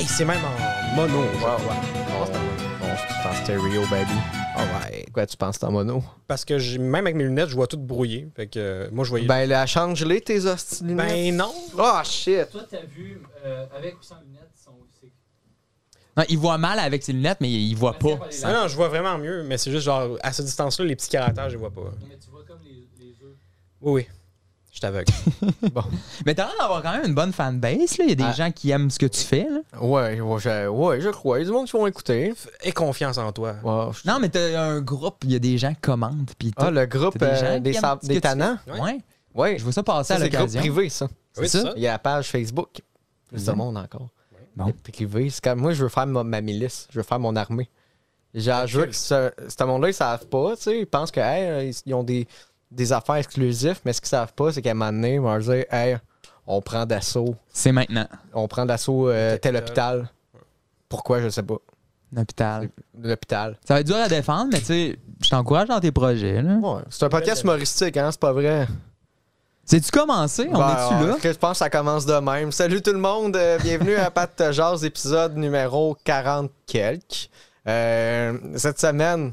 Hey, c'est même en mono. je crois. Non, c'est en stéréo, baby. Alright. Pourquoi tu penses que c'est en mono? Parce que j'ai- même avec mes lunettes, je vois tout brouillé. Fait que euh, moi, je voyais. Ben, là, change-les, tes hosties de lunettes. Ben non. Oh, shit! Toi, t'as vu euh, avec ou sans lunettes, sont aussi. Non, il voit mal avec ses lunettes, mais il voit pas. Ah non, je vois vraiment mieux, mais c'est juste genre à cette distance-là, les petits caractères, je les vois pas. Mais tu vois comme les, les œufs. Oui, oui. Je suis aveugle. Mais t'as l'air d'avoir quand même une bonne fanbase, là. Il y a des Ah. gens qui aiment ce que tu fais, là. Ouais, ouais, je, ouais, je crois. Il y a du monde qui vont écouter. Aie confiance en toi. Je- Non, mais t'as un groupe, il y a des gens qui commandent, puis tout. Ah, le groupe des euh, des, sa- des tannants? Ouais. Ouais. Ouais. Je vois ça passer Ça, à c'est l'occasion. privé, ça. Oui, c'est c'est ça. ça. Il y a la page Facebook. Plus de Mhm. monde encore. Bon. Privé. C'est comme moi, je veux faire ma, ma milice. Je veux faire mon armée. Genre, je veux que ce, ce monde-là, ils savent pas, tu sais. Ils pensent que, hey, ils- ils ont des, des affaires exclusives, mais ce qu'ils savent pas, c'est qu'à un moment donné, ils vont leur dire, hey, on prend d'assaut. C'est maintenant. On prend d'assaut euh, tel hôpital. Pourquoi, je sais pas. L'hôpital. L'hôpital. Ça va être dur à défendre, mais tu sais, je t'encourage dans tes projets, là. Ouais, c'est un podcast humoristique, hein, c'est pas vrai. C'est-tu commencé? On Ben, est-tu là? que Je pense que ça commence de même. Salut tout le monde, euh, bienvenue à Pat Jazz, épisode numéro 40 quelques. Euh, cette semaine,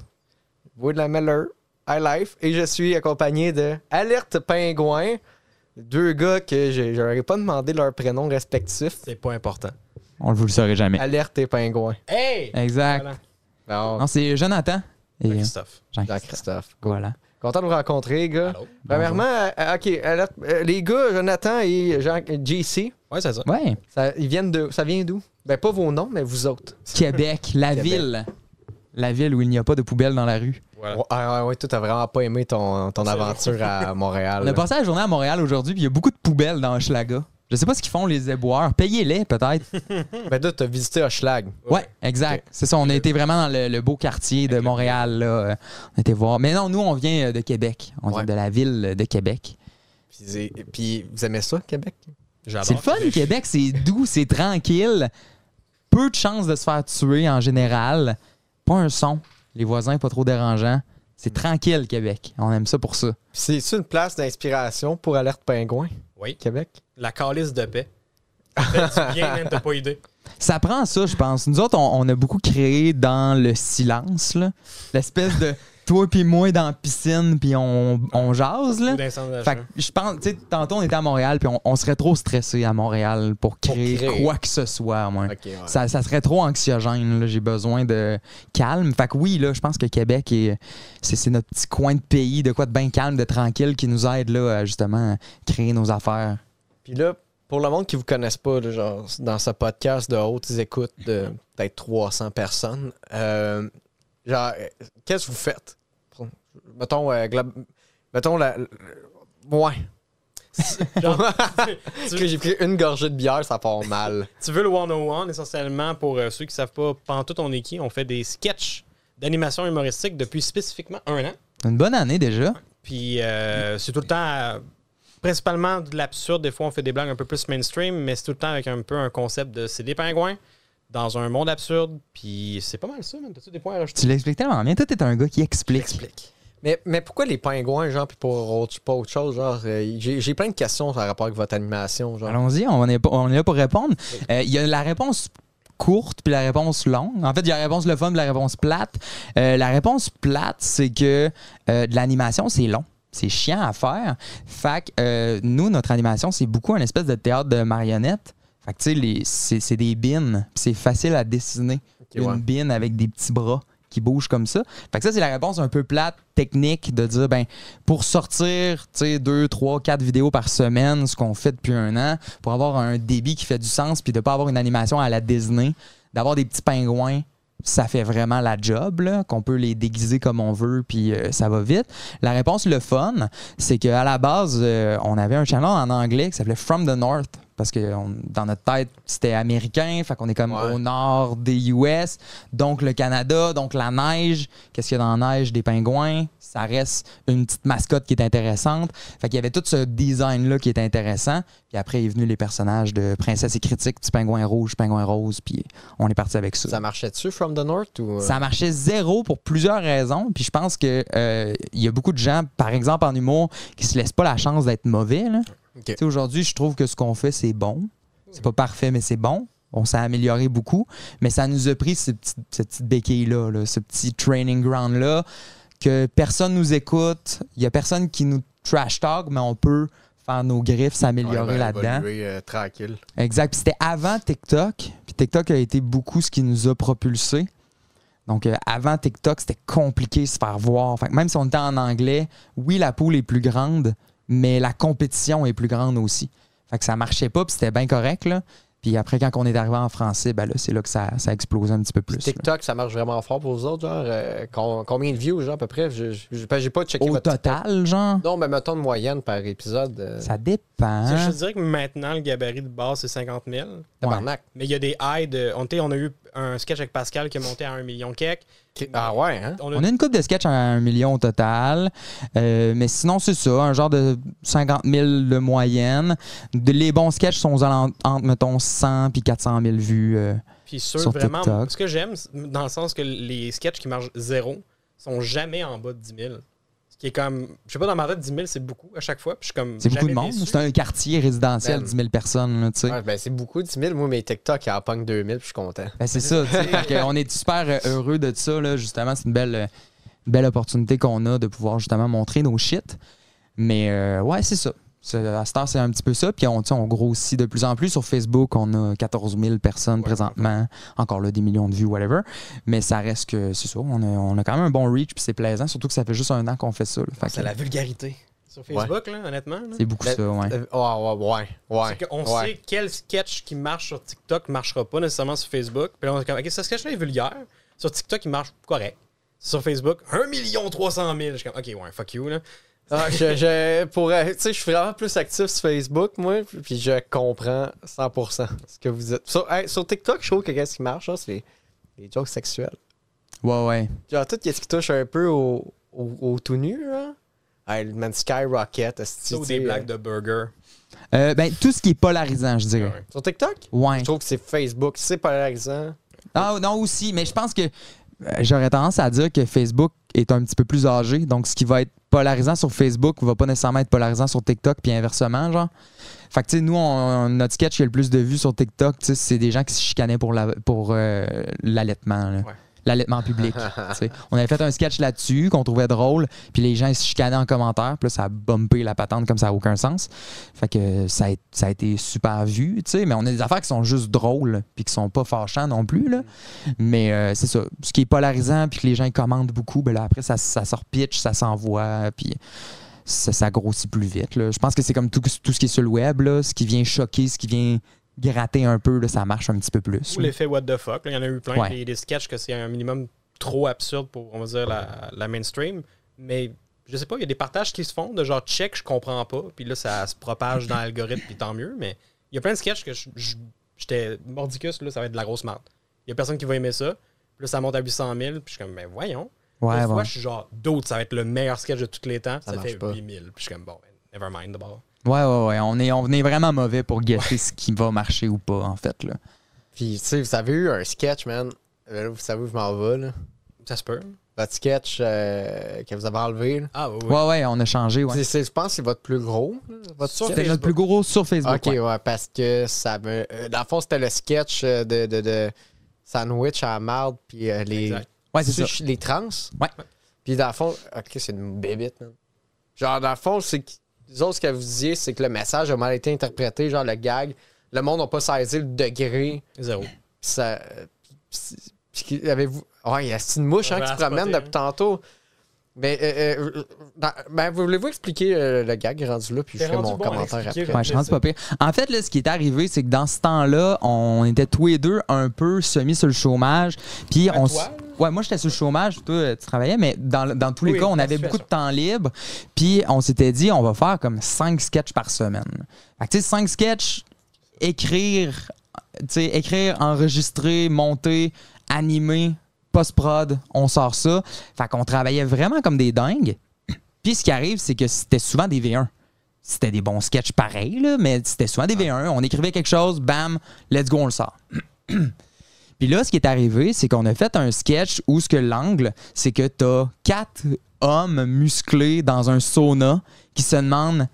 vous de la Meller, High Life, et je suis accompagné de Alerte Pingouin, deux gars que j'ai- j'aurais pas demandé leurs prénoms respectifs. C'est pas important. On vous le saurait jamais. Alerte et Pingouin. Hey! Exact. Voilà. Non, Non, c'est Jonathan. Et Christophe. Jean-Christophe. Jean-Christophe. Voilà. Content de vous rencontrer, gars. Allô? Premièrement, euh, ok, Alerte- euh, les gars, Jonathan et Jean, JC, Ouais, c'est ça. Ouais. ça, ils viennent de, ça vient d'où? Ben, pas vos noms, mais vous autres. Québec, la Québec. ville. La ville où il n'y a pas de poubelle dans la rue. Voilà. Ouais, ah, ouais, ouais, toi, t'as vraiment pas aimé ton, aventure à Montréal. On a passé la journée à Montréal aujourd'hui, puis il y a beaucoup de poubelles dans Hochelaga. Je sais pas ce qu'ils font, les éboueurs. Payez-les, peut-être. Ben, toi, t'as visité Hochelag. Ouais, exact. C'est ça. On a été vraiment dans le, le beau quartier de Montréal. Là. On a été voir. Mais non, nous, on vient euh, de Québec. On vient Ouais. de la ville de Québec. Puis, puis vous aimez ça, Québec? C'est le fun, Québec. C'est doux, c'est tranquille. Peu de chances de se faire tuer en général. Pas un son. Les voisins, pas trop dérangeants. C'est tranquille, Québec. On aime ça pour ça. C'est-tu une place d'inspiration pour Alerte Pingouin, Oui. Québec? La calice de paix. Du bien, man, t'as pas idée. Ça prend ça, je pense. Nous autres, on, on a beaucoup créé dans le silence, là. L'espèce de toi puis moi dans la piscine, puis on, on jase, là. Fait que je pense, tu sais, tantôt on était à Montréal, puis on, on serait trop stressé à Montréal pour créer, créer. quoi que ce soit, moi. Ok, ouais. Ça, ça serait trop anxiogène, là. J'ai besoin de calme. Fait que oui, là, je pense que Québec, est- c'est notre petit coin de pays, de quoi de bien calme, de tranquille, qui nous aide, là, à justement créer nos affaires. Puis là, pour le monde qui vous connaisse pas, là, genre, dans ce podcast de hautes écoutes de peut-être 300 personnes, euh, genre, euh, qu'est-ce que vous faites? Mettons, euh, glob- mettons la... Ouais. Genre, Parce que j'ai pris une gorgée de bière, ça part mal. tu veux le 101 essentiellement pour euh, ceux qui savent pas, pantoute on est qui, on fait des sketchs d'animation humoristique depuis spécifiquement un an. Une bonne année déjà. Puis euh, c'est tout le temps euh, principalement de l'absurde. Des fois, on fait des blagues un peu plus mainstream, mais c'est tout le temps avec un peu un concept de c'est des pingouins dans un monde absurde. Puis c'est pas mal ça, man. T'as-tu des points à rajouter? Tu l'expliques tellement bien. Toi, t'es un gars qui explique. Explique. Mais, mais pourquoi les pingouins, genre, puis pour autre, pas autre chose, genre, euh, j'ai j'ai plein de questions par rapport avec votre animation, genre. Allons-y, on est, on est là pour répondre. Euh, Il y a la réponse courte puis la réponse longue. En fait, il y a la réponse le fun puis la réponse plate. Euh, la réponse plate, c'est que euh, de l'animation, c'est long. C'est chiant à faire. Fait que euh, nous, notre animation, c'est beaucoup un espèce de théâtre de marionnettes. Fait que tu sais, c'est des bines. C'est facile à dessiner. Ok, Une ouais. bine avec des petits bras qui bougent comme ça. Fait que ça, c'est la réponse un peu plate, technique, de dire, ben, pour sortir, tu sais, deux, trois, quatre vidéos par semaine, ce qu'on fait depuis un an, pour avoir un débit qui fait du sens, puis de pas avoir une animation à la Disney, d'avoir des petits pingouins, ça fait vraiment la job, qu'on peut les déguiser comme on veut, puis euh, ça va vite. La réponse, le fun, c'est qu'à la base, euh, on avait un channel en anglais qui s'appelait From the North, parce que on- dans notre tête, c'était américain, fait qu'on est comme Ouais. au nord des US, donc le Canada, donc la neige. Qu'est-ce qu'il y a dans la neige? Des pingouins. Ça reste une petite mascotte qui est intéressante. Fait qu'il y avait tout ce design-là qui est intéressant. Puis après, est venu les personnages de Princesse et Critique, petit pingouin rouge, pingouin rose, puis on est parti avec ça. Ça marchait-tu, From the North? Ou... euh? Ça marchait zéro pour plusieurs raisons. Puis je pense que euh, y a beaucoup de gens, par exemple en humour, qui se laissent pas la chance d'être mauvais. là. Aujourd'hui, je trouve que ce qu'on fait, c'est bon. C'est pas parfait, mais c'est bon. on s'est amélioré beaucoup, mais ça nous a pris ce petit- cette petite béquille-là, là, ce petit training ground-là, que personne nous écoute, il y a personne qui nous trash talk, mais on peut faire nos griffes, s'améliorer Ouais, ben, là-dedans. euh, tranquille. Exact. Puis c'était avant TikTok. Puis TikTok a été beaucoup ce qui nous a propulsé. Donc euh, avant TikTok, c'était compliqué de se faire voir. Fait que même si on était en anglais, oui, la poule est plus grande, mais la compétition est plus grande aussi. Fait que ça marchait pas, puis c'était bien correct. Là. Puis après, quand on est arrivé en français, ben là, c'est là que ça, ça a explosé un petit peu plus. là. TikTok, ça marche vraiment fort pour vous autres, genre. euh, com- combien de views, genre, à peu près? Je- je- J'ai pas checké Au votre TikTok. total, genre, Non, mais mettons de moyenne par épisode. euh, ça dépend. Ça, Je te dirais que maintenant, le gabarit de base, c'est 50 000. tabarnak. Mais il y a des highs de. On, on a eu un sketch avec Pascal qui est monté à 1 million kek. Ah ouais, hein? On a- On a une coupe de sketch à un million au total. Euh, mais sinon, c'est ça, un genre de 50 000 de moyenne. De- les bons sketchs sont aux alent- entre, mettons, 100 puis 400 000 vues. euh. Puis ceux sur vraiment. TikTok. Ce que j'aime, dans le sens que les sketchs qui marchent zéro sont jamais en bas de 10 000. Qui est comme. Je sais pas, dans ma tête, 10 000, c'est beaucoup à chaque fois. Puis je suis comme. C'est beaucoup de monde. C'est un quartier résidentiel, Ben, 10 000 personnes. tu sais. Ouais, ben, c'est beaucoup, 10 000. Moi, mes TikTok, ils en pognent 2000, puis je suis content. Ben, c'est ça. on est super heureux de ça. Là, justement, c'est une belle, belle opportunité qu'on a de pouvoir justement montrer nos shit. Mais euh, ouais, c'est ça. C'est- À cette heure, c'est un petit peu ça. Puis on, on grossit de plus en plus. Sur Facebook, on a 14 000 personnes présentement. Encore là, des millions de vues, whatever. Mais ça reste que c'est ça. On a, on a quand même un bon reach. Puis c'est plaisant. Surtout que ça fait juste un an qu'on fait ça. C'est que la vulgarité. Sur Facebook, là, honnêtement. là. c'est beaucoup ça, ouais. Euh, ouais, ouais, ouais. ouais. sait quel sketch qui marche sur TikTok ne marchera pas nécessairement sur Facebook. Puis là, on est comme, OK, ce sketch-là est vulgaire. Sur TikTok, il marche correct. Sur Facebook, 1 300 000. Je suis comme, OK, ouais, fuck you, là. Ah, je, je, pour, euh, tu sais, je suis vraiment plus actif sur Facebook, moi, puis je comprends 100% ce que vous dites. Sur, hey, sur TikTok, je trouve que qu'est-ce qui marche, là, c'est les, les jokes sexuels. Ouais, ouais. Genre, tout ce qui touche un peu au, au, au tout nu, là. Hey, le man Skyrocket, ou tu des sais, blagues euh, de burger. Euh, ben, tout ce qui est polarisant, je dirais. Ouais. Sur TikTok? Ouais. Je trouve que c'est Facebook. C'est polarisant. Ah non aussi, mais je pense que j'aurais tendance à dire que Facebook est un petit peu plus âgé, donc ce qui va être polarisant sur Facebook va pas nécessairement être polarisant sur TikTok, puis inversement, genre. Fait que tu sais, nous, on- notre sketch qui a le plus de vues sur TikTok, c'est des gens qui se chicanaient pour la- pour euh, l'allaitement. L'allaitement public. on avait fait un sketch là-dessus qu'on trouvait drôle, puis les gens ils se chicanaient en commentaire, puis là, ça a bumpé la patente comme ça n'a aucun sens. Fait que ça a, ça a été super vu, tu sais, mais on a des affaires qui sont juste drôles, puis qui sont pas fâchants non plus, là. Mais euh, c'est ça. Ce qui est polarisant, puis que les gens ils commentent beaucoup, ben là, après, ça, ça sort pitch, ça s'envoie, puis ça, ça grossit plus vite. là. Je pense que c'est comme tout, tout ce qui est sur le web, là, ce qui vient choquer, ce qui vient gratter un peu, là, ça marche un petit peu plus. Ou l'effet what the fuck. là, Il y en a eu plein. Ouais. Des, des sketchs que c'est un minimum trop absurde pour, on va dire, la, la mainstream. Mais je sais pas, il y a des partages qui se font de genre check, je comprends pas. Puis là, ça se propage dans l'algorithme, puis tant mieux. Mais il y a plein de sketchs que j'étais mordicus, là, ça va être de la grosse merde. Il y a personne qui va aimer ça. Puis là, ça monte à 800 000. Puis je suis comme, ben voyons. Ouais, Des fois, je suis genre, d'autres, ça va être le meilleur sketch de tous les temps. Ça Ça, fait pas. 8000. Puis je suis comme, bon, never mind d'abord. Ouais, ouais, ouais. On est, on est vraiment mauvais pour guesser ce qui va marcher ou pas, en fait. Là. Puis, tu sais, vous avez eu un sketch, man. Euh, Là, vous savez où je m'en vais, là. Ça se peut. Votre sketch euh, que vous avez enlevé, là. Ah, oui, oui. Ouais, ouais, on a changé. Ouais. C'est- je pense que c'est votre plus gros, votre. C'était notre plus gros sur Facebook. Ok, ouais. ouais. parce que ça me. euh, dans le fond, c'était le sketch de, de, de sandwich à la marde, puis euh, les. Exact. Ouais, c'est ça. Les trans. Ouais. Puis dans le fond, ok, c'est une bébite, man. Genre, dans le fond, c'est Les autres, ce que vous disiez, c'est que le message a mal été interprété, genre le gag. Le monde n'a pas saisi le degré. Zéro. Puis ça. euh, puis- puis qu'il- avez-vous. Ouais, il y a une mouche hein, qui se promène depuis tantôt. Mais, euh, euh, dans- ben, voulez-vous expliquer euh, le gag rendu là, puis je ferai mon bon à commentaire après? Ouais, je pense pas pire. En fait, là, ce qui est arrivé, c'est que dans ce temps-là, on était tous les deux un peu semi sur le chômage. Puis Ben, on s- Ouais, moi j'étais sur le chômage, toi euh, tu travaillais, mais dans, dans tous les Oui, cas, on avait beaucoup de temps libre. Puis on s'était dit, on va faire comme 5 sketchs par semaine. Fait que tu sais, 5 sketchs, écrire, tu sais, écrire, enregistrer, monter, animer, post-prod, on sort ça. Fait qu'on travaillait vraiment comme des dingues. Puis ce qui arrive, c'est que c'était souvent des V1. C'était des bons sketchs pareils, là, mais c'était souvent des V1. On écrivait quelque chose, bam, let's go, on le sort. Puis là, ce qui est arrivé, c'est qu'on a fait un sketch où ce que l'angle, c'est que t'as quatre hommes musclés dans un sauna qui se demandent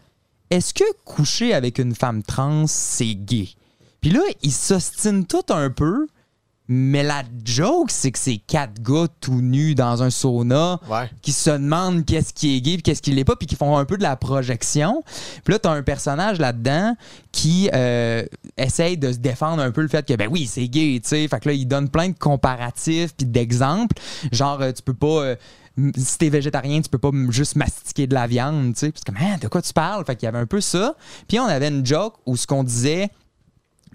est-ce que coucher avec une femme trans, c'est gay? Puis là, ils s'ostinent tout un peu. Mais la joke, c'est que c'est quatre gars tout nus dans un sauna Ouais. qui se demandent qu'est-ce qui est gay qu'est-ce qui l'est pas puis qui font un peu de la projection. Puis là, t'as un personnage là-dedans qui euh, essaye de se défendre un peu le fait que, ben oui, c'est gay, tu sais. Fait que là, il donne plein de comparatifs puis d'exemples. Genre, euh, tu peux pas... euh, si t'es végétarien, tu peux pas juste mastiquer de la viande, tu sais. Puis c'est comme, Hein, de quoi tu parles? Fait qu'il y avait un peu ça. Puis on avait une joke où ce qu'on disait,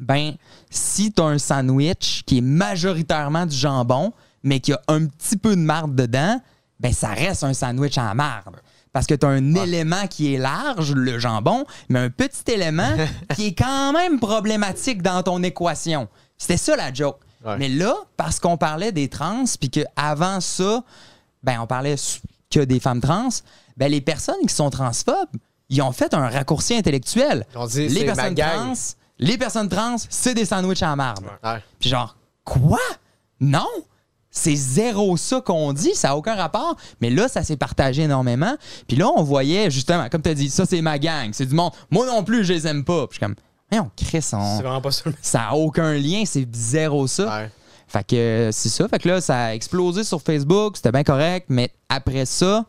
ben, si tu as un sandwich qui est majoritairement du jambon, mais qui a un petit peu de marde dedans, ben, ça reste un sandwich en marde. Parce que tu as un élément qui est large, le jambon, mais un petit élément qui est quand même problématique dans ton équation. C'était ça la joke. Ouais. Mais là, parce qu'on parlait des trans, puis qu'avant ça, ben, on parlait que des femmes trans, ben, les personnes qui sont transphobes, ils ont fait un raccourci intellectuel. On dit, les personnes trans, les personnes trans, c'est des sandwichs en. Ouais. Puis genre, quoi? Non! C'est zéro ça qu'on dit, ça n'a aucun rapport. Mais là, ça s'est partagé énormément. Puis là, on voyait, justement, comme tu as dit, ça, c'est ma gang, c'est du monde. Moi non plus, je les aime pas. Puis je suis comme, mais on crée C'est son. vraiment pas ça. Ça n'a aucun lien, c'est zéro ça. Ouais. Fait que euh, c'est ça. Fait que là, ça a explosé sur Facebook, c'était bien correct. Mais après ça,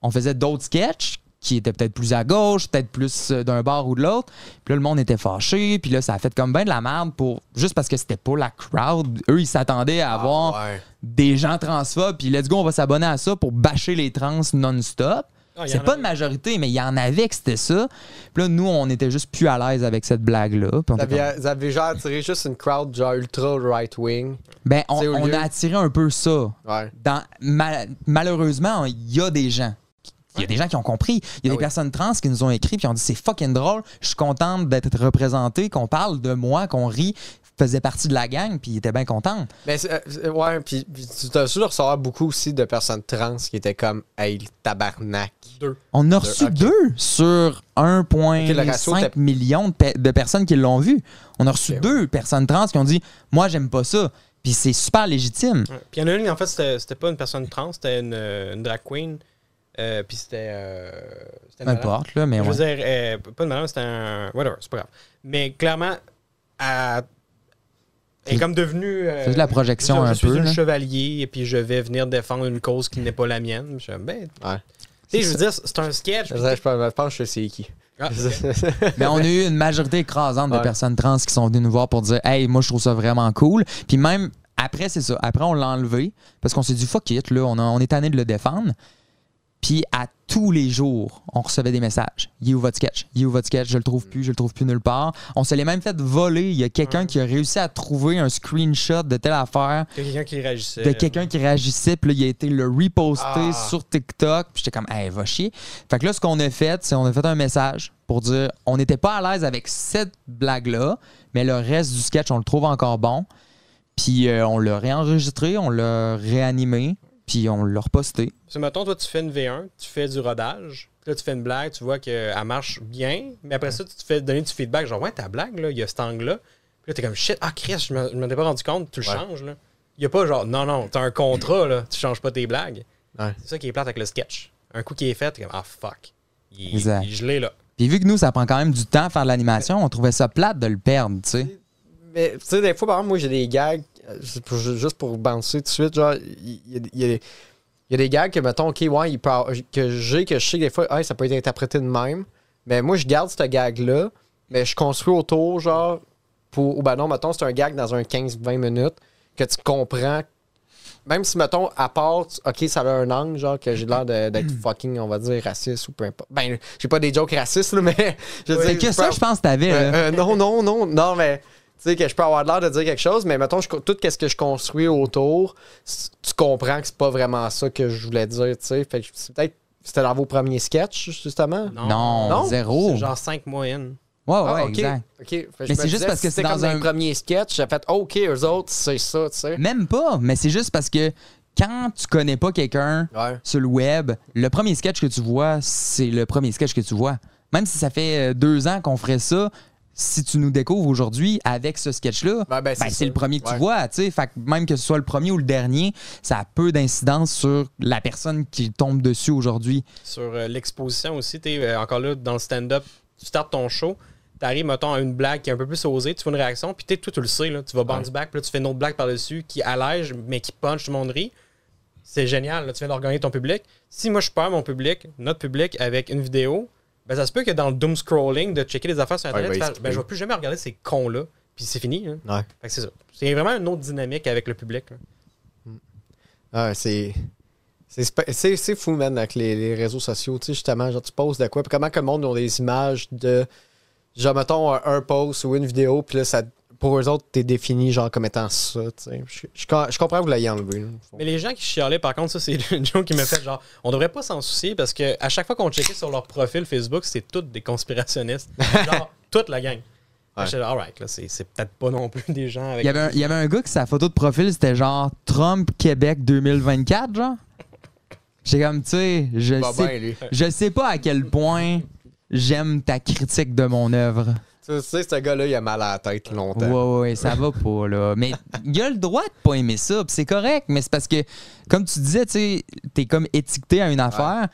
on faisait d'autres sketchs qui étaient peut-être plus à gauche, peut-être plus euh, d'un bord ou de l'autre. Puis là, le monde était fâché. Puis là, ça a fait comme ben de la merde pour juste parce que c'était pas la crowd. Eux, ils s'attendaient à avoir Ah, ouais. des gens transphobes. Puis let's go, on va s'abonner à ça pour bâcher les trans non-stop. Ah, c'est pas de majorité, mais il y en avait que c'était ça. Puis là, nous, on était juste plus à l'aise avec cette blague-là. Vous était comme- avez, genre attiré juste une crowd genre ultra right-wing. Ben, on, a attiré un peu ça. Ouais. Dans, mal- malheureusement, il y a des gens. Il y a des gens qui ont compris. Il y a Ah des oui. personnes trans qui nous ont écrit puis ont dit c'est fucking drôle. Je suis contente d'être représentée, qu'on parle de moi, qu'on rit, faisait partie de la gang, puis ils étaient bien contents. Mais c'est- euh, ouais, puis, puis tu t'as su recevoir beaucoup aussi de personnes trans qui étaient comme Hey, le tabarnak. Deux. On a reçu deux sur 1,5 Ok, le ratio était- million de, pe- de personnes qui l'ont vu. On a reçu deux personnes trans qui ont dit moi j'aime pas ça. Puis c'est super légitime. Puis il y en a une, en fait, c'était pas une personne trans, c'était une, euh, une drag queen. Euh, puis c'était. euh, Peu importe, là, mais Je ouais. veux dire, euh, pas une madame, c'était un. Whatever, c'est pas grave. Mais clairement, elle, est comme devenue. euh, C'est de la projection je, un je suis peu, là. chevalier et puis je vais venir défendre une cause qui n'est pas la mienne. Je, ben, Ouais. tu sais, je veux dire, c'est un sketch. Je, je pense je pense que je sais qui. Ah. Mais on a eu une majorité écrasante de personnes trans qui sont venues nous voir pour dire Hey, moi, je trouve ça vraiment cool. Puis même après, c'est ça. Après, on l'a enlevé parce qu'on s'est dit Fuck it, là, on, a- on est tanné de le défendre. Puis à tous les jours, on recevait des messages. Il est où votre sketch? Il est où votre sketch? Je le trouve plus, je le trouve plus nulle part. On se l'est même fait voler. Il y a quelqu'un qui a réussi à trouver un screenshot de telle affaire a quelqu'un qui réagissait. de quelqu'un qui réagissait, puis là, il a été le reposté Ah. sur TikTok, puis j'étais comme, hey, va chier. Fait que là, ce qu'on a fait, c'est on a fait un message pour dire, on n'était pas à l'aise avec cette blague-là, mais le reste du sketch, on le trouve encore bon. Puis euh, on l'a réenregistré, on l'a réanimé, puis on l'a reposté. Que, mettons, toi, tu fais une V1, tu fais du rodage, puis là, tu fais une blague, tu vois qu'elle marche bien, mais après ça, tu te fais donner du feedback, genre, ouais, ta blague, là, il y a cet angle-là. Puis là, t'es comme, shit, ah, Chris, je me- je m'en étais pas rendu compte, tu le Ouais. changes, là. Il y a pas genre, non, non, t'as un contrat, là, tu changes pas tes blagues. Ouais. C'est ça qui est plate avec le sketch. Un coup qui est fait, t'es comme, ah, fuck. Il, Exact. il- je l'ai là. Puis vu que nous, ça prend quand même du temps à faire de l'animation, on trouvait ça plate de le perdre, tu sais. Mais tu sais, des fois, par exemple, moi, j'ai des gags, pour- juste pour bouncer tout de suite, genre, il y, a- y des- il y a des gags que, mettons, OK, ouais, il peut que j'ai, que je sais que des fois, hey, ça peut être interprété de même. Mais moi, je garde ce gag-là, mais je construis autour, genre, pour, ou ben non, mettons, c'est un gag dans un 15-20 minutes que tu comprends. Même si, mettons, à part, OK, ça a un angle, genre, que j'ai l'air d'être fucking, on va dire, raciste ou peu importe. Ben, j'ai pas des jokes racistes, là, mais. je veux C'est dire, que ça, je pense que t'avais, euh, euh, non, non, non, non, mais sais que je peux avoir l'air de dire quelque chose, mais mettons, je, tout ce que je construis autour, tu comprends que c'est pas vraiment ça que je voulais dire, tu sais. Fait que c'est peut-être c'était dans vos premiers sketchs, justement? Non, Non? zéro. C'est genre 5 moyennes. Ouais, ouais, Ah, ok. exact. Fait Mais c'est juste parce que c'est c'était dans comme un- les premiers sketchs, j'ai fait OK, eux autres, c'est ça, tu sais. Même pas, mais c'est juste parce que quand tu connais pas quelqu'un Ouais. sur le web, le premier sketch que tu vois, c'est le premier sketch que tu vois. Même si ça fait euh, deux ans qu'on ferait ça, si tu nous découvres aujourd'hui avec ce sketch-là, Ben, ben, ben, c'est le premier que tu vois. tu sais. Fait que même que ce soit le premier ou le dernier, ça a peu d'incidence sur la personne qui tombe dessus aujourd'hui. Sur euh, l'exposition aussi, t'es euh, encore là dans le stand-up, tu startes ton show, t'arrives, mettons, à une blague qui est un peu plus osée, tu fais une réaction, puis toi, tu le sais, là, tu vas bounce back, puis là, tu fais une autre blague par-dessus qui allège, mais qui punch, tout le monde rit. C'est génial, là, tu viens d'organiser ton public. Si moi, je perds mon public, notre public, avec une vidéo, ben, ça se peut que dans le doom scrolling, de checker les affaires sur Internet, Ouais, tu ouais, fasses, il ben, je vais plus jamais regarder ces cons-là, puis c'est fini. hein. Ouais. Fait que c'est ça. C'est vraiment une autre dynamique avec le public. là. Ah, c'est. C'est spa- C'est c'est fou, man, avec les, les réseaux sociaux. Tu sais, justement, genre, tu poses de quoi. Puis comment que le monde a des images de. Genre, mettons, un, un post ou une vidéo, puis là, ça, pour eux autres, t'es défini, genre, comme étant ça. Tu sais. Je, je, je comprends que vous l'ayez enlevé. là. Mais les gens qui chialaient, par contre, ça, c'est une joke qui me fait genre, on devrait pas s'en soucier parce que à chaque fois qu'on checkait sur leur profil Facebook, c'est toutes des conspirationnistes. genre, toute la gang. Ouais. J'étais là, alright, là, c'est c'est peut-être pas non plus des gens avec. Il y, avait un, il y avait un gars qui sa photo de profil, c'était genre Trump Québec 2024, genre. J'étais comme, tu sais, je, Pas sais, lui. je sais pas à quel point j'aime ta critique de mon œuvre. Tu sais, ce gars-là, il a mal à la tête longtemps. Ouais, ouais, ça va pas, là. Mais il a le droit de pas aimer ça, c'est correct. Mais c'est parce que, comme tu disais, tu sais, t'es comme étiqueté à une affaire.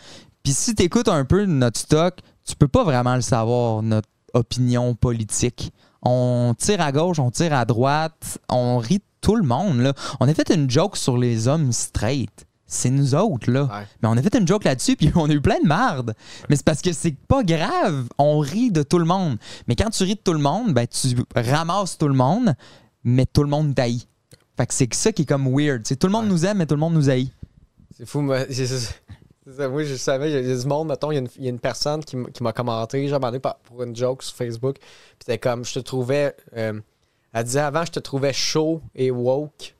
Puis si t'écoutes un peu notre stock, tu peux pas vraiment le savoir, notre opinion politique. On tire à gauche, on tire à droite, on rit tout le monde, là. On a fait une joke sur les hommes straight. C'est nous autres, là. Ouais. Mais on a fait une joke là-dessus, puis on a eu plein de marde. Mais c'est parce que c'est pas grave. On rit de tout le monde. Mais quand tu ris de tout le monde, ben, tu ramasses tout le monde, mais tout le monde t'haït. Fait que c'est ça qui est comme weird. C'est tout le monde nous aime, mais tout le monde nous haït. C'est fou, moi. c'est- ça, Moi, je savais, il y a du monde, mettons, il y a une, il y a une personne qui, m'a commenté, j'ai demandé par- pour une joke sur Facebook. Puis c'était comme, je te trouvais. euh, elle disait avant, je te trouvais chaud et woke.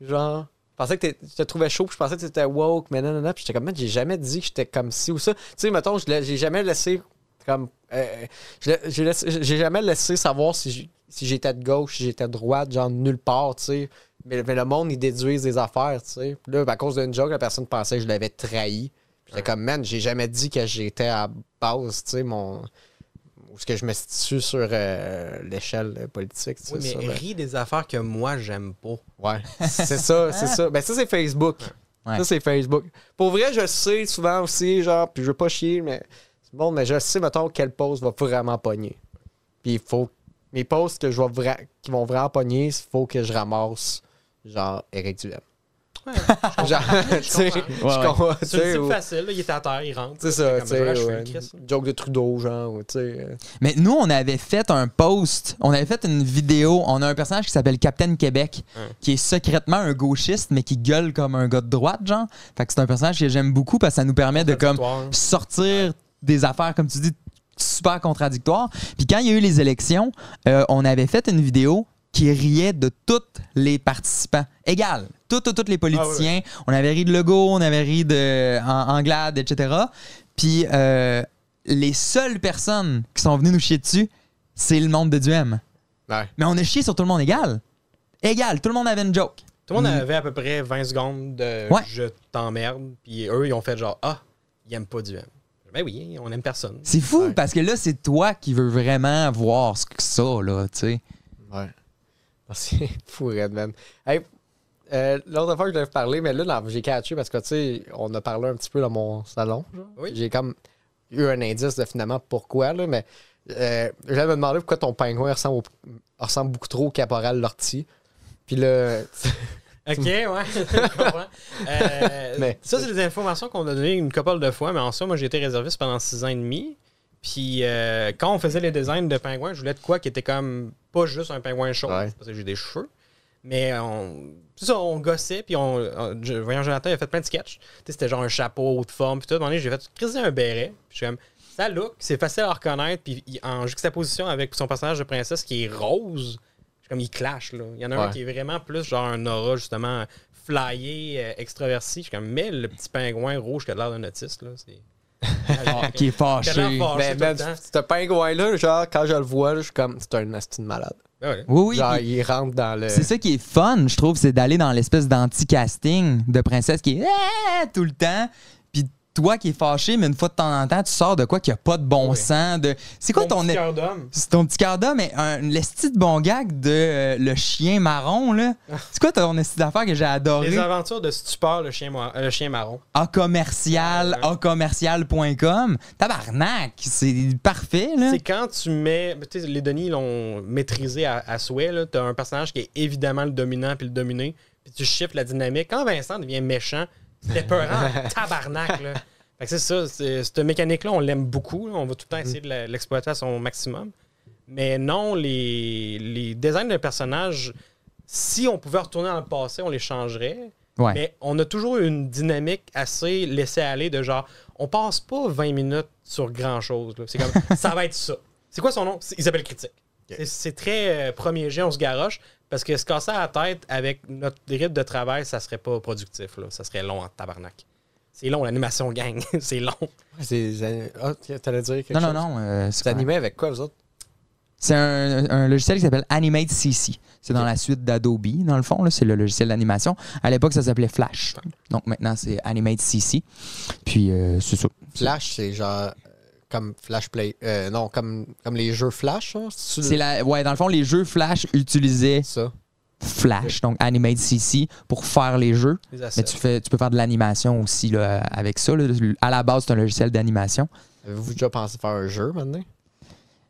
Genre. Je pensais que je te trouvais chaud, puis je pensais que tu étais woke, mais non, non, non. Puis j'étais comme, Man, j'ai jamais dit que j'étais comme ci ou ça. Tu sais, mettons, j'ai jamais laissé comme. euh, j'ai jamais laissé savoir si j'étais de gauche, si j'étais de droite, genre nulle part, tu sais. Mais, mais le monde, ils déduisent des affaires, tu sais. Puis là, à cause d'une joke, la personne pensait que je l'avais trahi. J'étais comme, man, j'ai jamais dit que j'étais à base, tu sais, mon. Où est-ce que je me situe sur euh, l'échelle politique, tu sais. Oui, mais ça, ben. ris des affaires que moi, j'aime pas. Ouais, c'est ça, c'est ça. Ben ça, c'est Facebook. Ouais. Ça, c'est Facebook. Pour vrai, je sais souvent aussi, genre, puis je veux pas chier, mais c'est bon, mais je sais, mettons, quel post va vraiment pogner. Puis il faut. Mes posts que je vais vra- qui vont vraiment pogner, il faut que je ramasse, genre, Eric Duhem. Ouais, Genre, tu sais, comprends. je Ouais, ouais. comprends, facile, là, il est à terre, il rentre. C'est ça, Comme, tu sais, joke de Trudeau, genre, tu sais. euh, Mais nous, on avait fait un post, on avait fait une vidéo. On a un personnage qui s'appelle Captain Québec, Hein. qui est secrètement un gauchiste, mais qui gueule comme un gars de droite, genre. Fait que c'est un personnage que j'aime beaucoup parce que ça nous permet de comme sortir des affaires, comme tu dis, super contradictoires. Puis quand il y a eu les élections, euh, on avait fait une vidéo qui riait de tous les participants. Égal. Tous, les politiciens. On avait ri de Legault, on avait ri de An- Anglade, etc. Puis euh, les seules personnes qui sont venues nous chier dessus, c'est le monde de Duhem. Ouais. Mais on a chié sur tout le monde égal. Égal. Tout le monde avait une joke. Tout le monde avait à peu près 20 secondes de Ouais. je t'emmerde. Puis eux, ils ont fait genre, ah, ils aiment pas du M. Ben oui, on aime personne. C'est fou Ouais. parce que là, c'est toi qui veux vraiment voir ce que ça, là, tu sais. Ouais. Ah, C'est fou, Redman. Hey, euh, L'autre fois que je devais parler, mais là, j'ai catché parce que, tu sais, on a parlé un petit peu dans mon salon. Oui. J'ai comme eu un indice de finalement pourquoi, là, mais euh, j'avais demandé pourquoi ton pingouin ressemble, au- ressemble beaucoup trop au caporal Lortie. Puis là, Ok, ouais, je comprends. Euh, Mais- ça, c'est des informations qu'on a données une couple de fois, mais en soi, moi, j'ai été réserviste pendant six ans et demi. Puis euh, quand on faisait les designs de pingouins, je voulais de quoi qui était comme pas juste un pingouin chaud, Ouais. parce que j'ai des cheveux. Mais on, c'est ça, on gossait, puis on, on- je- voyons, Jonathan, il a fait plein de sketchs. Tu sais, C'était genre un chapeau haute forme, puis tout. À j'ai fait criser un béret. Puis je suis comme, ça look, c'est facile à reconnaître, puis en juxtaposition avec son personnage de princesse qui est rose, je suis comme, il clash, là. Il y en a un qui est vraiment plus genre un aura, justement, flyé, euh, extraverti. Je suis comme, mais le petit pingouin rouge qui a l'air d'un autiste, là, c'est. Ah, qui est fâché. Fâché ben, ben, ce pingouin-là, genre, quand je le vois, là, je suis comme, c'est un asti de malade. Ouais. Oui, oui. genre, il rentre dans le. C'est ça qui est fun, je trouve, c'est d'aller dans l'espèce d'anti-casting de princesse qui est Ah tout le temps. Toi qui es fâché, mais une fois de temps en temps, tu sors de quoi qui a pas de bon Oui. sens. De... C'est quoi ton. petit cœur d'homme. C'est ton petit quart d'heure, mais un l'esti de bon gag de euh, le chien marron, là. C'est quoi ton esti d'affaires que j'ai adoré? Les aventures de Stupeur, le chien, euh, le chien marron. A commercial, Ouais. acommercial.com. Tabarnak, c'est parfait, là. C'est quand tu mets. tu sais, les Denis l'ont maîtrisé à, à souhait. Tu as un personnage qui est évidemment le dominant puis le dominé. Puis tu shifts la dynamique. Quand Vincent devient méchant, c'est peurant, tabarnak. Là. Fait que c'est ça. c'est- Cette mécanique-là, on l'aime beaucoup. là. On va tout le temps essayer de l'exploiter à son maximum. Mais non, les, les designs de personnages, si on pouvait retourner dans le passé, on les changerait. Ouais. Mais on a toujours une dynamique assez laissée aller de genre, on passe pas 20 minutes sur grand chose. C'est comme, ça va être ça. C'est quoi son nom? C'est Isabelle Critique. C'est- C'est très euh, premier jet, on se garoche, parce que se casser à la tête avec notre rythme de travail, ça serait pas productif. Là. Ça serait long en tabarnak. C'est long, l'animation gang. c'est long. C'est. Ah, t'allais dire quelque Non, chose? non, non. euh, c'est animé avec quoi, vous autres? C'est un, un logiciel qui s'appelle Animate CC. C'est dans la suite d'Adobe, dans le fond. là. C'est le logiciel d'animation. À l'époque, ça s'appelait Flash. Donc maintenant, c'est Animate CC. Puis, euh, c'est ça. Flash, c'est genre. Comme Flash Play. euh, non, comme, comme les jeux Flash, hein? C'est la, ouais, dans le fond, les jeux Flash utilisaient ça. Flash, donc Animate CC, pour faire les jeux. Les. Mais tu, fais, tu peux faire de l'animation aussi là, avec ça. là. À la base, c'est un logiciel d'animation. Avez-vous déjà pensé faire un jeu maintenant?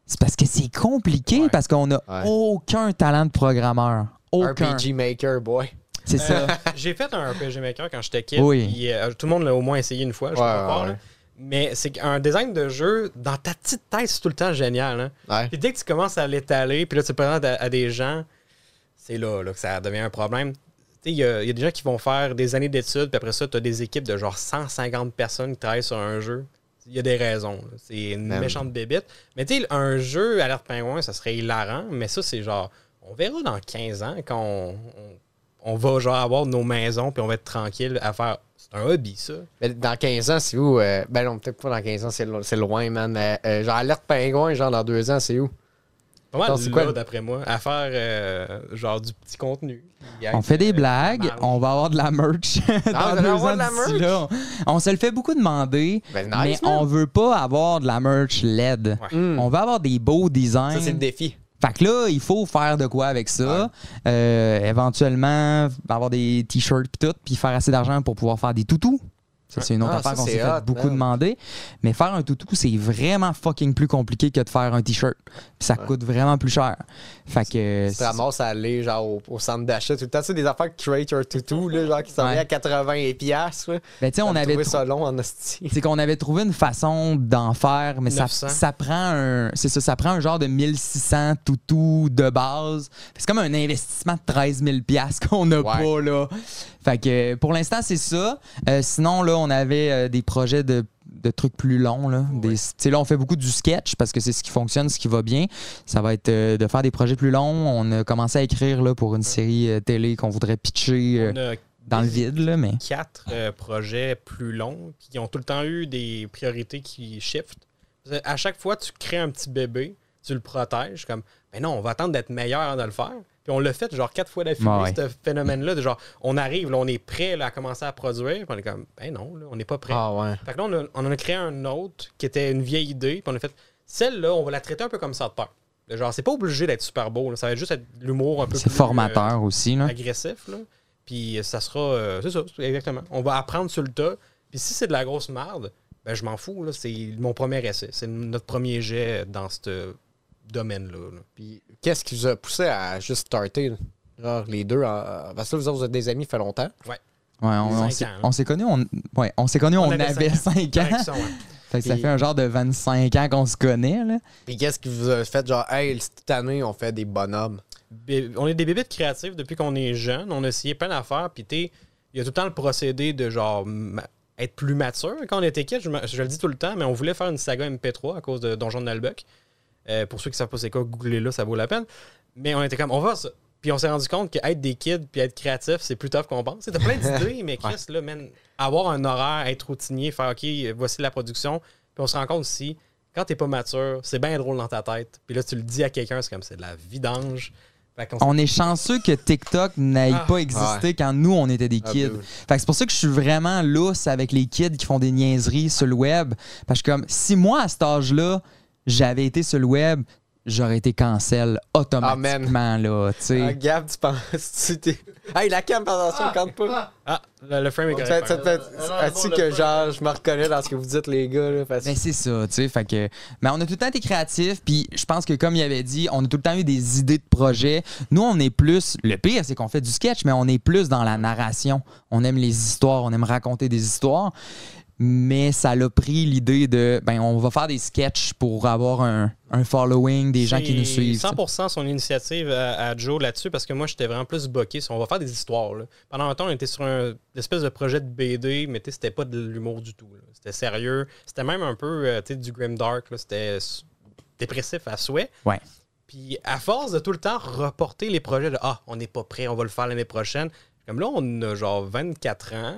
C'est parce que c'est compliqué, Ouais. parce qu'on n'a Ouais. aucun talent de programmeur. Aucun. RPG Maker, boy. C'est ça. Euh, J'ai fait un RPG Maker quand j'étais kid. Oui. euh, tout le monde l'a au moins essayé une fois, je Ouais, peux Mais c'est qu'un design de jeu, dans ta petite tête, c'est tout le temps génial. Hein? Ouais. Puis dès que tu commences à l'étaler, puis là, tu présentes à, à des gens, c'est là, là que ça devient un problème. Tu sais, Il y, a il y a des gens qui vont faire des années d'études, puis après ça, tu as des équipes de genre 150 personnes qui travaillent sur un jeu. Il y a des raisons. C'est une méchante bébite. Mais tu sais, un jeu alerte pingouin, ça serait hilarant, mais ça, c'est genre, on verra dans 15 ans quand on, on- on va genre avoir nos maisons, puis on va être tranquille à faire. C'est un hobby, ça. Mais dans 15 ans, c'est où? euh, ben non, peut-être pas dans 15 ans, c'est lo- c'est loin, man. Mais euh, genre, alerte pingouin, genre dans 2 ans, c'est où? Pas mal Attends, c'est là, quoi? d'après moi, à faire euh, genre du petit contenu. On fait des Euh, blagues, marge. on va avoir de la merch dans vous allez deux avoir ans de la merch? là. On se le fait beaucoup demander, Ben mais man. on veut pas avoir de la merch LED. Ouais. Hmm. On veut avoir des beaux designs. Ça, c'est le défi. Fait que là, il faut faire de quoi avec ça. Euh, éventuellement, avoir des t-shirts pis tout, puis faire assez d'argent pour pouvoir faire des toutous. Ça, c'est une autre Ah, affaire qu'on s'est c'est fait hot, beaucoup man. demander. Mais faire un toutou, c'est vraiment fucking plus compliqué que de faire un t-shirt. Puis ça coûte vraiment plus cher. Fait que. Tu ramasses à aller genre au, au centre d'achat tout le temps. Tu sais, des affaires create your tutu, là, genre qui s'en Ouais. à 80 piastres. là. Ben, tu on avait. ça long en. C'est qu'on avait trouvé une façon d'en faire, mais ça, 900. ça prend un. C'est ça, ça prend un genre de 1600 toutous de base. C'est comme un investissement de 13 000 piastres qu'on n'a Ouais. pas, là. Fait que pour l'instant, c'est ça. Euh, sinon, là, on avait euh, des projets de, de trucs plus longs, là. Des- Tu sais, là, on fait beaucoup du sketch parce que c'est ce qui fonctionne, ce qui va bien. Ça va être euh, de faire des projets plus longs. On a commencé à écrire, là, pour une série euh, télé qu'on voudrait pitcher euh, dans le vide, là, mais. quatre euh, projets plus longs qui ont tout le temps eu des priorités qui shiftent. À chaque fois, tu crées un petit bébé, tu le protèges, comme, ben non, on va attendre d'être meilleur avant de le faire. Puis on l'a fait genre quatre fois d'affilée, Ouais. ce phénomène-là, de genre, on arrive, là, on est prêt là, à commencer à produire, puis on est comme, ben non, là, on n'est pas prêt. Ah ouais. Fait que là, on, a- on en a créé un autre qui était une vieille idée, puis on a fait, celle-là, on va la traiter un peu comme ça de peur. Genre, c'est pas obligé d'être super beau, là. ça va juste être l'humour un peu C'est plus, euh, formateur aussi, là. agressif. Là. Puis ça sera. euh, c'est ça, exactement. On va apprendre sur le tas. Puis si c'est de la grosse merde, ben je m'en fous. Là. C'est mon premier essai. C'est notre premier jet dans ce domaine-là. là. Puis qu'est-ce qui vous a poussé à juste starter? là? Genre les deux. Parce que là, vous autres, vous êtes des amis, ça fait longtemps. Ouais, on, on Cinq s'est- ans, hein. on s'est connus, on, ouais, on s'est connus, on, avait 5 ans. Ouais. Fait que ça Puis- fait un genre de 25 ans qu'on se connaît, là. Puis qu'est-ce qui vous a fait genre, hey, cette année, on fait des bonhommes? Bé- On est des bébites créatifs depuis qu'on est jeune. On a essayé plein d'affaires. Puis t'es- il y a tout le temps le procédé de genre ma- être plus mature. Quand on était kids, je, me- je le dis tout le temps, mais on voulait faire une saga MP3 à cause de Donjon de Nalbuck. Euh, pour ceux qui savent pas c'est quoi, googlez-là, ça vaut la peine. Mais on était comme, on va ça. Puis on s'est rendu compte qu'être des kids puis être créatif, c'est plus tough qu'on pense. T'as plein d'idées, mais Chris, là, man, avoir un horaire, être routinier, faire OK, voici la production. Puis on se rend compte aussi, quand t'es pas mature, c'est bien drôle dans ta tête. Puis là, tu le dis à quelqu'un, c'est comme c'est de la vidange. On est chanceux que TikTok n'ait Ah, pas existé quand nous, on était des Ah, kids. Fait que c'est pour ça que je suis vraiment lousse avec les kids qui font des niaiseries sur le web. Parce que comme si moi, à cet âge-là, j'avais été sur le web, j'aurais été cancel automatiquement, là, tu sais. Ah, Gab, tu penses. Tu. Hey, la cam, attention, compte pas. Ah, le, le frame est correct. As-tu que genre, je me reconnais dans ce que vous dites, les gars, là? Parce... Ben c'est ça, tu sais, fait que mais on a tout le temps été créatifs puis je pense que comme il avait dit, on a tout le temps eu des idées de projets. Nous on est plus le pire c'est qu'on fait du sketch mais on est plus dans la narration. On aime les histoires, on aime raconter des histoires. Mais ça l'a pris l'idée de ben on va faire des sketchs pour avoir un, un following, des gens qui nous suivent. tu sais. 100% son initiative à, à Joe là-dessus parce que moi j'étais vraiment plus boqué sur on va faire des histoires. là. Pendant un temps, on était sur un une espèce de projet de BD, mais c'était pas de l'humour du tout. C'était sérieux. C'était même un peu euh, tu sais, du grimdark. là. C'était dépressif à souhait. Ouais. Puis à force de tout le temps reporter les projets de Ah, on n'est pas prêt, on va le faire l'année prochaine. Comme là, on a genre 24 ans.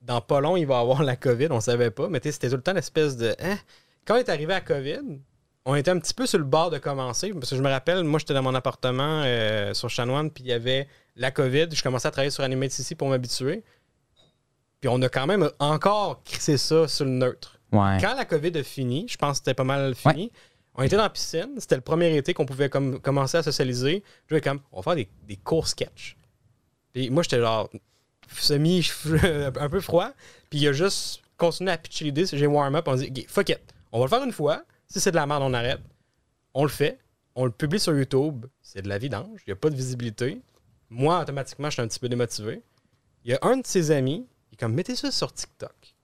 Dans pas long, il va avoir la COVID, on savait pas. Mais c'était tout le temps l'espèce de Hein? Quand on est arrivé à COVID, on était un petit peu sur le bord de commencer. Parce que je me rappelle, moi, j'étais dans mon appartement euh, sur Chanoine, puis il y avait la COVID. Je commençais à travailler sur Animate ici pour m'habituer. Puis on a quand même encore crissé ça sur le neutre. Ouais. Quand la COVID a fini, je pense que c'était pas mal fini. On était dans la piscine. C'était le premier été qu'on pouvait comme, commencer à socialiser. Je comme, on va faire des, des courts sketchs. Puis moi, j'étais genre semi un peu froid. Puis il a juste continué à pitcher l'idée. J'ai warm-up. On dit, OK, fuck it. On va le faire une fois. Si c'est de la merde, on arrête. On le fait. On le publie sur YouTube. C'est de la vidange. Il n'y a pas de visibilité. Moi, automatiquement, je suis un petit peu démotivé. Il y a un de ses amis, il est comme, mettez ça sur TikTok.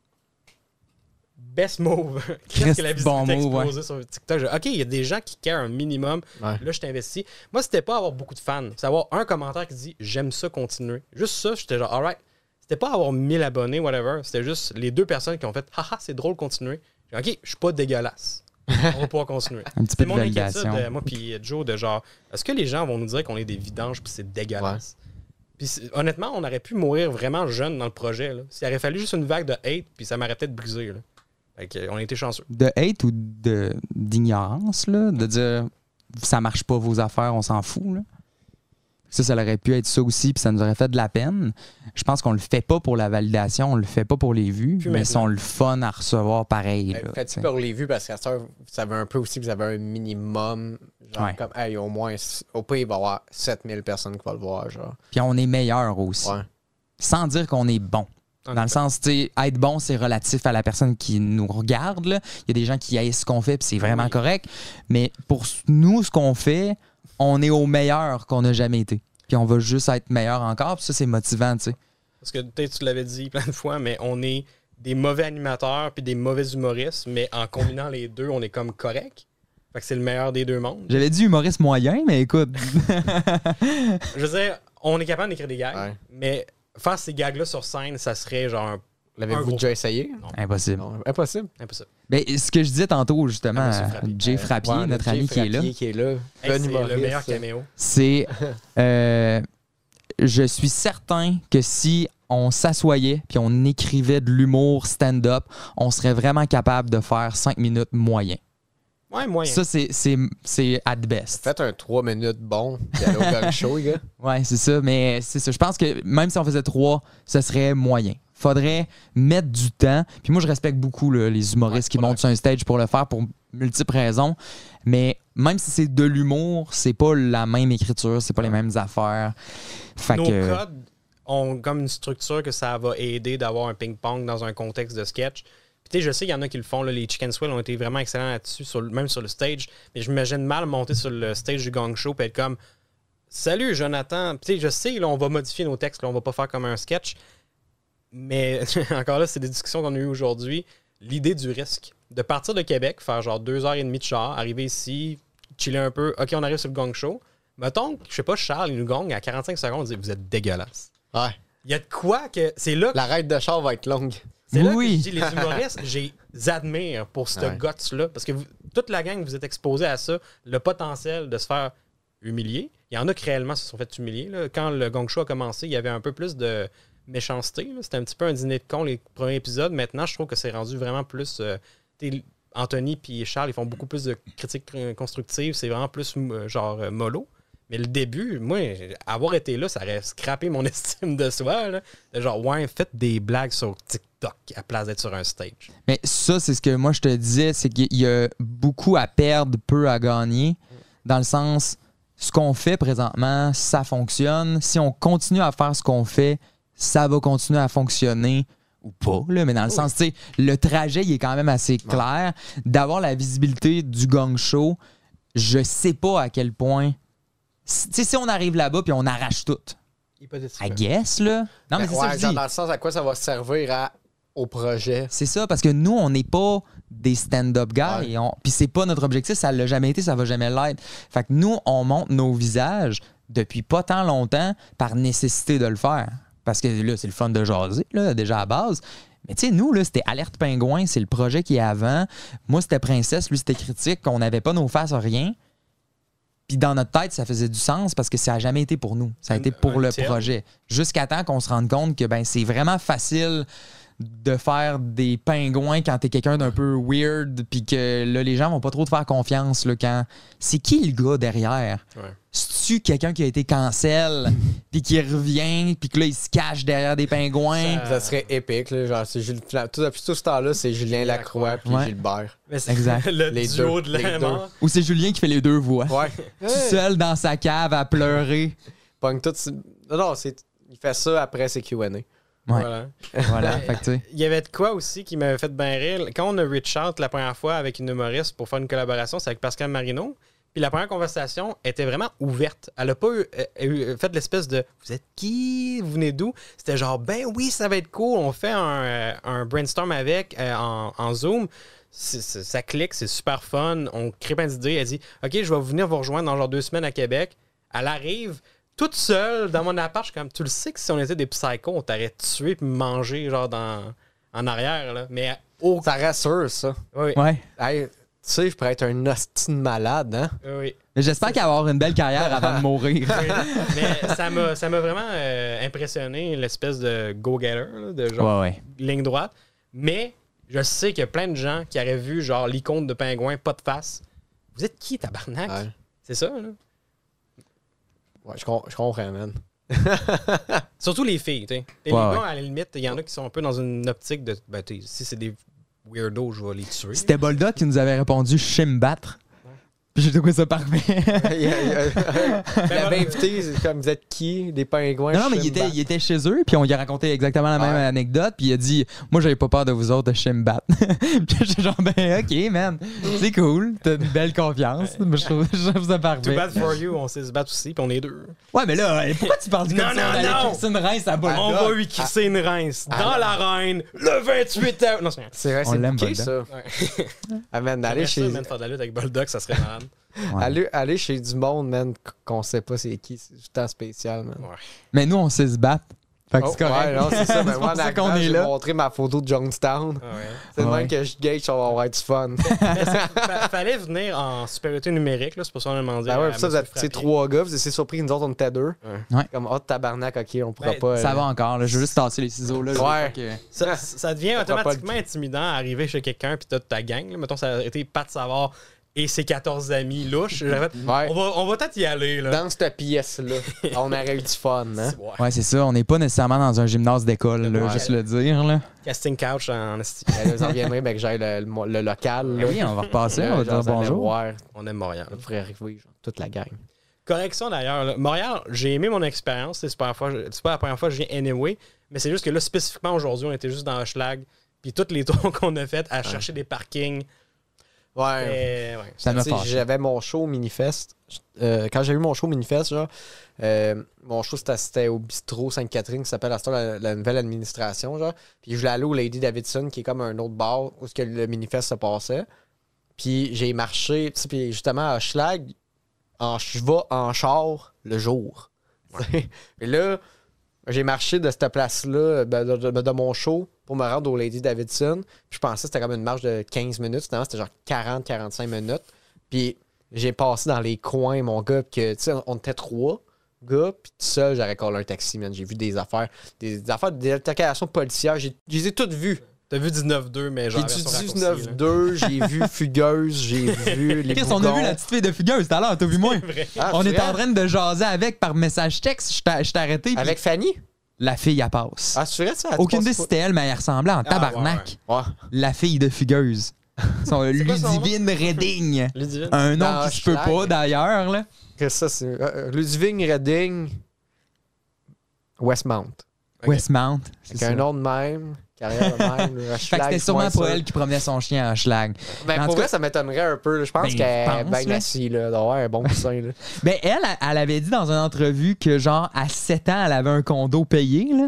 Best move. Qu'est-ce que la Christ, bon visibilité move, ouais. explosée sur TikTok? Je- OK, il y a des gens qui carent un minimum. Ouais. Là, je t'investis. Moi, c'était pas avoir beaucoup de fans. C'est avoir un commentaire qui dit j'aime ça, continuer. Juste ça, j'étais genre, alright. C'était pas avoir 1000 abonnés, whatever. C'était juste les deux personnes qui ont fait haha, c'est drôle, continuer. J'ai dit, OK, je suis pas dégueulasse. On va pouvoir continuer. Un petit peu C'est de mon inquiétude, euh, moi puis Joe, de genre, est-ce que les gens vont nous dire qu'on est des vidanges puis c'est dégueulasse? Puis honnêtement, on aurait pu mourir vraiment jeune dans le projet. là. S'il aurait fallu juste une vague de hate, puis ça m'aurait peut-être brisé. Là. Fait que, on a été chanceux. De hate ou de d'ignorance là, de dire ça marche pas vos affaires, on s'en fout là? Ça, ça aurait pu être ça aussi, puis ça nous aurait fait de la peine. Je pense qu'on le fait pas pour la validation, on le fait pas pour les vues, Puis mais sont le fun à recevoir pareil. Faites-tu sais. pour les vues parce qu'à ça, vous savez un peu aussi que vous avez un minimum. Genre, Ouais. comme, hey, au moins, au pire, il va y avoir 7000 personnes qui vont le voir, genre. Puis on est meilleur aussi. Ouais. Sans dire qu'on est bon. Dans le sens, tu sais, être bon, c'est relatif à la personne qui nous regarde. là. Il y a des gens qui haïssent ce qu'on fait, puis c'est vraiment Oui. correct. Mais pour nous, ce qu'on fait, on est au meilleur qu'on n'a jamais été. Puis on va juste être meilleur encore, puis ça, c'est motivant, tu sais. Parce que peut-être tu l'avais dit plein de fois, mais on est des mauvais animateurs puis des mauvais humoristes, mais en combinant les deux, on est comme correct. Fait que c'est le meilleur des deux mondes. J'avais dit humoriste moyen, mais écoute. Je veux dire, on est capable d'écrire des gags, Ouais. mais faire ces gags-là sur scène, ça serait genre L'avez-vous déjà essayé? Impossible. Non, impossible. impossible. Ben, ce que je disais tantôt, justement, Ah, Frappier. Jay Frappier, Ouais, notre Jay ami qui est là, Frappier qui est là. Hey, c'est le meilleur caméo. c'est. euh, je suis certain que si on s'assoyait puis on écrivait de l'humour stand-up, on serait vraiment capable de faire 5 minutes moyen. Ouais, moyen. Ça, c'est- c'est c'est at best. Faites un 3 minutes bon, puis allez au gang show, les gars. Ouais, c'est ça. Mais c'est ça. Je pense que même si on faisait 3, ce serait moyen. Faudrait mettre du temps. Puis moi, je respecte beaucoup là, les humoristes Ouais, qui montent sur un stage pour le faire pour multiples raisons. Mais même si c'est de l'humour, c'est pas la même écriture, c'est pas les mêmes affaires. Fait Nos que. codes ont comme une structure que ça va aider d'avoir un ping-pong dans un contexte de sketch. Puis tu sais, je sais qu'il y en a qui le font. là, les Chicken Swell ont été vraiment excellents là-dessus, sur même sur le stage. Mais je m'imagine mal monter sur le stage du Gang Show et être comme Salut Jonathan. Puis tu sais, je sais, là, on va modifier nos textes, là, on va pas faire comme un sketch. Mais encore là, c'est des discussions qu'on a eues aujourd'hui. L'idée du risque. De partir de Québec, faire genre deux heures et demie de char, arriver ici, chiller un peu. OK, on arrive sur le Gang Show. Mettons, je sais pas, Charles, il nous gagne à 45 secondes, il dit Vous êtes dégueulasse. Ouais. Il y a de quoi que. C'est là que, La raide de char va être longue. C'est là que Oui. je dis les humoristes, j'ai admire pour ce Ouais. guts-là. Parce que vous- toute la gang, vous êtes exposés à ça, le potentiel de se faire humilier. Il y en a qui réellement se sont fait humilier. là. Quand le Gong Show a commencé, il y avait un peu plus de méchanceté. C'était un petit peu un dîner de con les premiers épisodes. Maintenant, je trouve que c'est rendu vraiment plus. euh, Anthony puis Charles, ils font beaucoup plus de critiques constructives. C'est vraiment plus euh, genre euh, mollo. Mais le début, moi, avoir été là, ça aurait scrappé mon estime de soi. Là. Genre, ouais, faites des blagues sur TikTok à place d'être sur un stage. Mais ça, c'est ce que moi je te disais, c'est qu'il y a beaucoup à perdre, peu à gagner. Dans le sens, ce qu'on fait présentement, ça fonctionne. Si on continue à faire ce qu'on fait, ça va continuer à fonctionner ou pas, là, mais dans le sens, tu sais, le trajet, il est quand même assez clair. D'avoir la visibilité du gang show, je sais pas à quel point. Si- Tu sais, si on arrive là-bas puis on arrache tout, I guess, là. Non, mais c'est ça ouais, que je genre dis. dans le sens à quoi ça va servir à- au projet? C'est ça, parce que nous, on n'est pas des stand-up guys. Ouais. On- Puis c'est pas notre objectif, ça l'a jamais été, ça va jamais l'être. Fait que nous, on monte nos visages depuis pas tant longtemps par nécessité de le faire. Parce que là, c'est le fun de jaser, là, déjà à base. Mais tu sais, nous, là, c'était Alerte Pingouin, c'est le projet qui est avant. Moi, c'était Princesse, lui, c'était Critique. On n'avait pas nos faces à rien. Puis dans notre tête, ça faisait du sens parce que ça n'a jamais été pour nous. Ça a été pour le projet. Jusqu'à temps qu'on se rende compte que ben, c'est vraiment facile de faire des pingouins quand t'es quelqu'un d'un peu weird, puis que là, les gens vont pas trop te faire confiance là, quand. C'est qui le gars derrière? Ouais. C'est-tu quelqu'un qui a été cancel, puis qui revient, puis que là, il se cache derrière des pingouins? Ça- Ça serait épique. Là, genre, c'est Jules- tout, depuis tout ce temps-là, c'est Julien Lacroix puis Ouais. Gilbert. Mais Exact. le Les duo deux, de la mort. Ou c'est Julien qui fait les deux voix. Ouais. Tout seul dans sa cave à pleurer. Pogne tout. Non, non, c'est. Il fait ça après ses QA. Ouais. Voilà. Voilà. Il y avait de quoi aussi qui m'avait fait bien rire. Quand on a reach out la première fois avec une humoriste pour faire une collaboration, c'est avec Pascal Marino. Puis la première conversation était vraiment ouverte. Elle a pas eu, euh, eu- fait l'espèce de Vous êtes qui? Vous venez d'où C'était genre Ben oui, ça va être cool. On fait un, euh, un brainstorm avec euh, en, en Zoom. Ça clique, c'est super fun. On crée plein d'idées. Elle dit Ok, je vais venir vous rejoindre dans genre deux semaines à Québec. Elle arrive toute seule dans mon appart. Je suis comme Tu le sais que si on était des psychos, on t'aurait tué puis mangé genre dans, en arrière. Là. Mais au. Ça rassure, ça. Oui, Ouais. Hey, tu sais, je pourrais être un hostie de malade, hein? oui. Mais j'espère qu'elle va avoir une belle carrière avant de mourir. Oui. Mais ça m'a, ça m'a vraiment euh, impressionné, l'espèce de go-getter, de genre Ouais, ouais. ligne droite. Mais je sais qu'il y a plein de gens qui auraient vu genre l'icône de pingouin, pas de face. Vous êtes qui, tabarnak? Ouais. C'est ça, là? Ouais, je, com- je comprends, man. Surtout les filles, tu sais. Les Ouais, gars, ouais. à la limite, il y en a qui sont un peu dans une optique de. Ben, tu sais, si c'est des weirdos, je vais les tuer. C'était Bolda qui nous avait répondu je sais me battre. Puis j'ai trouvé ça parfait. il, avait invité, c'est comme vous êtes qui? Des pingouins non, non, mais il était, il était chez eux, puis on lui a raconté exactement la même Ouais. anecdote, puis il a dit Moi, j'avais pas peur de vous autres, je me battre. puis j'ai genre, ben, ok, man, c'est cool, t'as une belle confiance. Je trouve, je trouve ça Too parfait. bad for you, on sait se battre aussi, puis on est deux. Ouais, mais là, pourquoi tu parles du Non, ça? non, non! crisser une à Bolda. On va lui crisser une rince dans l'arène le 28 août. Non, c'est rien. C'est vrai, c'est ça. Ouais. Ah, man, J'aimerais aller ça, chez, man, faire de la lutte avec Bulldog, ça serait malade. Ouais. aller, aller chez du monde, man, qu'on sait pas c'est qui, c'est tout le temps spécial, man. Ouais. Mais nous, on sait se battre. Fait que Oh, c'est correct. ouais, non, c'est ça. Mais moi, pour ça qu'on est là. montré ma photo de Jonestown. Ah ouais. C'est le Ouais. même que je gage, ça va avoir du fun. Fa- fallait venir en supériorité numérique, là, c'est pour ça qu'on a demandé. Ben ouais, puis ça, vous êtes trois gars, vous étiez surpris, nous autres, on était deux. Ouais. Comme, oh, tabarnak, ok, on pourra Ben, pas. Ça euh, va encore, là. je veux juste tasser les ciseaux. Là, Ouais. Ça, ça devient On automatiquement intimidant d'arriver chez quelqu'un puis t'as ta gang. Là. Mettons, ça a été pas de savoir et ses 14 amis louches. J'aurais fait, Ouais. On va, on va peut-être y aller. Là. Dans cette pièce-là, on aurait eu du fun, hein? Ouais. Ouais, c'est ça. On n'est pas nécessairement dans un gymnase d'école, Ouais. juste le dire. Là. Casting couch en esti. Ben, Vous en reviendrez, mais que j'aille le, le- le local. Ben là. oui, on va repasser, on va dire bonjour. voir, On aime Montréal. ça pourrait arriver, genre, toute la gang. Correction d'ailleurs. Montréal, j'ai aimé mon expérience. C'est pas, la fois- c'est pas la première fois que je viens anyway. Mais c'est juste que là, spécifiquement aujourd'hui, on était juste dans Hochelag. Puis tous les tours qu'on a fait à chercher des parkings. Ouais. ouais. Ça m'a. J'avais mon show Minifest. Euh, quand j'ai eu mon show Minifest, genre, euh, mon show c'était- au bistrot Sainte-Catherine qui s'appelle temps la, la nouvelle administration. Genre. Puis je voulais aller au Lady Davidson qui est comme un autre bar où que le Minifest se passait. Puis j'ai marché, puis justement à Schlag, en, je vais en char le jour. Puis là, j'ai marché de cette place-là, ben, de, mon show, pour me rendre au Lady Davidson. Je pensais que c'était comme une marche de 15 minutes. C'était genre 40-45 minutes. Puis j'ai passé dans les coins, mon gars, que, tu sais, on était trois gars, puis tout seul, j'aurais collé un taxi, man. J'ai vu des affaires, des, des affaires, des altercations policières. J'ai- Je les ai toutes vues. T'as vu 19-2, mais genre. J'ai là. 19-2, j'ai vu Fugueuse, j'ai vu les Chris, on a vu la petite fille de fugueuse tout à l'heure, t'as vu moi? Ah, on vrai? en train de jaser avec par message texte, je t'ai arrêté. Avec Fanny? La fille, elle passe. Ah, c'est vrai ça? Aucune idée c'était elle, mais elle ressemblait en tabarnak. pas- Ouais. La fille de fugueuse. Son? Ludivine Redding. Ludivine? Un nom Dans qui se peut pas d'ailleurs, là. Que ça, c'est. euh, Ludwig Redding. Westmount. Westmount. c'est Avec un nom de même. Carrière de même. Fait que c'était sûrement pas elle qui promenait son chien en schlag. Ben, En pour tout vrai, cas- ça m'étonnerait un peu. Je pense Ben, qu'elle est bien là. assise, là. d'avoir un bon coussin, là. Ben, elle, elle, elle avait dit dans une entrevue que, genre, à 7 ans, elle avait un condo payé, là.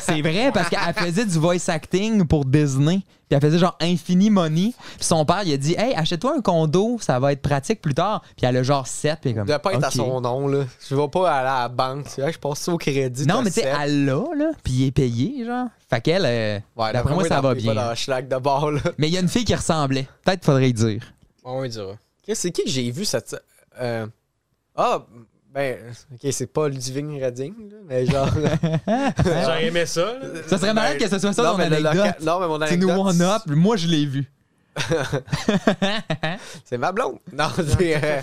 C'est vrai, parce qu'elle faisait du voice acting pour Disney. Puis elle faisait genre infini money. Puis son père, il a dit Hey, achète-toi un condo, ça va être pratique plus tard. Puis elle a genre 7. Puis elle est comme. Pas être à son nom, là. Je vais pas aller à la banque. Vrai que je passe ça au crédit. Non, mais tu sais, elle l'a, là. Puis il est payé, genre. Fait qu'elle, euh, Ouais, d'après moi, ça va il bien. Pas dans de bord, là. Mais il y a une fille qui ressemblait. Peut-être faudrait y dire. On lui dira. Qu'est-ce- C'est qui que j'ai vu cette. euh, Ah, ben, ok, c'est pas Ludwig Redding, là, mais genre. J'aurais aimé ça. là. Ça serait malade Ben, que ce soit ça non, ton mais le anecdote. loca- Non, mais mon Tu nous anecdote. one-up. Moi, je l'ai vu. C'est ma blonde. Non, c'est, euh,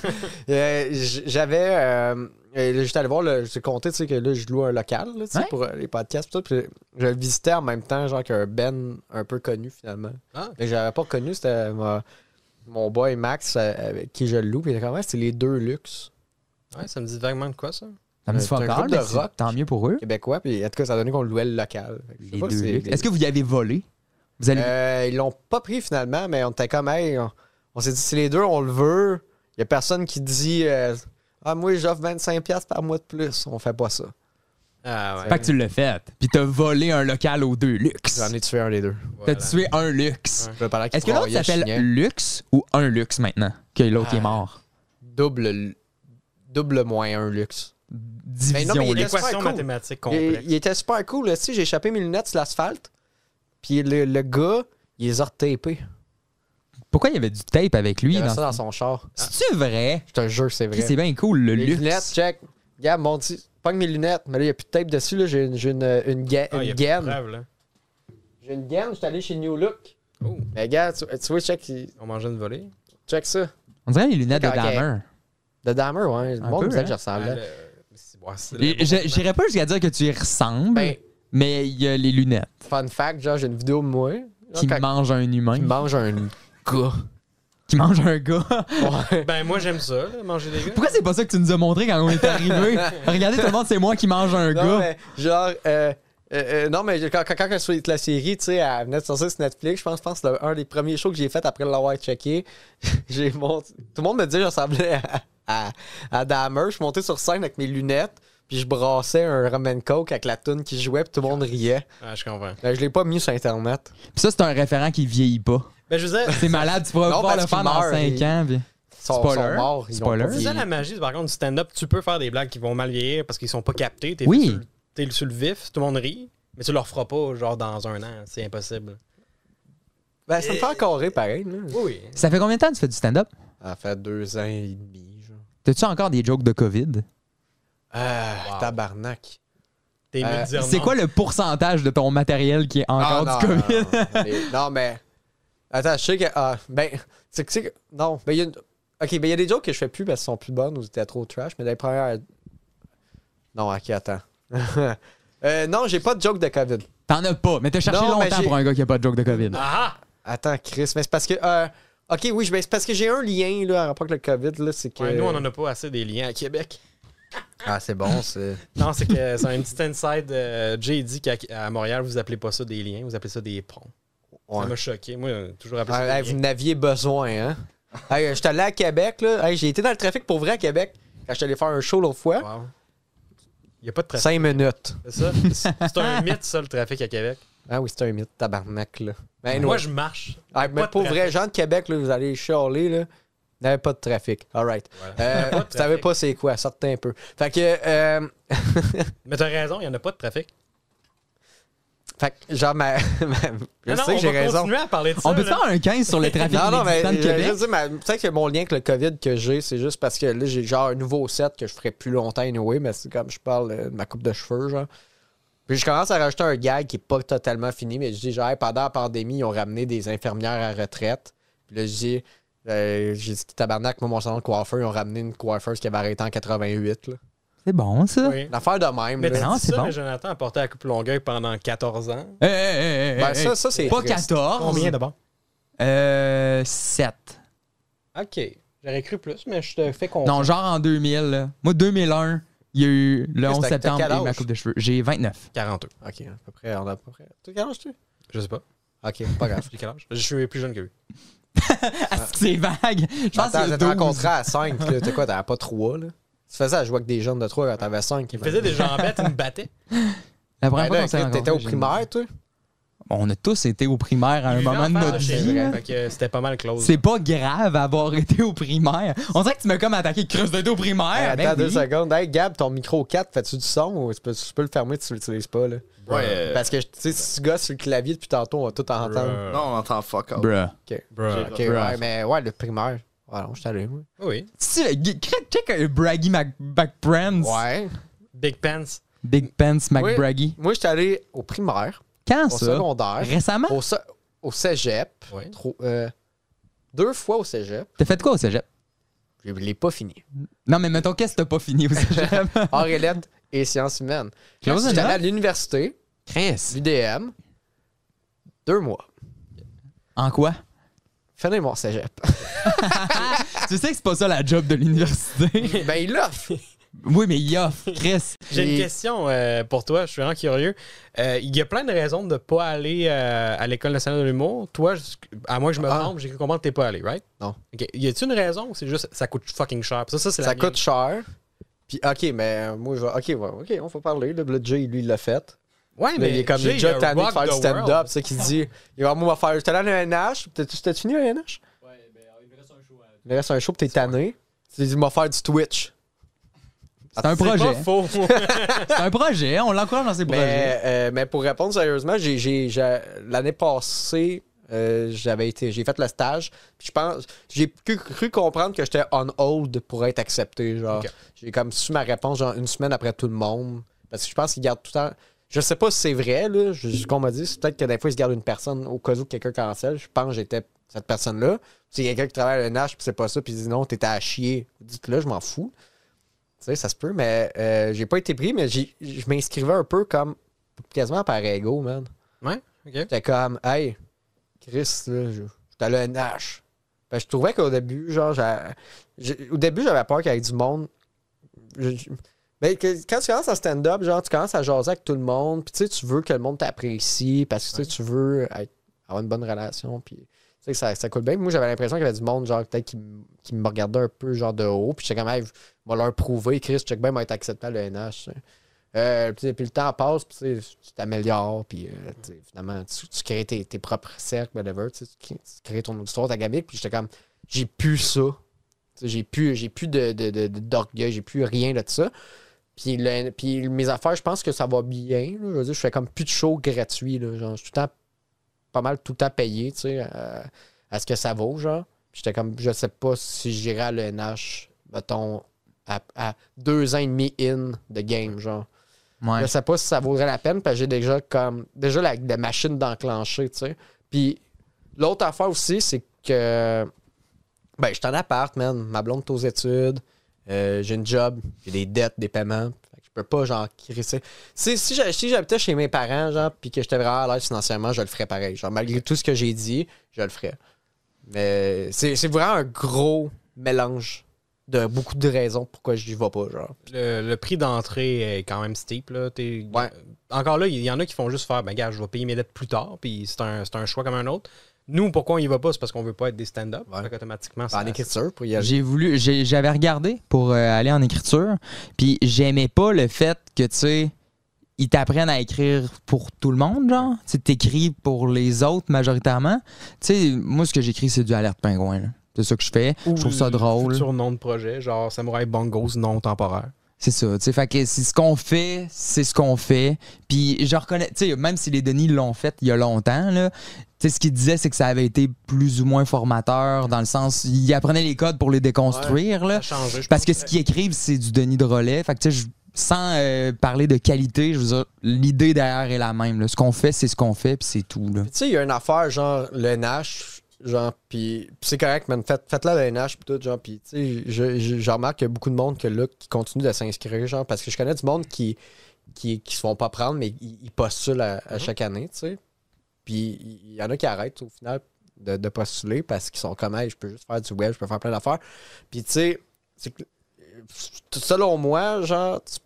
euh, j'avais. Euh, euh, j'étais allé voir, le- j'ai compté, tu sais, que là, je loue un local, là, tu sais, Ouais. pour les podcasts, tout, puis je le visitais en même temps, genre qu'un Ben un peu connu, finalement. Ah. Mais j'avais pas connu, c'était mon boy Max, avec qui je le loue, puis il était quand même, c'était les deux luxe Ouais, ça me dit vaguement de quoi, ça? Ça me dit groupe all, de mais c'est- rock. Tant mieux pour eux. québécois, puis en tout cas, ça a donné qu'on louait le local. Fait que je sais Les pas deux si c'est- luxe. Est-ce que vous y avez volé? Vous allez. Euh, ils l'ont pas pris finalement, mais on était comme, hey, on, on s'est dit, si les deux on le veut, il y a personne qui dit, euh, ah, moi j'offre 25$ par mois de plus. On fait pas ça. Ah ouais. Fait que tu l'as fait. Puis t'as volé un local aux deux luxe. J'en ai tué un des deux. T'as Voilà. tué un luxe. Je Est-ce que l'autre s'appelle luxe ou un luxe maintenant? Que l'autre est Ah. mort? double, double moins un luxe? Division mais il est luxe. super Équation cool. mathématique Il, complexe. il était super cool. Sais, j'ai échappé mes lunettes sur l'asphalte. Puis le, le gars, il les a retapées. Pourquoi il y avait du tape avec lui? Il avait dans ça dans son char. C'est-tu vrai? Je te jure, c'est vrai. C'est bien cool, le Les luxe. lunettes, check. Regarde, mon dit, pogne mes lunettes. Mais là, il n'y a plus de tape dessus. là. J'ai une, j'ai une, une, ga- Ah, une de gaine. J'ai une gaine, je suis allé chez New Look. Oh, Mais regarde, tu, tu vois, check, il- on mangeait une volée. check ça. On dirait les lunettes de Dammer. Ouais. Un peu, disait hein? que je ressemblais. Ah, ouais, J'irais pas jusqu'à dire que tu y ressembles, Ben, mais il y a les lunettes fun fact, genre, j'ai une vidéo de moi. qui mangent un humain. qui mange un gars. Qui mange un gars. Ouais. Ben, moi, j'aime ça, là, manger des gars. Pourquoi c'est pas ça que tu nous as montré quand on est arrivé? Regardez tout le monde, c'est moi qui mange un Non, gars. mais genre, euh, euh, euh, non, mais quand, quand, quand sur la série, tu sais, elle venait de sortir sur Netflix, je pense, je pense que c'est un des premiers shows que j'ai fait après l'avoir checké. j'ai monté. Tout le monde me dit que je ressemblais à, à, à Dahmer. Je suis monté sur scène avec mes lunettes, puis je brassais un rum and coke avec la tune qui jouait, puis tout le monde riait. Ah, je comprends. Mais je l'ai pas mis sur Internet. Puis ça, c'est un référent qui vieillit pas. Ben, je veux dire, C'est malade, tu pourras Non, pouvoir le faire dans meurt, 5 il- ans. puis- Ils sont, Spoiler. sont morts. Spoiler. c'est ça la magie, par contre, du stand-up. Tu peux faire des blagues qui vont mal vieillir parce qu'ils sont pas captés. T'es Oui. sur, le- t'es sur le vif, tout le monde rit, mais tu leur feras pas, genre, dans un an. C'est impossible. Ben, ça me fait encore rire pareil. Là. Oui, oui. Ça fait combien de temps que tu fais du stand-up? Ça fait deux ans et demi. T'as-tu encore des jokes de COVID? Ah, Wow. tabarnak. Euh, C'est quoi le pourcentage de ton matériel qui est encore Ah, du non, COVID? Non, non, mais- non, mais. Attends, je sais que. Ah, ben. C'est que. Non, ben, il y a une- Ok, ben, il y a des jokes que je fais plus parce qu'elles sont plus bonnes ou c'était trop trash, mais les premières. Non, ok, attends. Euh, non, j'ai pas de joke de COVID. T'en as pas, mais t'as cherché Non, longtemps pour un gars qui a pas de joke de COVID. Ah Attends, Chris, mais c'est parce que. Euh, Ok, oui, je- ben, c'est parce que j'ai un lien là, en rapport avec le COVID, là, c'est que. Ouais, nous, on en a pas assez des liens à Québec. Ah, c'est bon, c'est. Non, c'est que c'est un petit inside. euh, Jay dit qu'à à Montréal, vous appelez pas ça des liens, vous appelez ça des ponts. Ça m'a choqué. Moi, j'ai toujours appelé Ah, ça hey, des vous n'aviez besoin, hein? hey, euh, j'étais allé à Québec, là. Hey, j'ai été dans le trafic pour vrai à Québec. Quand j'étais allé faire un show l'autre fois. Wow. Il n'y a pas de trafic. Cinq minutes. C'est ça? C'est c'est un mythe, ça, le trafic à Québec? Ah oui, c'est un mythe, tabarnak, là. Ben, Moi, ouais. je marche. Ah, mais pour trafic. vrai, gens de Québec, là, vous allez chialer, là. Il n'y avait pas de trafic. All right. Euh, de tu savais trafic. pas c'est quoi, sortez un peu. Fait que, euh, Mais t'as raison, il n'y en a pas de trafic. fait que, genre, ma, ma- je Non, non, sais on que j'ai va raison. continuer à parler de ça. On peut là. faire un 15 sur le trafic Non, non, mais de je Québec? peut-être que mon lien avec le COVID que j'ai, c'est juste parce que là, j'ai genre un nouveau set que je ferai plus longtemps anyway, mais c'est comme je parle euh, de ma coupe de cheveux, genre. Puis je commence à rajouter un gag qui est pas totalement fini, mais je dis genre, Hey, pendant la pandémie, ils ont ramené des infirmières à retraite. Puis là, je dis, euh, j'ai dit, tabarnak, moi, mon salon de coiffeur, ils ont ramené une coiffeuse qui avait arrêté en 88. là. C'est bon, ça. Oui. L'affaire de même. Mais là. non, c'est ça, bon. mais Jonathan a porté la coupe longueuil pendant 14 ans? Eh, eh, eh, eh, Ben, eh, ça, ça, c'est Pas triste. 14. Combien d'abord? Euh, 7. OK. J'aurais cru plus, mais je te fais confiance. Non, genre en 2000. là. Moi, 2001, il y a eu le Qu'est-ce 11 que t'as- septembre et ma coupe de cheveux. J'ai 29. 42. Ok, à peu près. On a à peu près. Tu quel âge tu? Je sais pas. Ok, pas grave. J'ai quel âge? Je suis plus jeune que lui. Ah, c'est vague. Je pense Attends, que c'est t'as 12. rencontré à 5. T'as quoi, t'avais pas 3 là? Tu faisais à jouer avec des jeunes de 3 quand t'avais 5. Il faisait des jambettes, il me battait. La première Ben fois qu'on s'est T'étais au primaire, toi? On a tous été au primaire à un moment de notre de vie. c'était pas mal close. C'est pas grave d'avoir été au primaire. On dirait que tu m'as comme attaqué creuse d'être au primaire. Hey, Ben attends deux oui. secondes. Hey, Gab, ton micro 4, fais-tu du son ou tu peux, tu peux le fermer si tu l'utilises pas, là? Ouais. Parce que, tu sais, si tu gosses sur le clavier depuis tantôt, on va tout entendre. Bruh. Non, on entend fuck out. Bruh. Ok. Bruh. Ok, Bruh. ouais, mais ouais, le primaire. Non, je t'allais, moi. Oui. Tu sais, check, euh, Braggy Mac, McBrands. Ouais. Big Pants. Big Pants. McBraggy. Moi, j'étais allé au primaire, Quand au ça? secondaire, Récemment? au, ce- au cégep. Oui. Trop- euh, deux fois au cégep. T'as fait quoi au cégep? Je l'ai pas fini. Non, mais mettons, qu'est-ce que t'as pas fini au cégep? Arts et lettres et sciences humaines. Close J'étais allé à l'université, Chris. l'UDM, deux mois. En quoi? Finir mon cégep. tu sais que c'est pas ça la job de l'université. ben, il l'offre. Oui, mais il offre, Chris. J'ai Et- une question euh, pour toi, je suis vraiment curieux. Euh, il y a plein de raisons de ne pas aller euh, à l'École nationale de l'humour. Toi, je- à moins que je me Ah. trompe, j'ai cru comprendre que t'es pas allé, right? Non. OK. Y a-tu une raison ou c'est juste ça coûte fucking cher? Ça, ça c'est Ça la coûte cher. Puis, ok, mais moi, je vais. Ok, ouais, ok, on va parler. Le Jay, lui, il l'a fait. Ouais, mais il est comme déjà il a tanné de faire du stand-up. C'est ça qu'il dit. Il va, moi, on va faire. J'étais allé à un NH. T'as-tu t'as fini un NH? Il me reste un show, puis t'es tanné. Tu dis, il va faire du Twitch. C'est un C'est projet. C'est un projet. On l'encourage dans ses projets. Mais, euh, mais pour répondre sérieusement, l'année passée, euh, j'avais été, j'ai fait le stage. Puis je pense, j'ai cru, cru comprendre que j'étais on hold pour être accepté. Genre, j'ai comme su ma réponse genre une semaine après tout le monde. Parce que je pense qu'ils gardent tout le temps. Je sais pas si c'est vrai, là. Je- Ce qu'on m'a dit, c'est peut-être que des fois, ils se gardent une personne au cas où quelqu'un cancelle. Je pense que j'étais cette personne-là. C'est quelqu'un qui travaille à l'ENH, puis c'est pas ça, puis il dit non, t'étais à chier. Dites-le, je m'en fous. Tu sais, ça se peut, mais euh, j'ai pas été pris, mais je m'inscrivais un peu comme quasiment par ego, man. ouais, OK. J'étais comme, hey, Chris, là, j'étais à l'ENH. Ben, je trouvais qu'au début, genre, au début, j'avais peur qu'avec du monde. je- je- ben, que- quand tu commences à stand-up, genre, tu commences à jaser avec tout le monde, puis tu sais, tu veux que le monde t'apprécie, parce que tu sais, tu veux être- avoir une bonne relation, puis sais, que ça, ça coule bien. Moi, j'avais l'impression qu'il y avait du monde, genre, peut-être qui, qui me regardait un peu, genre, de haut, puis j'étais comme, hey, vais leur prouver, Chris, check bien, moi, être accepté à l'ENH. Euh, puis, puis le temps passe, puis tu t'améliores, puis euh, finalement, tu, crées tes, tes propres cercles, whatever, tu, crées- ton auditoire, ta gamique, puis j'étais comme, j'ai plus ça. J'ai plus, de, d'orgueil, j'ai plus rien de ça. Puis, le- puis mes affaires, je pense que ça va bien. Je veux dire, je fais comme plus de shows gratuits. Genre, je suis tout le temps, pas mal tout temps payé, tu sais, à, à ce que ça vaut, genre. J'étais comme, je sais pas si j'irai à l'ENH, mettons, à, à deux ans et demi in de game, genre. Ouais. Je sais pas si ça vaudrait la peine, parce que j'ai déjà comme déjà la, la machine d'enclencher, tu sais. Puis l'autre affaire aussi, c'est que ben, je suis en appart, man. Ma blonde est aux études. euh, j'ai une job, j'ai des dettes, des paiements. Peux pas, genre, crisser. Si, si j'ha- si j'habitais chez mes parents, genre, puis que j'étais vraiment à l'aise financièrement, je le ferais pareil. Genre, malgré tout ce que j'ai dit, je le ferais. Mais c'est vraiment un gros mélange de beaucoup de raisons pourquoi je n'y vais pas, genre. Le, le prix d'entrée est quand même steep. Là. Ouais. Encore là, il y en a qui font juste faire, ben gars, je vais payer mes dettes plus tard, puis c'est un, c'est un choix comme un autre. Nous, pourquoi on y va pas? C'est parce qu'on veut pas être des stand-up. Ouais. Fait qu'automatiquement, En écriture, pour y aller. J'ai voulu, j'avais regardé pour euh, aller en écriture, puis j'aimais pas le fait que, tu sais, ils t'apprennent à écrire pour tout le monde, genre. Tu sais, t'écris pour les autres majoritairement. Tu sais, moi, ce que j'écris, c'est du alerte pingouin. C'est ça que je fais. Ou je trouve ça le drôle. Futur nom de projet, genre Samurai Bongos non temporaire. C'est ça, tu sais, fait que c'est ce qu'on fait, c'est ce qu'on fait. Puis je reconnais, tu sais, même si les Denis l'ont fait il y a longtemps, là, sais, ce qu'ils disaient, c'est que ça avait été plus ou moins formateur, dans le sens, ils apprenaient les codes pour les déconstruire, là. Ça a changé. Parce que ce qu'ils écrivent, c'est du Denis de relais. Fait que, tu sais, sans euh, parler de qualité, je veux dire, l'idée derrière est la même. là. Ce qu'on fait, c'est ce qu'on fait, puis c'est tout. Tu sais, il y a une affaire, genre, le NH, genre, puis c'est correct, man. Faites, faites-la le NH, puis tout, genre, puis, tu sais, je, je, je remarque qu'il y a beaucoup de monde que là, qui continue de s'inscrire, genre, parce que je connais du monde qui, qui, qui se font pas prendre, mais ils, ils postulent à, à chaque année, tu sais. Puis, il y en a qui arrêtent, au final, de, de postuler parce qu'ils sont comme, hey, je peux juste faire du web, je peux faire plein d'affaires. Puis, tu sais, c'est que, euh, selon moi, genre, tu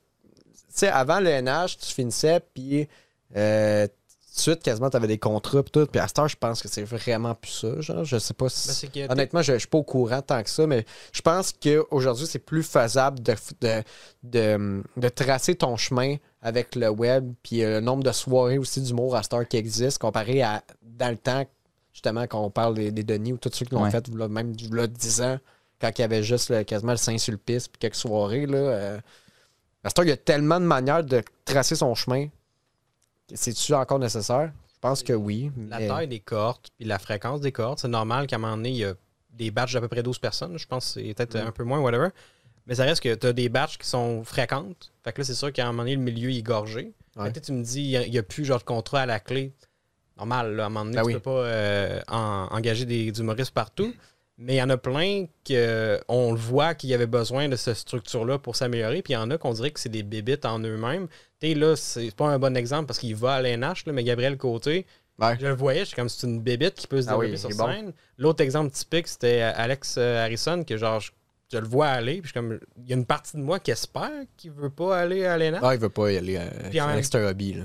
sais, avant le NH, tu finissais, puis euh, tout de suite, quasiment, tu avais des contrats, puis tout. Puis à cette heure, je pense que c'est vraiment plus ça. Genre, je sais pas si. Ben, Honnêtement, je, je suis pas au courant tant que ça, mais je pense qu'aujourd'hui, c'est plus faisable de, de, de, de tracer ton chemin avec le web, puis euh, le nombre de soirées aussi d'humour à heure qui existe, comparé à dans le temps, justement, quand on parle des, des Denis ou tous ceux qui l'ont Ouais. fait, même v'là 10 ans, quand il y avait juste quasiment le Saint-Sulpice, puis quelques soirées, là. euh, à heure, il y a tellement de manières de tracer son chemin. C'est-tu encore nécessaire? Je pense que oui. La mais- taille des cohortes puis la fréquence des cohortes, c'est normal qu'à un moment donné, il y a des batchs d'à peu près 12 personnes. Je pense que c'est peut-être Mm. un peu moins, whatever. Mais ça reste que tu as des batchs qui sont fréquentes. Fait que là, c'est sûr qu'à un moment donné, le milieu il est gorgé. Ouais. Fait que tu me dis, il n'y a, plus genre de contrat à la clé. Normal, là, à un moment donné, Ben tu oui. peux pas euh, en- engager des des humoristes partout. Mais il y en a plein qu'on le voit qu'il y avait besoin de cette structure-là pour s'améliorer. Puis il y en a qu'on dirait que c'est des bébites en eux-mêmes. Tu sais, là, c'est pas un bon exemple parce qu'il va à l'NH, mais Gabriel Côté, Ouais. je le voyais, j'étais comme c'est une bébite qui peut se Ah oui, développer sur bon. scène. L'autre exemple typique, c'était Alex euh, Harrison, que genre, je, le vois aller, puis je comme, il y a une partie de moi qui espère qu'il veut pas aller à l'ENA. Ah, il veut pas y aller. euh, Puis en c'est un- un hobby, là.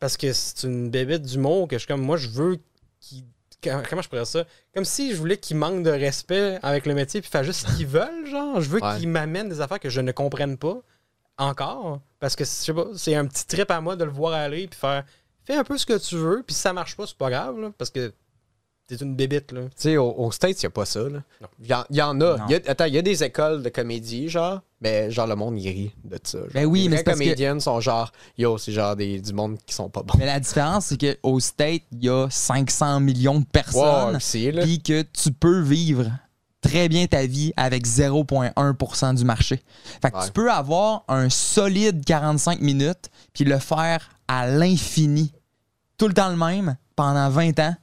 Parce que c'est une bébite d'humour que je suis comme, moi, je veux qu'il. Comment je pourrais dire ça? Comme si je voulais qu'il manque de respect avec le métier puis faire juste ce qu'ils veulent, genre. Je veux Ouais. qu'ils m'amènent des affaires que je ne comprenne pas encore. Parce que, je sais pas, c'est un petit trip à moi de le voir aller puis faire fais un peu ce que tu veux, puis si ça marche pas, c'est pas grave, là, parce que t'es une bébite, là. Tu sais, au, au States, il n'y a pas ça. Là. Il y, y en a. Y Attends, il y a des écoles de comédie, genre, mais genre, le monde, il rit de ça. genre. Ben oui, les mais c'est parce que- comédiennes sont genre, yo, c'est genre des, du monde qui sont pas bons. Mais la différence, c'est qu'au State, il y a 500 millions de personnes, là. puis que tu peux vivre très bien ta vie avec 0,1% du marché. Fait que Ouais. tu peux avoir un solide 45 minutes, puis le faire à l'infini, tout le temps le même, pendant 20 ans,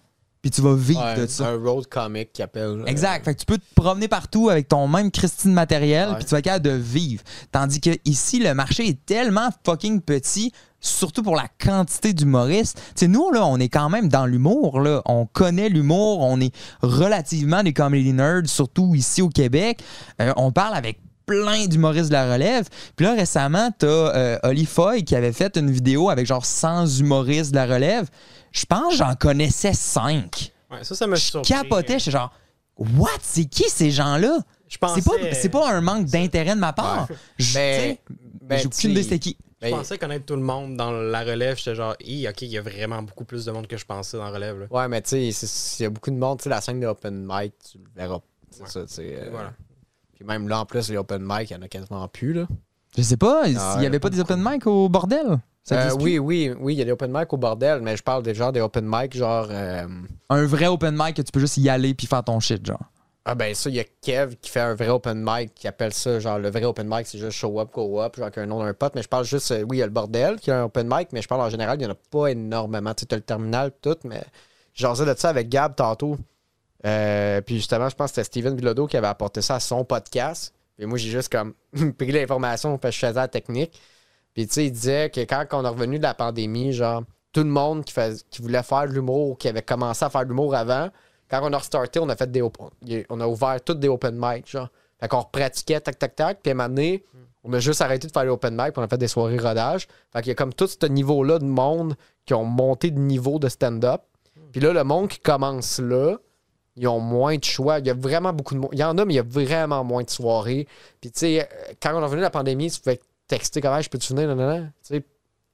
puis tu vas vivre Ouais, de ça. un road comic qui appelle. euh, Exact. Fait que tu peux te promener partout avec ton même Christine matériel, puis tu vas être capable de vivre. Tandis que ici, le marché est tellement fucking petit, surtout pour la quantité d'humoristes. Tu sais, nous, là, on est quand même dans l'humour, là. On connaît l'humour, on est relativement des comedy nerds, surtout ici au Québec. Euh, on parle avec plein d'humoristes de la relève. Puis là, récemment, t'as euh, Oli Foy qui avait fait une vidéo avec genre 100 humoristes de la relève. Je pense que j'en connaissais 5. Ouais, ça, ça me Je surpris. capotais, j'étais genre, what? C'est qui ces gens-là? Je pensais, C'est pas, c'est pas un manque d'intérêt de ma part. Je- Ben, tu sais, ben, J'ai aucune idée c'était qui. je pensais connaître tout le monde dans la relève. J'étais genre, Hi, ok, il y a vraiment beaucoup plus de monde que je pensais dans la relève. Là. Ouais, mais tu sais, c'est- il y a beaucoup de monde. Tu sais, la scène des open mic, tu le verras. C'est Ouais. ça, tu sais. euh, Voilà. Puis même là, en plus, les open mic, il y en a quasiment plus, là. Je sais pas, il Ah, y y a avait pas pas des open mic au bordel? Ça Euh, oui, oui, oui, il y a des open mic au bordel, mais je parle des genre des open mic, genre. euh, Un vrai open mic que tu peux juste y aller puis faire ton shit, genre. Ah ben ça, il y a Kev qui fait un vrai open mic, qui appelle ça, genre le vrai open mic, c'est juste show up, go up, genre qu'un nom d'un pote, mais je parle juste, euh, oui, il y a le bordel qui a un open mic, mais je parle en général, il n'y en a pas énormément. Tu sais, t'as le terminal, tout, mais j'en de ça avec Gab tantôt. Euh, puis justement, je pense que c'était Steven Bilodeau qui avait apporté ça à son podcast. Et moi, j'ai juste comme pris l'information parce que je faisais la technique. Puis tu sais, il disait que quand on est revenu de la pandémie, genre, tout le monde qui, voulait faire de l'humour, qui avait commencé à faire de l'humour avant, quand on a restarté, on a fait des op- on a ouvert toutes des open mic, genre. Fait qu'on repratiquait tac tac tac, puis à un moment donné, on a juste arrêté de faire les open mic, puis on a fait des soirées rodage. Fait qu'il y a comme tout ce niveau-là de monde qui ont monté de niveau de stand-up. Puis là, le monde qui commence là, ils ont moins de choix. Il y a vraiment beaucoup de monde. Il y en a, mais il y a vraiment moins de soirées. Puis tu sais, euh, quand on est revenu de la pandémie, tu pouvais texter comment je peux te venir, non. Tu sais,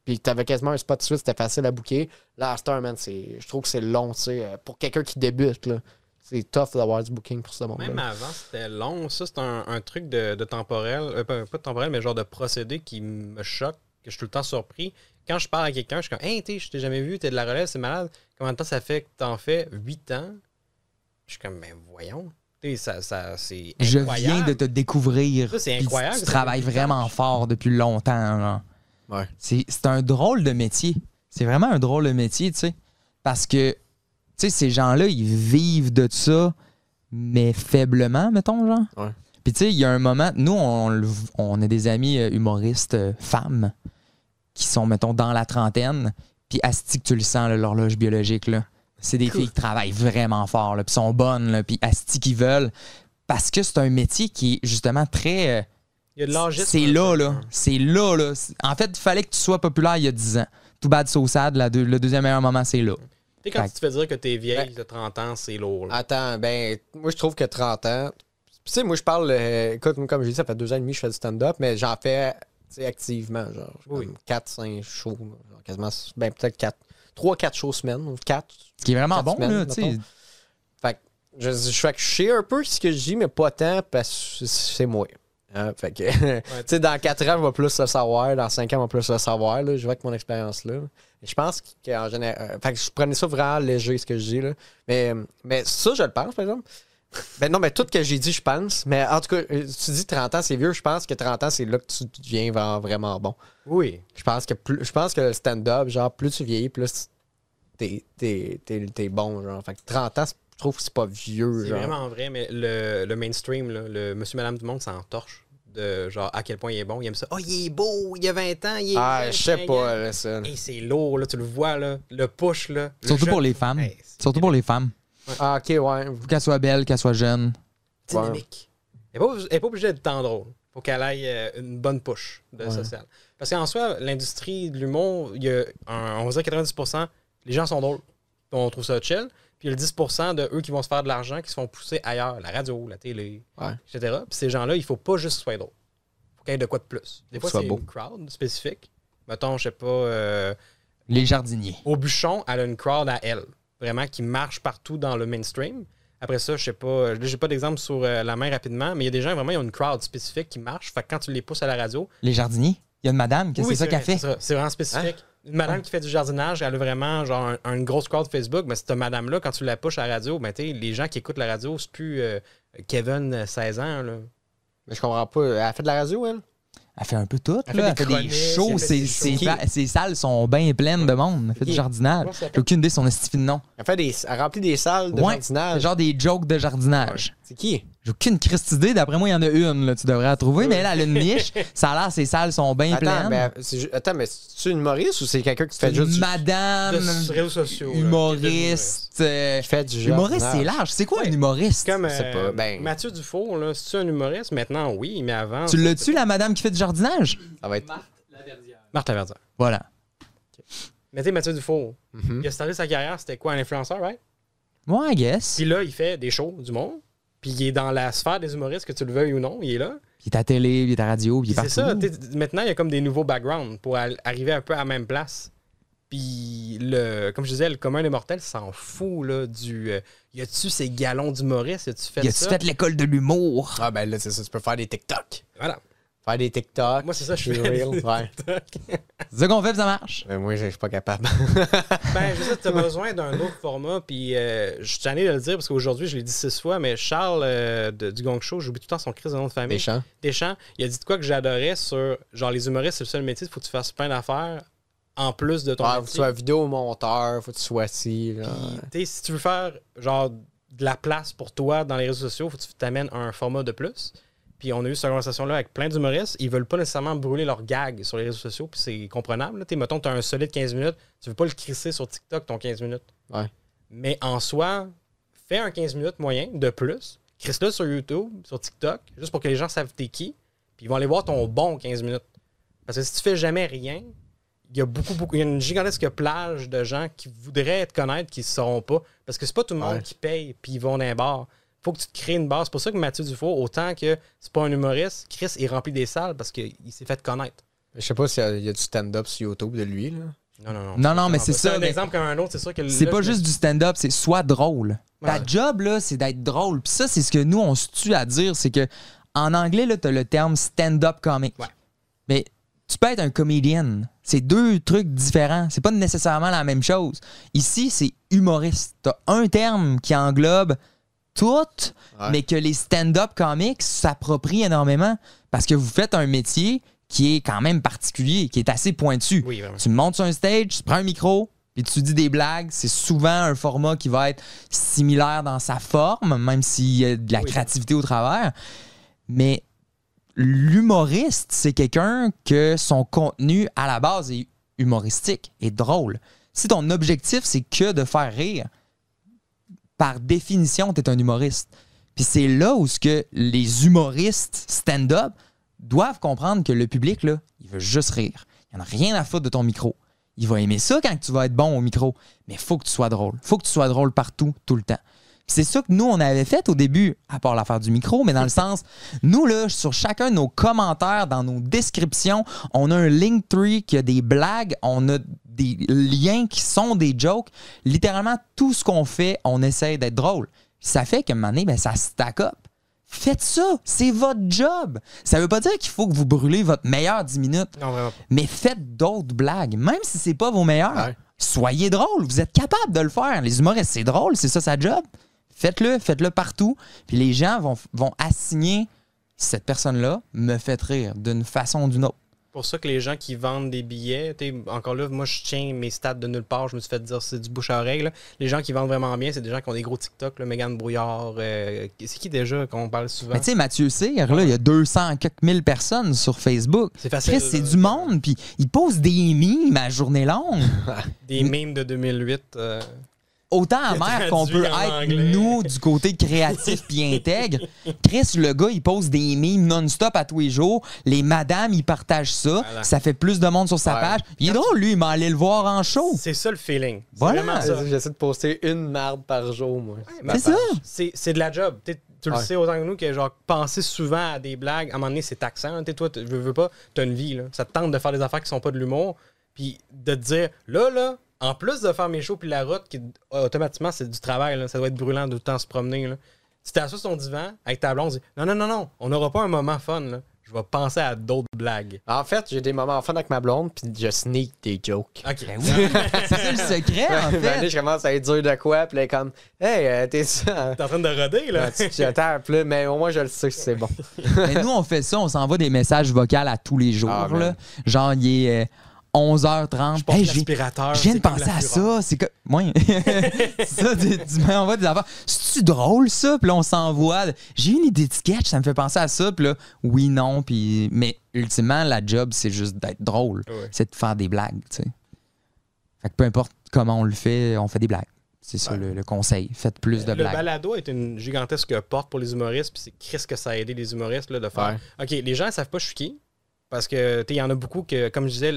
puis t'avais quasiment un spot de suite, c'était facile à booker. Là, man, je trouve que c'est long, tu sais. euh, Pour quelqu'un qui débute, là, c'est tough d'avoir du booking pour ce monde-là. Même avant, c'était long. Ça, c'est un, truc de, temporel, euh, pas, de temporel, mais genre de procédé qui me choque, que je suis tout le temps surpris. Quand je parle à quelqu'un, je suis comme, hey, t'es, je t'ai jamais vu, t'es de la relève, c'est malade. Combien de temps ça fait que t'en fais 8 ans? Je suis comme, ben voyons. Tu sais, ça, ça, c'est Je viens de te découvrir. Ça, c'est incroyable Tu, travailles vraiment fort depuis longtemps. Ouais. C'est c'est un drôle de métier. C'est vraiment un drôle de métier, tu sais. Parce que, tu sais, ces gens-là, ils vivent de ça, mais faiblement, mettons, genre. Ouais. Puis, tu sais, il y a un moment, nous, on, on a des amis euh, humoristes euh, femmes qui sont, mettons, dans la trentaine. Puis, asti que tu le sens, l'horloge biologique, là. C'est des filles qui travaillent vraiment fort, là, puis sont bonnes, là, puis asti qu'ils veulent. Parce que c'est un métier qui est justement très. euh, Il y a de l'âgisme. c'est là, là. C'est là, là. En fait, il fallait que tu sois populaire il y a 10 ans. Tout bad, so sad. la deux- le deuxième meilleur moment, c'est là. Tu sais, quand Fait tu te fais dire que t'es vieille Ouais. de 30 ans, c'est lourd. là. Attends, ben, moi, je trouve que 30 ans. Tu sais, moi, je parle. euh, écoute, moi, comme je dis, ça fait deux ans et demi que je fais du stand-up, mais j'en fais tu sais, activement, genre. Oui. 4-5 shows, genre, quasiment. Ben, peut-être 4. 3-4 shows semaine, ou 4. Ce qui est vraiment bon, semaines, là. tu sais. Fait que je, je fais que je sais un peu ce que je dis, mais pas tant parce que c'est moi. Hein, fait que, tu sais, dans 4 ans, je vais plus le savoir. Dans 5 ans, je vais plus le savoir. Là, je vois avec mon expérience-là. Et Je pense qu'en général. euh, fait que je prenais ça vraiment léger, ce que je dis. Là. Mais, mais ça, je le pense, par exemple. Ben non, mais tout ce que j'ai dit, je pense. Mais en tout cas, euh, tu dis 30 ans, c'est vieux. Je pense que 30 ans, c'est là que tu deviens vraiment- bon. Oui. Je pense que plus, je pense que le stand-up, genre, plus tu vieillis, plus t'es, t'es, t'es, t'es bon, genre. Fait que 30 ans, je trouve que c'est pas vieux, C'est genre. vraiment vrai, mais le, le mainstream, là, le monsieur, madame, le monde s'en torche. De genre à quel point il est bon. Il aime ça. Oh, il est beau, il a 20 ans, il est. Ah, je sais pas, là, ça. Hey, c'est lourd, là, tu le vois, là. Le push, là. Surtout pour les femmes. Hey, Surtout pour les femmes. Ah, ok, ouais. Faut qu'elles soient belles, qu'elles soient jeunes. dynamique. Elle n'est pas, pas obligée d'être tant drôle. faut qu'elle aille euh, une bonne push de Ouais. social. Parce qu'en soi, l'industrie de l'humour, il y a un- on va dire 90%, les gens sont drôles. On trouve ça chill. Puis il y a le 10% de eux qui vont se faire de l'argent, qui se font pousser ailleurs, la radio, la télé, Ouais. etc. Puis ces gens-là, il faut pas juste qu'ils soient drôles. faut qu'il y ait de quoi de plus. Des Faut fois, c'est soit une crowd spécifique. Mettons, je sais pas, euh, Les jardiniers. au bûchon, elle a une crowd à elle, vraiment, qui marche partout dans le mainstream. Après ça, je sais pas, là, j'ai pas d'exemple sur euh, la main rapidement, mais il y a des gens vraiment, ils ont une crowd spécifique qui marche. Fait que quand tu les pousses à la radio, Les jardiniers? Il y a une madame, que oui, c'est ça qu'elle fait? c'est ça, C'est vraiment spécifique. Une madame qui fait du jardinage, elle a vraiment genre un- une grosse crowd Facebook, mais cette madame-là, quand tu la pushes à la radio, ben, les gens qui écoutent la radio, c'est plus euh, Kevin, euh, 16 ans. Là. Mais je comprends pas. Elle a fait de la radio, elle? Elle fait un peu tout. Elle là. fait Elle fait des shows. elle fait Ses, des ses shows. ses salles sont bien pleines de monde. Elle fait du jardinage. J'ai aucune idée de son estifi de nom. Elle, fait des, elle remplit des salles de Ouais, jardinage. genre des jokes de jardinage. C'est qui? J'ai aucune Christ idée. D'après moi, il y en a une. Là, tu devrais la trouver. Mais elle, elle a une niche. Ça a l'air, ses salles sont bien pleines. mais, c'est ju- attends, mais c'est une humoriste ou c'est quelqu'un qui fait juste une du, madame, De réseaux sociaux. là, humoriste. euh, qui fait du humoriste, jardinage? c'est large. C'est quoi Ouais. un humoriste? Comme Je sais euh, pas, ben- Mathieu Dufour, là, c'est un humoriste? Maintenant, oui, mais avant. Tu l'as-tu, la madame qui fait du jardinage? Ça va être... Marthe Laverdière. Voilà. Mais tu sais, Mathieu Dufour, Mhm. il a starté sa carrière, c'était quoi, un influenceur, right? Moi, I guess. Puis là, il fait des shows du monde. Puis il est dans la sphère des humoristes, que tu le veuilles ou non, il est là. Puis il est à télé, puis il est à radio, puis il est Puis c'est partout. ça. Maintenant, il y a comme des nouveaux backgrounds pour arriver un peu à la même place. Puis, le, comme je disais, le commun des mortels s'en fout là, du. euh, y a-tu ces galons d'humoristes? Y a-tu fait a-tu ça? fait l'école de l'humour? Ah, ben là, c'est ça. Tu peux faire des TikTok. Voilà. Faire des TikTok. Moi, c'est ça, je fais. des reels, ouais. TikTok. C'est ça qu'on fait, ça marche. Mais moi, je suis pas capable. Ben, je sais, tu as besoin d'un autre format. Puis, euh, je suis tanné de le dire parce qu'aujourd'hui, je l'ai dit six fois, mais Charles euh, de- du Gong Show, j'oublie tout le temps son crise de nom de famille. Méchant. Deschamps, il a dit de quoi que j'adorais sur. Genre, les humoristes, c'est le seul métier, il faut que tu fasses plein d'affaires en plus de ton Ouais, faut que tu métier. sois vidéomonteur, faut que tu sois. Puis, sais, si tu veux faire genre de la place pour toi dans les réseaux sociaux, faut que tu t'amènes un format de plus. Puis on a eu cette conversation-là avec plein d'humoristes. Ils veulent pas nécessairement brûler leur gag sur les réseaux sociaux, puis c'est comprenable. T'sais, mettons, tu as un solide 15 minutes, tu veux pas le crisser sur TikTok, ton 15 minutes. Ouais. Mais en soi, fais un 15 minutes moyen de plus, crisse-le sur YouTube, sur TikTok, juste pour que les gens savent t'es qui, puis ils vont aller voir ton bon 15 minutes. Parce que si tu fais jamais rien, il y a beaucoup, beaucoup, il y a une gigantesque plage de gens qui voudraient te connaître qui ne sauront pas. Parce que c'est pas tout le monde Ouais. qui paye puis ils vont les bars. Faut que tu te crées une base. C'est pour ça que Mathieu Dufour, autant que c'est pas un humoriste, Chris, il remplit des salles parce qu'il s'est fait connaître. Je sais pas s'il y, a- il y a du stand-up sur YouTube de lui. Là. Non, non, non. Non, non, mais c'est C'est ça. un mais exemple comme un autre, c'est sûr que C'est pas juste du stand-up, c'est soit drôle. Ta Ouais. job, là, c'est d'être drôle. Puis ça, c'est ce que nous, on se tue à dire. C'est que en anglais, là, t'as le terme stand-up comic. Ouais. Mais tu peux être un comédien. C'est deux trucs différents. C'est pas nécessairement la même chose. Ici, c'est humoriste. T'as un terme qui englobe toutes, Ouais. mais que les stand-up comics s'approprient énormément. Parce que vous faites un métier qui est quand même particulier, qui est assez pointu. Oui, vraiment. Tu montes sur un stage, tu prends un micro, puis tu dis des blagues. C'est souvent un format qui va être similaire dans sa forme, même s'il y a de la Oui. créativité au travers. Mais l'humoriste, c'est quelqu'un que son contenu à la base est humoristique et drôle. Si ton objectif, c'est que de faire rire, par définition, tu es un humoriste. Puis c'est là où ce que les humoristes stand-up doivent comprendre que le public, là, il veut juste rire. Il n'y en a rien à foutre de ton micro. Il va aimer ça quand tu vas être bon au micro. Mais faut que tu sois drôle. faut que tu sois drôle partout, tout le temps. C'est ça que nous, on avait fait au début, à part l'affaire du micro, mais dans le sens, nous, là, sur chacun de nos commentaires, dans nos descriptions, on a un link tree qui a des blagues, on a des liens qui sont des jokes. Littéralement, tout ce qu'on fait, on essaie d'être drôle. Ça fait qu'à un moment donné, ben, ça stack up. Faites ça, c'est votre job. Ça veut pas dire qu'il faut que vous brûlez votre meilleur 10 minutes, Non, vraiment mais faites d'autres blagues, même si c'est pas vos meilleurs. Ouais. Soyez drôle, vous êtes capable de le faire. Les humoristes, c'est drôle, c'est ça sa job. Faites-le, faites-le partout. Puis les gens vont, vont assigner cette personne-là me fait rire d'une façon ou d'une autre. pour ça que les gens qui vendent des billets, encore là, moi je tiens mes stats de nulle part, je me suis fait dire c'est du bouche à oreille. là. Les gens qui vendent vraiment bien, c'est des gens qui ont des gros TikTok, Mégane Brouillard. euh, c'est qui déjà qu'on parle souvent? Mais tu sais, Mathieu Cyr, là, il y a 200 quelques mille personnes sur Facebook. C'est facile. C'est du monde, puis ils posent des mimes à journée longue. Des memes de 2008. euh, Autant amer qu'on peut être, anglais. nous, du côté créatif puis intègre. Chris, le gars, il pose des memes non-stop à tous les jours. Les madames, ils partagent ça. Voilà. Ça fait plus de monde sur sa Ouais. page. Il est drôle, lui, il m'a allé le voir en show. c'est ça le feeling. Voilà. J'essaie de poster une marde par jour, moi. C'est ça. C'est c'est de la job. Tu le Ouais. sais autant que nous que genre penser souvent à des blagues, à un moment donné, c'est taxant. T'sais, toi, tu veux, veux pas, t'as une vie. Là. Ça te tente de faire des affaires qui sont pas de l'humour. Puis de te dire, là, là, en plus de faire mes shows puis la route, qui automatiquement, c'est du travail. là. Ça doit être brûlant de tout le temps se promener. Là. Si t'es assis sur ton divan avec ta blonde, tu dis, non, non, non, non, on n'aura pas un moment fun. Là. Je vais penser à d'autres blagues. En fait, j'ai des moments fun avec ma blonde, puis je sneak des jokes. OK. Ben oui, c'est ça le secret, en fait. je commence à être dur de quoi, puis comme, hey, euh, t'es ça. T'es en train de roder, là. tu tu tape, là, mais au moins, je le sais que c'est bon. Mais nous, on fait ça, on s'envoie des messages vocaux à tous les jours. Ah, man. là. Genre, il est euh, 11h30. Je porte Hey, l'aspirateur. Je viens de penser à ça. C'est que. C'est ça, tu, tu m'envoies des affaires. C'est-tu drôle, ça? Puis là, on s'envoie. J'ai une idée de sketch, ça me fait penser à ça. Puis là, oui, non. Puis. Mais ultimement, la job, c'est juste d'être drôle. Ouais. C'est de faire des blagues, tu sais. Fait que peu importe comment on le fait, on fait des blagues. C'est ça le, le conseil. Faites plus de Le blagues. balado est une gigantesque porte pour les humoristes, puis c'est Chris que ça a aidé les humoristes là, de faire. OK, les gens ne savent pas je suis qui. Parce que, tu sais, il y en a beaucoup que, comme je disais,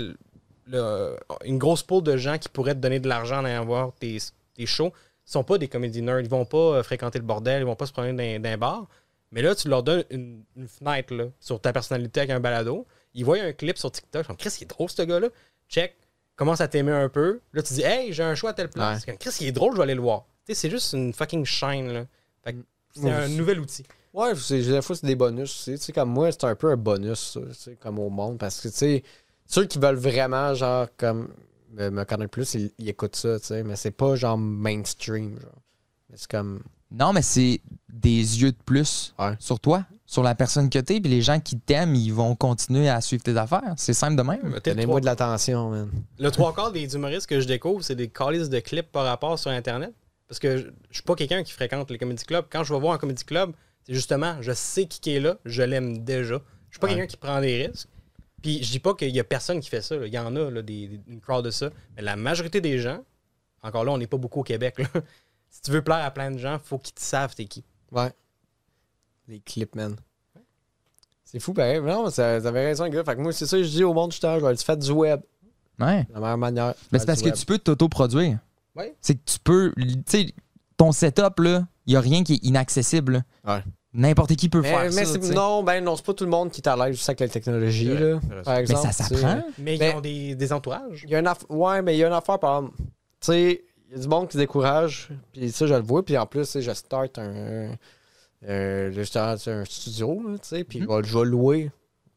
le- une grosse pool de gens qui pourraient te donner de l'argent en allant voir tes, tes shows sont pas des comédie nerds. Ils vont pas euh, fréquenter le bordel, ils vont pas se promener dans, un bar. Mais là, tu leur donnes une, une fenêtre là, sur ta personnalité avec un balado. Ils voient un clip sur TikTok. Ils Chris, il est drôle, ce gars-là. Check. Commence à t'aimer un peu. Là, tu dis Hey, j'ai un choix à telle place. Chris, il est drôle, je vais aller le voir. C'est juste une fucking chaîne. Là. Fait que c'est Ouais. un nouvel outil. Ouais, c'est- des fois, c'est des bonus aussi. Tu sais, comme moi, c'est un peu un bonus, ça, tu sais, comme au monde. Parce que, tu sais, ceux qui veulent vraiment, genre, comme, me, me connaître plus, ils, ils écoutent ça, tu sais. Mais c'est pas, genre, mainstream, genre. Mais c'est comme. Non, mais c'est des yeux de plus Ouais. sur toi, sur la personne que t'es. Puis les gens qui t'aiment, ils vont continuer à suivre tes affaires. C'est simple de même. Donnez-moi trois- de l'attention, man. Le trois quarts des humoristes que je découvre, c'est des calices de clips par rapport sur Internet. Parce que je, je suis pas quelqu'un qui fréquente les comédie clubs. Quand je vais voir un comédie club, c'est justement, je sais qui qui est là, je l'aime déjà. Je suis pas Ouais. quelqu'un qui prend des risques. Puis je dis pas qu'il y a personne qui fait ça. là. Il y en a, là, des, des- une crowd de ça. Mais la majorité des gens, encore là, on n'est pas beaucoup au Québec. là. Si tu veux plaire à plein de gens, faut qu'ils te savent t'es qui. Ouais. Les clips, man. C'est fou, pareil. Non, ça- avez raison, gars. Fait que moi, c'est ça que je dis au monde, je je vais faire du web. Ouais. De la meilleure manière. Mais c'est parce que web. tu peux t'auto-produire. Ouais. C'est que tu peux. Tu sais, ton setup, là, il n'y a rien qui est inaccessible. là. Ouais. N'importe qui peut Mais, faire mais ça. non, ben non, c'est pas tout le monde qui est à l'aise juste avec la technologie, C'est là. Mais ça s'apprend. Mais, Mais- ils ont des, des entourages. Il y a une aff- Ouais, mais il y a une affaire, par exemple. Tu sais, il y a du monde qui se décourage, puis ça, je le vois, puis en plus, je start un. Euh, un studio, tu sais, puis Mhm. je vais- je vais louer.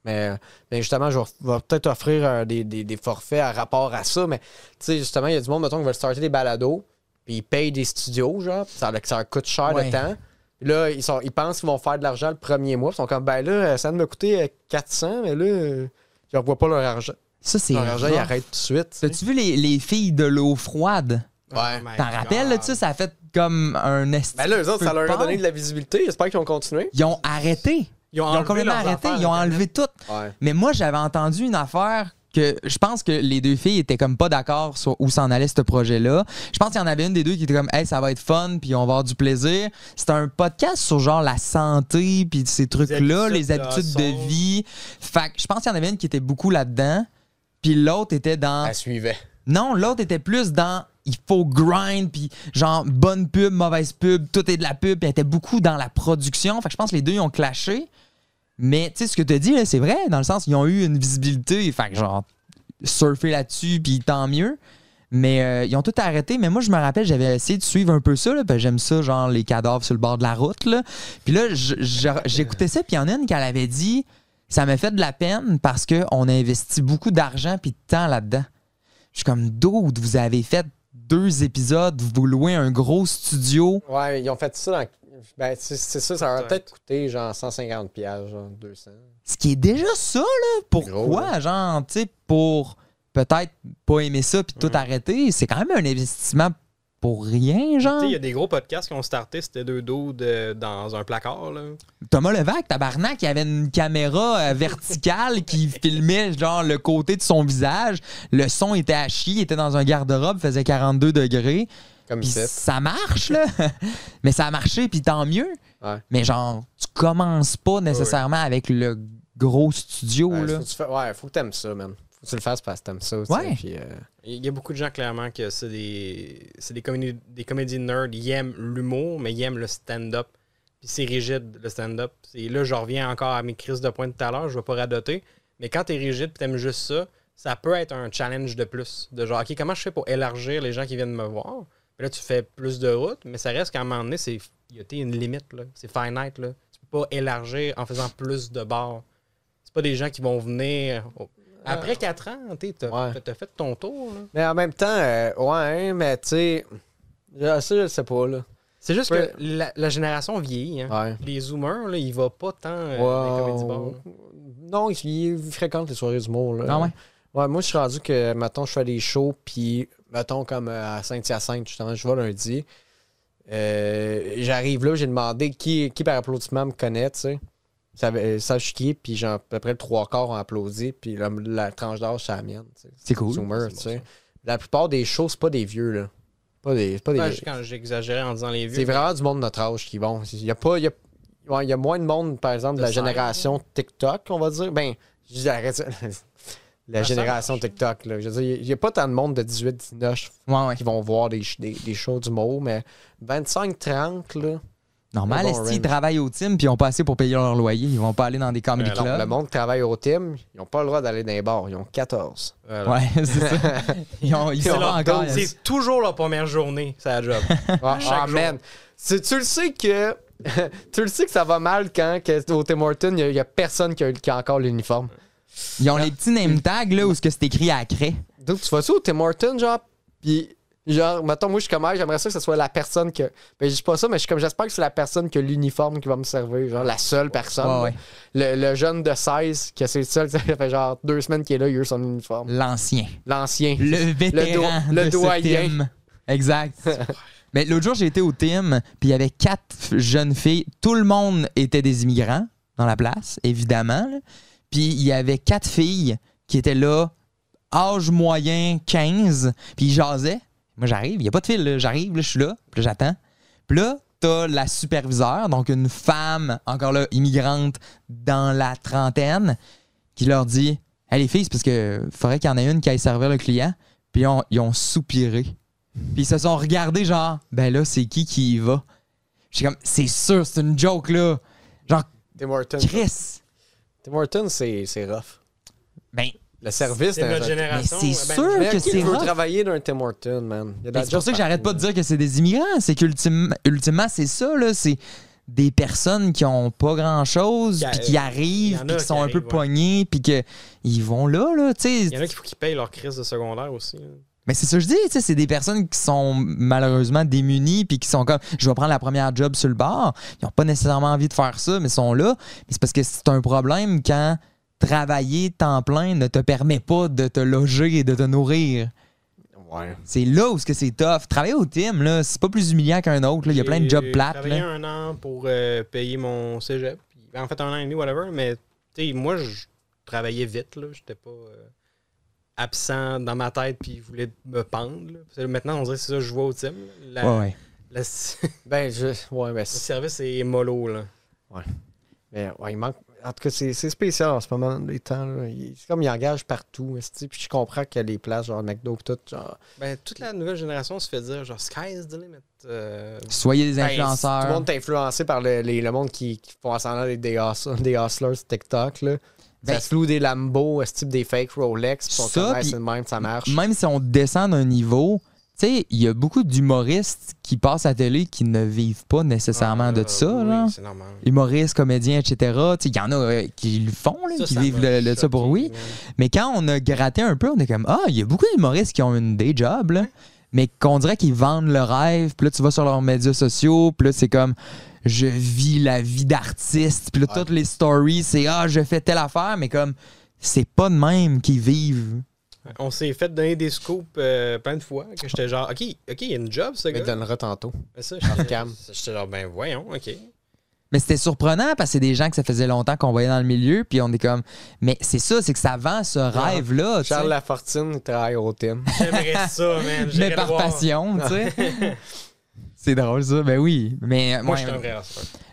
Mais, mais justement, je vais, vais peut-être offrir euh, des, des- des forfaits à rapport à ça, mais tu sais, justement, il y a du monde, mettons, qui veut starter des balados, puis ils payent des studios, genre, ça, ça leur coûte cher Ouais. le temps. Puis là, ils, sont, ils pensent qu'ils vont faire de l'argent le premier mois. Ils sont comme, ben là, ça me coûter euh, 400, mais là, euh, ils ne revoient pas leur argent. Ça, c'est. Leur argent, ils arrêtent tout de suite. tu sais. T'as-tu vu les, les filles de l'eau froide? Oh my T'en rappelles, là, tu sais, ça a fait comme un esti. Ben là, eux autres, ça leur a donné de la visibilité. J'espère qu'ils vont continuer. Ils ont arrêté. Ils ont, Ils ont complètement arrêté. Ils ont enlevé tout. Ouais. Mais moi, j'avais entendu une affaire que je pense que les deux filles étaient comme pas d'accord sur où s'en allait ce projet-là. Je pense qu'il y en avait une des deux qui était comme, hey, ça va être fun, puis on va avoir du plaisir. C'était un podcast sur genre la santé, puis ces trucs-là, habitudes les de habitudes de son. vie. Fait que je pense qu'il y en avait une qui était beaucoup là-dedans, puis l'autre était dans. Elle suivait. Non, l'autre était plus dans il faut grind, puis genre bonne pub, mauvaise pub, tout est de la pub, puis elle était beaucoup dans la production. Fait que je pense que les deux ils ont clashé. Mais tu sais, ce que tu dit, là, c'est vrai, dans le sens qu'ils ont eu une visibilité, fait que genre surfer là-dessus, puis tant mieux. Mais euh, ils ont tout arrêté. Mais moi, je me rappelle, j'avais essayé de suivre un peu ça. Là, parce j'aime ça, genre les cadavres sur le bord de la route. Là. Puis là, j'écoutais ça, puis il y en a une qui avait dit ça m'a fait de la peine parce qu'on a investi beaucoup d'argent puis de temps là-dedans. Je suis comme, dude, vous avez fait deux épisodes, vous louez un gros studio. Ouais, ils ont fait ça dans. Ben, c'est c'est ça, ça leur a Putain. peut-être coûté genre 150$, piastres, genre 200$. Ce qui est déjà ça, là. Pourquoi, Gros, genre, tu sais, pour peut-être pas aimer ça puis tout Mhm. arrêter, c'est quand même un investissement pour rien, genre. Tu sais, Il y a des gros podcasts qui ont starté, c'était deux dos dans un placard. Là. Thomas Levac, tabarnak, il avait une caméra euh, verticale qui filmait genre le côté de son visage. Le son était à chier, il était dans un garde-robe, faisait 42 degrés. Comme Puis ça. ça marche, là. Mais ça a marché, puis tant mieux. Ouais. Mais genre, tu commences pas nécessairement avec le gros studio, Ouais, là. faut, tu ouais, faut que t'aimes ça, man. Faut que tu le fasses parce que t'aimes ça. tu sais, Ouais. euh, Il y a beaucoup de gens, clairement, que c'est des, c'est des, comédies, des comédies nerds. Ils aiment l'humour, mais ils aiment le stand-up. Puis c'est rigide, le stand-up. Et là, je reviens encore à mes crises de pointe tout à l'heure. Je vais pas radoter. Mais quand t'es rigide et t'aimes juste ça, ça peut être un challenge de plus. De genre, OK, comment je fais pour élargir les gens qui viennent me voir? Puis là, tu fais plus de route, mais ça reste qu'à un moment donné, c'est, il y a une limite. là. C'est finite. Là. Tu peux pas élargir en faisant plus de bars. C'est pas des gens qui vont venir. au- Après 4 ans, Ouais. t'as fait ton tour. Là. Mais en même temps, euh, ouais, mais tu sais. Ça, je sais pas, là. C'est juste que la, la génération vieillit. Hein. Ouais. Les zoomers, là, ils vont pas tant euh, dans les comédies bars. Non, ils, ils fréquentent les soirées d'humour, là. Ah ouais? Ouais, moi, je suis rendu que, mettons, je fais des shows, puis, mettons, comme euh, à Saint-Hyacinthe, justement, je vais lundi. Euh, J'arrive là, j'ai demandé qui, qui par applaudissement me connaît, tu sais. Ça, euh, ça, je suis qui, puis genre, à peu près trois quarts ont applaudi, puis la, la tranche d'âge, c'est la mienne, tu sais. C'est cool. Zoomer, bon. La plupart des shows, c'est pas des vieux, là. Pas des, pas des Ouais, quand j'exagérais en disant les vieux. c'est vraiment du monde de notre âge qui vont. Il y a pas. il y a- ouais, il y a moins de monde, par exemple, de, De la génération TikTok, on va dire. Ben, je dis arrête ça. La Ah, génération. TikTok, là. Je veux dire, il n'y a pas tant de monde de 18-19 Ouais, ouais. qui vont voir des, des, des shows d'humour, mais 25-30, là. Normal, bon est-ce qu'ils travaillent au team puis ils ont pas assez pour payer leur loyer? Ils vont pas aller dans des comedy Euh, non, clubs? Le monde qui travaille au team, ils n'ont pas le droit d'aller dans les bars. Ils ont 14. Voilà. Ouais, c'est ça. Ils, ont, ils C'est sont pas encore. C'est toujours leur première journée, c'est la job. Ah, Chaque ah, jour. man. Tu, tu le sais que. tu le sais que ça va mal quand que, au Tim Hortons, il n'y a, personne qui a, qui a encore l'uniforme. Ils ont les petits name tags là où ce que c'est écrit à craie. Donc, tu vas-tu au Tim Hortons, genre, puis, genre, mettons, moi, je suis comme, Ah, j'aimerais ça que ce soit la personne que. Ben, je dis pas ça, mais je suis comme, j'espère que c'est la personne qui a l'uniforme qui va me servir, genre, la seule personne. Ouais, ouais. Le, le jeune de 16, que c'est le seul, ça fait genre deux semaines qu'il est là, il a eu son uniforme. L'ancien. L'ancien. Le vétéran. do- le de ce doyen. team. Exact. Mais l'autre jour, j'ai été au team, puis il y avait quatre jeunes filles. Tout le monde était des immigrants dans la place, évidemment. là. Puis il y avait quatre filles qui étaient là, âge moyen 15, puis ils jasaient. Moi, j'arrive, il n'y a pas de fil, j'arrive, là, je suis là, puis j'attends. Puis là, t'as la superviseure, donc une femme, encore là, immigrante dans la trentaine, qui leur dit Hey, les filles, c'est parce que faudrait qu'il y en ait une qui aille servir le client. Puis ils ont, ils ont soupiré. Puis ils se sont regardés, genre, ben là, c'est qui qui y va? J'étais comme, c'est sûr, c'est une joke, là. Genre. Chris. Tim Hortons, c'est rough. Ben, Le service, C'est notre un- mais génération. c'est ben, sûr que qui c'est veut rough. travailler dans un Tim Hortons, man? C'est pour ça que j'arrête pas de dire que c'est des immigrants. C'est qu'ultimement, ultimement, c'est ça, là. C'est des personnes qui ont pas grand chose, Qui puis qui arrivent, puis qui qui sont un peu ouais. puis qu'ils vont là, là, tu Il y en a faut qu'ils payent leur crise de secondaire aussi. Mais c'est ça que je dis, c'est des personnes qui sont malheureusement démunies puis qui sont comme je vais prendre la première job sur le bar. Ils n'ont pas nécessairement envie de faire ça, mais sont là. Mais c'est parce que c'est un problème quand travailler temps plein ne te permet pas de te loger et de te nourrir. Ouais. C'est là où c'est tough. Travailler au team, là, c'est pas plus humiliant qu'un autre. là. Il y a plein de jobs plates. J'ai travaillé là. un an pour euh, payer mon cégep. En fait, un an et demi, whatever. Mais tu sais, moi, je travaillais vite. là. J'étais pas euh, absent dans ma tête puis je voulais me pendre. là. Maintenant, on dirait que c'est ça que je vois au team. La- Ouais, ouais. la- Ben, je. Ouais, ben, le service est mollo. Là. mais, ouais, il manque. En tout cas, c'est c'est spécial en ce moment, les temps. Il- C'est comme il engage partout. Puis je comprends que les places, genre McDo, tout, genre. Ben, toute la nouvelle génération se fait dire genre sky's the limit. Euh, Soyez des Ben, influenceurs. Tout le monde est influencé par le, les- le monde qui, qui font d'être des, hustlers, des hustlers sur TikTok. Là. Ben- ça se loue des Lambo, ce type des fake Rolex. Puis on Ça, le même, ça marche. Même si on descend d'un niveau, tu sais, il y a beaucoup d'humoristes qui passent à la télé qui ne vivent pas nécessairement de ça. oui, là. c'est normal. Humoristes, comédiens, etc. Tu sais, Il y en a euh, qui le font, là, qui ça vivent de, de ça pour oui. Mais quand on a gratté un peu, on est comme Ah, il y a beaucoup d'humoristes qui ont une day job, là, mais qu'on dirait qu'ils vendent le rêve. Puis là, tu vas sur leurs médias sociaux, puis là, c'est comme Je vis la vie d'artiste. Puis là, toutes les stories, c'est Ah, je fais telle affaire, mais comme c'est pas de même qu'ils vivent. On s'est fait donner des scoops euh, plein de fois que j'étais genre, OK, OK, il y a une job, ce Je gars. te donnera tantôt. Mais ça, j'étais cam. j'étais genre, ben voyons, OK. Mais c'était surprenant parce que c'est des gens que ça faisait longtemps qu'on voyait dans le milieu, puis on est comme, mais c'est ça, c'est que ça vend ce rêve-là, tu sais. Charles Lafortune, il travaille au team. J'aimerais ça, man. mais par voir. passion, tu sais. C'est drôle ça, ben oui. Mais Moi, ouais, je suis un vrai.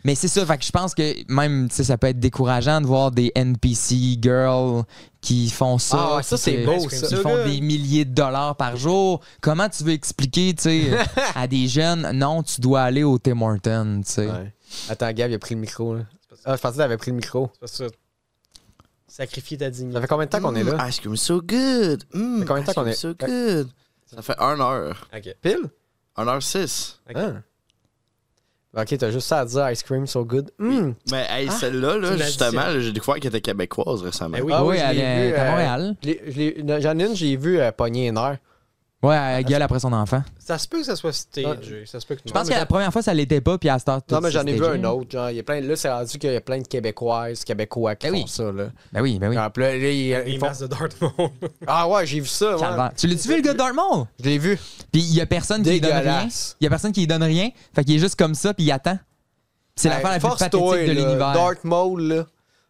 Mais c'est ça, fait que je pense que même, tu sais, ça peut être décourageant de voir des NPC girls qui font ça. Ah ouais, ça, qui- c'est qui- beau, qui ça. font good. des milliers de dollars par jour. Comment tu veux expliquer, tu sais, à des jeunes, non, tu dois aller au Tim Hortons, tu sais. Ouais. Attends, Gab, il a pris le micro. Là. Ah, je pensais qu'il avait pris le micro. C'est pas ça. Sacrifier ta dignité. Ça fait combien de temps qu'on est là? Ice cream so good. Mm, Ça fait combien de temps qu'on est- so good. Ça fait 1 heure. OK. Pile? 1 heure 6. Ok. Ah. Ok, t'as juste ça à dire ice cream so good. Mm. Mais hey, celle-là, là, justement, là, j'ai découvert qu'elle était québécoise récemment. Ben oui. Ah oui, oui, je elle l'ai est vu, à euh, Montréal. Je l'ai- je l'ai- J'en ai une, j'ai vu euh, pogner une heure. Ouais, elle gueule après son enfant. Ça se peut que ça soit stagé. Ça se peut que Je pense que la première fois, ça l'était pas, puis à Start Non, mais j'en ai vu un autre. Genre, il y a plein, là, c'est rendu qu'il y a plein de Québécoises, Québécois qui Ben font oui. ça. Là. Ben oui, ben oui. Puis là, là, ils- Des ils font- masses de Dartmouth. Ah ouais, j'ai vu ça. Tu l'as-tu vu, le gars de Dartmouth? Je l'ai vu. Puis il y a personne qui lui donne rien. Il y a personne qui lui donne rien. Fait qu'il est juste comme ça, puis il attend. C'est Hey, l'affaire la plus pathétique de l'univers. Dark Mode, là.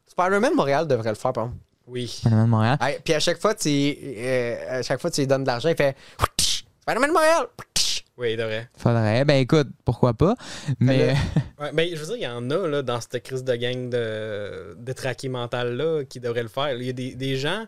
Spider-Man Montréal devrait le faire, par exemple. Oui. Spider-Man Montréal. Hey, puis à chaque fois, tu euh, à chaque fois, tu lui donnes de l'argent, il fait Spider-Man Montréal. Oui, il devrait. Faudrait. Ben écoute, pourquoi pas. Mais. Ouais, ben, je veux dire, il y en a là, dans cette crise de gang de, de traqué mental-là qui devraient le faire. Il y a des, des gens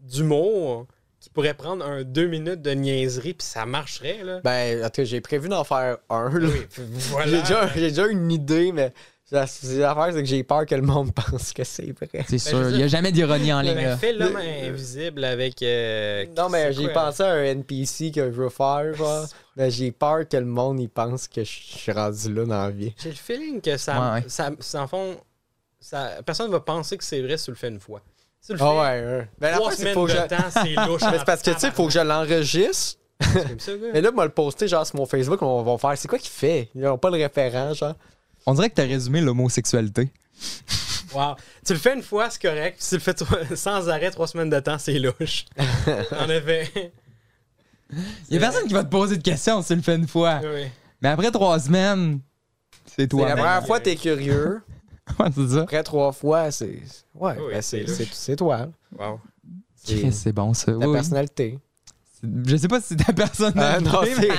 d'humour qui pourraient prendre un deux minutes de niaiserie puis ça marcherait. Là. Ben, en tout cas, j'ai prévu d'en faire un. là. Oui, puis voilà. J'ai déjà, j'ai déjà une idée, mais la- l'affaire, c'est que j'ai peur que le monde pense que c'est vrai. C'est Ben, sûr. Il n'y a jamais d'ironie en ligne. Là. fais l'homme invisible avec. euh, Non, mais j'ai quoi, pensé à un NPC que je veux faire, genre. Mais j'ai peur que le monde, il pense que je suis rendu là dans la vie. J'ai le feeling que ça. Ouais, ouais. ça, ça, en fond, ça, personne va penser que c'est vrai si tu le fais une fois. Si tu le Ah fais ouais, ouais. Ben, trois semaines faut que de je- temps, c'est louche. Mais c'est parce que, tu sais, faut que je l'enregistre. C'est comme ça, gars. Mais là, moi, le poster, genre, sur mon Facebook, on va faire. C'est quoi qu'il fait? Ils n'ont pas le référent, genre. On dirait que t'as résumé l'homosexualité. Wow. Tu le fais une fois, c'est correct. Si tu le fais trois- sans arrêt trois semaines de temps, c'est louche. en effet. Il y a personne qui va te poser de questions si tu le fais une fois. Oui. Mais après trois semaines, c'est C'est toi. la première fois, t'es curieux. Ouais, c'est ça. Après trois fois, c'est. Ouais, Oui, ben, c'est c'est c'est- c'est toi. Wow. C'est Chris, C'est bon ça. oui. personnalité. Je sais pas si c'est ta personnalité. Ah, non, c'est- mais-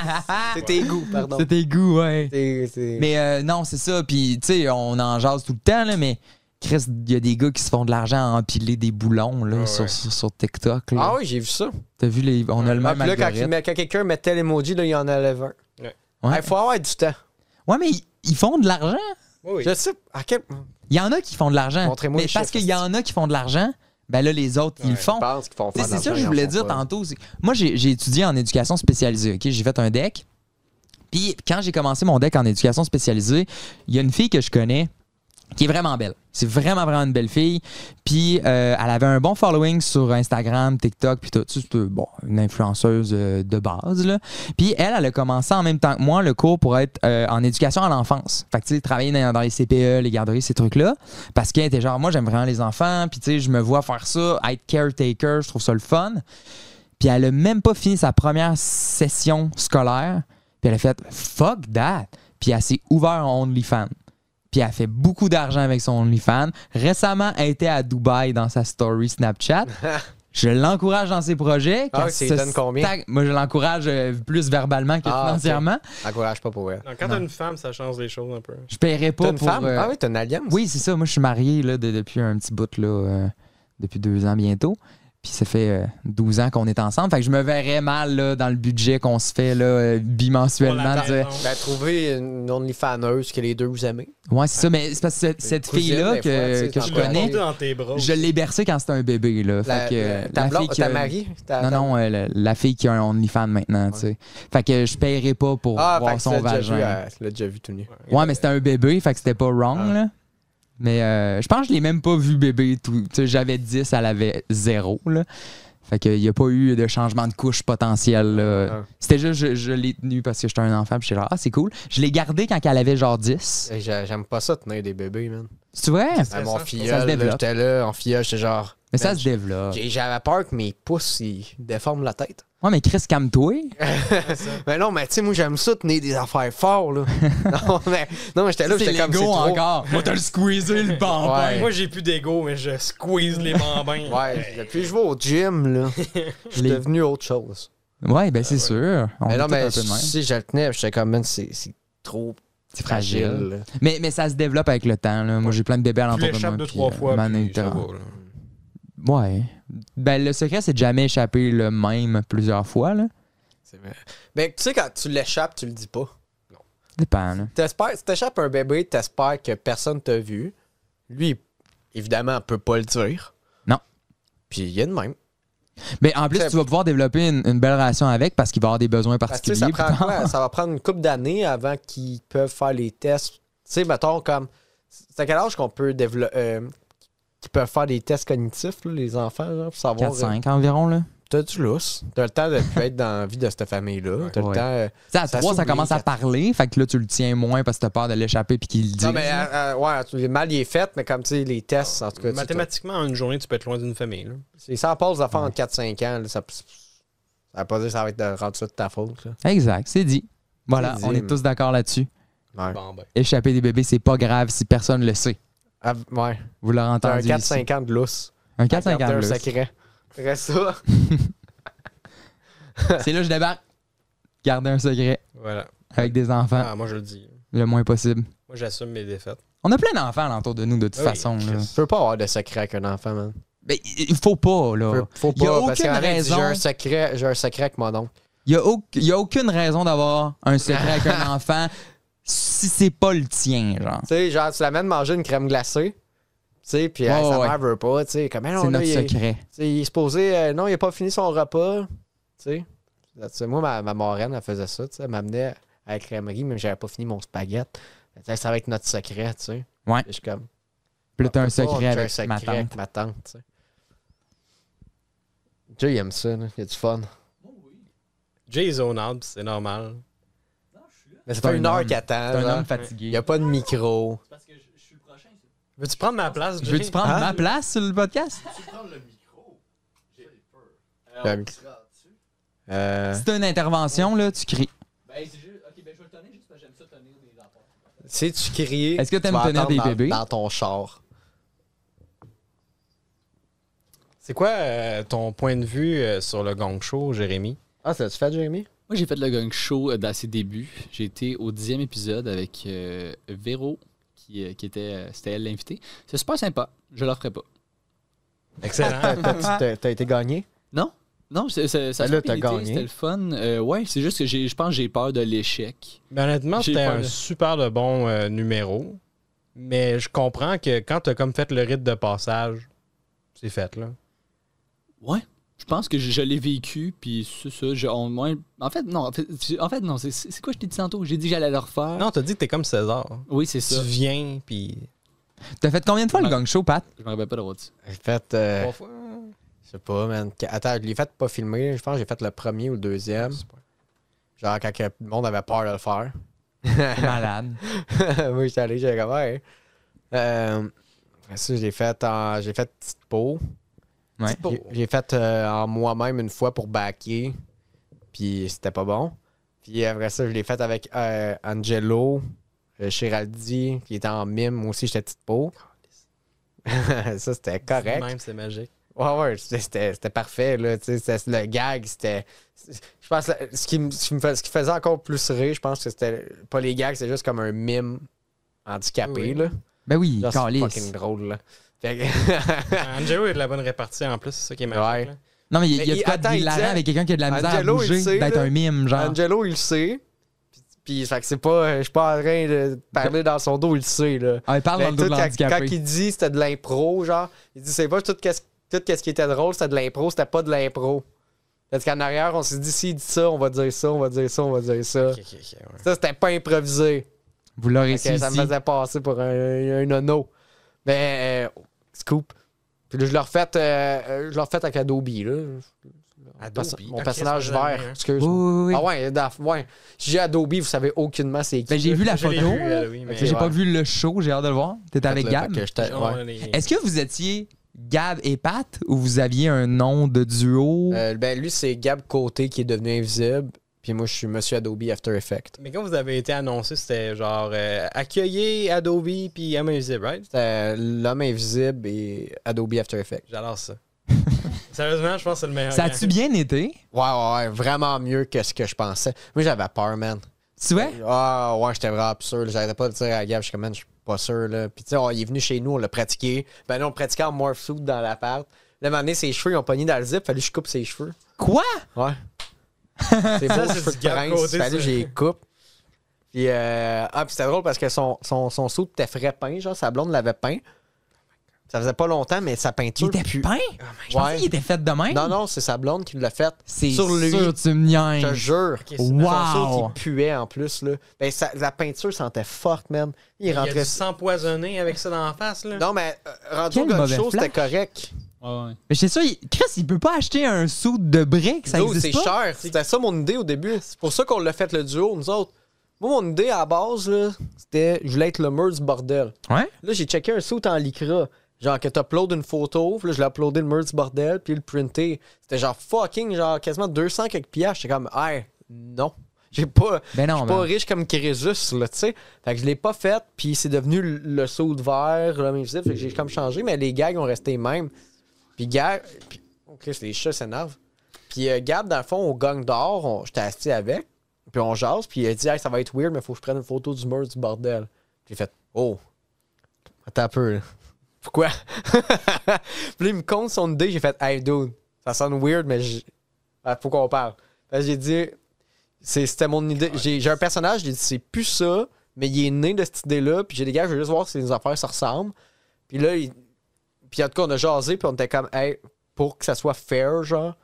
C'est tes goûts, pardon. C'est tes goûts, ouais. Mais euh, non, c'est ça. Puis, tu sais, on en jase tout le temps, là, mais Chris, il y a des gars qui se font de l'argent à empiler des boulons là, Ouais, sur, sur, sur TikTok. Là. Ah oui, j'ai vu ça. T'as vu, les, on a le Ah, même puis là, quand, il quand quelqu'un mettait l'emoji, là, il y en enlève un. Ouais. Ouais. Il faut avoir du temps. Ouais, mais ils, ils font de l'argent. Oui, oui. Je sais. À quel... Il y en a qui font de l'argent. Montrez-moi Mais parce qu'il y en a qui font de l'argent, ben là, les autres, ils le font. Font C'est ça que je voulais dire pas. tantôt. Moi, j'ai j'ai étudié en éducation spécialisée. ok? J'ai fait un deck. Puis quand j'ai commencé mon deck en éducation spécialisée, il y a une fille que je connais qui est vraiment belle. C'est vraiment, vraiment une belle fille. Puis euh, elle avait un bon following sur Instagram, TikTok, puis tout. C'est bon, une influenceuse euh, de base. Là. Puis elle, elle a commencé en même temps que moi le cours pour être euh, en éducation à l'enfance. Fait que tu sais, travailler dans, dans les CPE, les garderies, ces trucs-là. Parce qu'elle était genre, moi, j'aime vraiment les enfants. Puis tu sais, je me vois faire ça, être caretaker, je trouve ça le fun. Puis elle a même pas fini sa première session scolaire. Puis elle a fait fuck that. Puis elle s'est ouvert en OnlyFans. Puis elle fait beaucoup d'argent avec son OnlyFans. Récemment, elle était à Dubaï dans sa story Snapchat. Je l'encourage dans ses projets. Ah, tu donnes combien? Moi, je l'encourage euh, plus verbalement que Ah, financièrement. Encourage pas pour elle. Non, quand t'as une femme, ça change les choses un peu. Je paierais pas une pour... femme? euh, Ah oui, t'as une alliance? Oui, c'est ça. Moi, je suis marié là, de- depuis un petit bout, là, euh, depuis deux ans bientôt. Puis ça fait euh, 12 ans qu'on est ensemble. Fait que je me verrais mal là, dans le budget qu'on se fait là, euh, bimensuellement. Ben, trouver une OnlyFaneuse que les deux vous aimez. Ouais, c'est ça. Mais c'est parce que cette, fille-là que, je connais, monté dans tes bras. je l'ai bercé quand c'était un bébé. Là. La, fait que, euh, ta, la fille qui ta a- mari? Ta- Non, non, euh, la, la fille qui a un OnlyFans maintenant. Fait que je paierais pas pour Ah, voir son déjà vagin. vu, euh, l'as déjà vu tout nu. Ouais, mais c'était un bébé, fait que c'était pas wrong, Ah. là. Mais euh, je pense que je l'ai même pas vu bébé. tout. J'avais 10, elle avait 0, là. Fait qu'il n'y a pas eu de changement de couche potentiel. là. Ah. C'était juste, je, je l'ai tenu parce que j'étais un enfant, puis j'étais genre, ah, c'est cool. Je l'ai gardé quand elle avait genre 10. Hey, j'ai- J'aime pas ça tenir des bébés, man. Tu vois? À mon filleul, Ça se là, développe. j'étais là, en filleul, j'étais genre. Mais ça Man, se développe. j'ai- J'avais peur que mes pouces, ils déforment la tête. Ouais, mais Chris, calme-toi. Mais non, mais tu sais, moi, j'aime ça tenir des affaires forts, là. non, mais, non, mais j'étais là, j'étais comme c'est trop. encore. Moi, t'as le squeezé le bambin. Ouais. Moi, j'ai plus d'ego, mais je squeeze les bambins. Ouais, depuis que je vais au gym, là, je suis Les- devenu autre chose. Ouais, ben c'est sûr. On mais est non, mais si je le tenais, j'étais comme, man, c'est c'est trop C'est fragile. Mais, mais ça se développe avec le temps. Là. Moi, j'ai plein de bébés à Tu l'entour de moi. trois euh, fois. puis. Ouais. Ben, le secret, c'est de jamais échapper le même plusieurs fois. Là. C'est vrai. Mais tu sais, quand tu l'échappes, tu le dis pas. Dépend. Là. T'espères, si t'échappes un bébé, t'espères que personne t'a vu. Lui, évidemment, peut pas le dire. Non. Puis il y a de même. Mais en plus, tu vas pouvoir développer une, une belle relation avec parce qu'il va avoir des besoins Parce que particuliers. ça, prend plus tard. quoi? ça va prendre une couple d'années avant qu'ils peuvent faire les tests. Tu sais, mettons, comme. C'est à quel âge qu'on peut développer. Qu'ils peuvent faire des tests cognitifs, là, les enfants, pour savoir. 4-5 environ. Là. T'as du lousse. T'as le temps de plus être dans la vie de cette famille-là. T'as Ouais. le temps. euh, à Ça 3, ça commence à parler. Fait que là, tu le tiens moins parce que t'as peur de l'échapper puis qu'il le dise. Non, mais euh, euh, ouais, le mal il est fait, mais comme tu sais, les tests, en tout cas. Mathématiquement, en une journée, tu peux être loin d'une famille. Là. C'est sans pause d'affaires entre 4-5 ans. là, ça, ça veut pas dire que ça va être de rendre ça de ta faute. Là. Exact, c'est dit. Voilà, C'est dit, on est mais- tous d'accord là-dessus. Ouais. Bon, ben. Échapper des bébés, c'est pas grave si personne le sait. Ah, ouais. Vous l'aurez un entendu. 4-5 ans de lousse. Un 4-5 Garder ans. un secret. Reste ça. C'est là que je débarque. Garder un secret Voilà. avec des enfants Ah, moi, je le dis. le moins possible. Moi, j'assume mes défaites. On a plein d'enfants autour de nous de toute Oui, façon. Tu peux pas avoir de secret avec un enfant, man. Mais il faut pas, là. Faut, faut Il y a pas. parce aucune y a qui disent, raison. J'ai un secret, j'ai un secret avec mon oncle. Il y a, au- il y a aucune raison d'avoir un secret avec un enfant si c'est pas le tien, genre. Tu sais, genre, tu l'amènes manger une crème glacée. Tu sais, puis Ouais, sa mère veut pas. Tu sais, comme, C'est notre il, est- secret. tu sais, il est supposé. euh, non, il a pas fini son repas. Tu sais. Moi, ma, ma marraine, elle faisait ça. Tu sais, elle m'amenait à la crèmerie, même j'avais pas fini mon spaghette. Ça va être notre secret, tu sais. Ouais. Je suis comme. Là, t'as un Ah, secret j'ai un avec secret ma tante. avec ma tante, tu sais. Jay, il aime ça, là. il y a du fun. Jay zone out, c'est normal. Mais ça C'est fait un une heure qu'il attend. T'es un homme Il fatigué. n'y a pas de micro. Veux-tu prendre ma place, Jay? Veux-tu prendre Hein? ma place sur le podcast? Le micro? Euh, Si t'as une intervention, là, tu cries. si tu cries, Est-ce que tu t'aimes vas tenir attendre des dans- bébés? Dans ton char. C'est quoi euh, ton point de vue euh, sur le gong show, Jérémy? Ah, ça tu fait, Jérémy? Moi, j'ai fait le gang show euh, dans ses débuts. J'ai été au dixième épisode avec euh, Véro, qui, euh, qui était, euh, c'était elle l'invitée. C'est super sympa. Je l'offrais pas. Excellent. T'as- été gagné? Non, non, c'est, c'est- ça a Ben là, t'as gagné. C'était le fun. Euh, ouais, c'est juste que j'ai, je pense que j'ai peur de l'échec. Mais honnêtement, c'était un super de bon euh, numéro. Mais je comprends que quand t'as comme fait le rite de passage, c'est fait, là. Ouais. Je pense que je, je l'ai vécu, puis c'est ça. je- on- moi, en fait, non. En fait, c'est- en fait, non. C'est, c'est quoi je t'ai dit tantôt? J'ai dit que j'allais le refaire. Non, t'as dit que t'es comme César. Oui, c'est Tu ça. viens, puis T'as fait combien de fois le gang show, Pat? Je me rappelle pas d'avoir dit. J'ai fait. euh, Trois fois. je sais pas, man. Attends, je l'ai fait pas filmer. Je pense que j'ai fait le premier ou le deuxième. Genre quand le monde avait peur de le faire. Malade. Moi, j'étais allé, j'étais comme, ouais. Euh, ça, j'ai fait en. J'ai fait petite peau. Ouais. J'ai- J'ai fait euh, en moi-même une fois pour backer. Puis c'était pas bon. Puis après ça, je l'ai fait avec euh, Angelo, euh, Chiraldi, qui était en mime. Moi aussi, j'étais petite peau. ça, c'était correct. Même, c'est magique. Ouais, ouais, c'était- c'était parfait, là. tu sais, c'était- le gag, c'était. Je pense que ce qui, me- ce, qui me ce qui faisait encore plus rire, je pense que c'était pas les gags, c'était juste comme un mime handicapé, Oui. là. Ben oui, c'est fucking drôle, là. Fait Angelo a de la bonne répartie en plus, c'est ça qui est magique. Ouais. Non, mais il y a, il quoi attends, de il hilarant avec quelqu'un qui a de la misère Angelo, à il bouger, sait, d'être là. un mime, genre. Angelo, il le sait. Puis, puis fait que c'est pas. Je suis pas en train de parler dans son dos, il le sait, là. Ah, il parle dans Mais le dos de tout, quand, l'handicapé. quand il dit c'était de l'impro, genre, il dit c'est pas tout qu'est-ce tout qu'est-ce qui était drôle, c'était de l'impro, c'était pas de l'impro. Parce qu'en arrière, on s'est dit s'il dit ça, on va dire ça, on va dire ça, on va dire ça. Ok, ok, ok, ouais. Ça, c'était pas improvisé. Vous l'aurez Fait su que ça me ici. faisait passer pour un, un nono. Mais, euh, scoop. Puis là, je l'ai refait, euh, euh, je l'ai refait avec Adobe, là. Adobe? Mon personnage vert, excuse. Oui, oui, oui. Ah ouais, ouais. Si j'ai Adobe, vous savez aucunement c'est qui. Ben, j'ai vu la photo. mais- J'ai Ouais. pas vu le show, j'ai hâte de le voir. T'étais avec Gab? ouais. Est-ce que vous étiez Gab et Pat ou vous aviez un nom de duo? Euh, ben, lui, c'est Gab Côté qui est devenu invisible. Puis moi, je suis Monsieur Adobe After Effects. Mais quand vous avez été annoncé, c'était genre euh, accueillir Adobe puis M Invisible, right? C'était L'homme invisible et Adobe After Effects. J'adore ça. Sérieusement, je pense que c'est le meilleur. Ça a-tu bien été? Ouais, ouais, ouais. Vraiment mieux que ce que je pensais. Moi, j'avais peur, man. Tu vois? Ah, ouais, j'étais vraiment sûr. là. J'arrêtais pas de dire à Gab, je suis comme, man, je suis pas sûr, là. Puis, tu sais, il est venu chez nous, on l'a pratiqué. Ben, là, on pratiquait en morph suit dans l'appart. Là, à un moment donné, ses cheveux, ils ont pogné dans le zip. Fallu que je coupe ses cheveux. Quoi? Ouais. C'est beau, c'est cheveux du de prince. Ça. j'ai coupe. Puis, euh, ah, puis c'était drôle parce que son, son, son suit était frais peint, genre, sa blonde l'avait peint. Ça faisait pas longtemps, mais sa Il peinture. était pue. peint? Je pensais Ouais. qu'il était fait de même. Non, non, c'est sa blonde qui l'a fait. C'est sur lui. sûr, tu me Je te jure. Ok, c'est- Wow. Son saut, il puait en plus. Là. Ben, la peinture sentait forte, man. Il Il rentrait. du s'empoisonner avec ça dans la face, là. Non, mais euh, rendu au gun mauvais show, c'était correct. Ouais, ouais. Mais c'est ça, il- Chris, il peut pas acheter un sou de briques, ça Dude, c'est existe pas. cher. C'était ça mon idée au début. C'est pour ça qu'on l'a fait le duo, nous autres. Moi, mon idée à la base, là, c'était je voulais être le mur du bordel. Ouais? Là, j'ai checké un suit en lycra. Genre que t'uploades une photo, puis là, je l'ai uploadé le mur du bordel, puis le printé. C'était genre fucking, genre quasiment 200 quelques piastres. J'étais comme, hey, non. J'ai pas. Ben Je non, suis pas ben. riche comme Crésus, là, tu sais. Fait que je l'ai pas fait, puis c'est devenu le- le saut de verre, l'homme invisible, fait que j'ai comme changé, mais les gags ont resté les mêmes. Puis Gab, puis, oh Chris, les chats s'énervent. Puis euh, Gab, dans le fond, au gang d'or, j'étais assis avec, puis on jase, puis il a dit, hey, ça va être weird, mais faut que je prenne une photo du mur du bordel. J'ai fait, oh, attends un peu, là. Pourquoi? puis là, il me compte son idée, j'ai fait, hey, dude, ça sonne weird, mais j'- ah, faut qu'on parle. J'ai dit, c'est- C'était mon idée. J'ai j'ai un personnage, j'ai dit c'est plus ça, mais il est né de cette idée-là. Puis j'ai des gars, je veux juste voir si les affaires se ressemblent. Puis là, il- puis en tout cas, on a jasé, puis on était comme, hey, pour que ça soit fair, genre.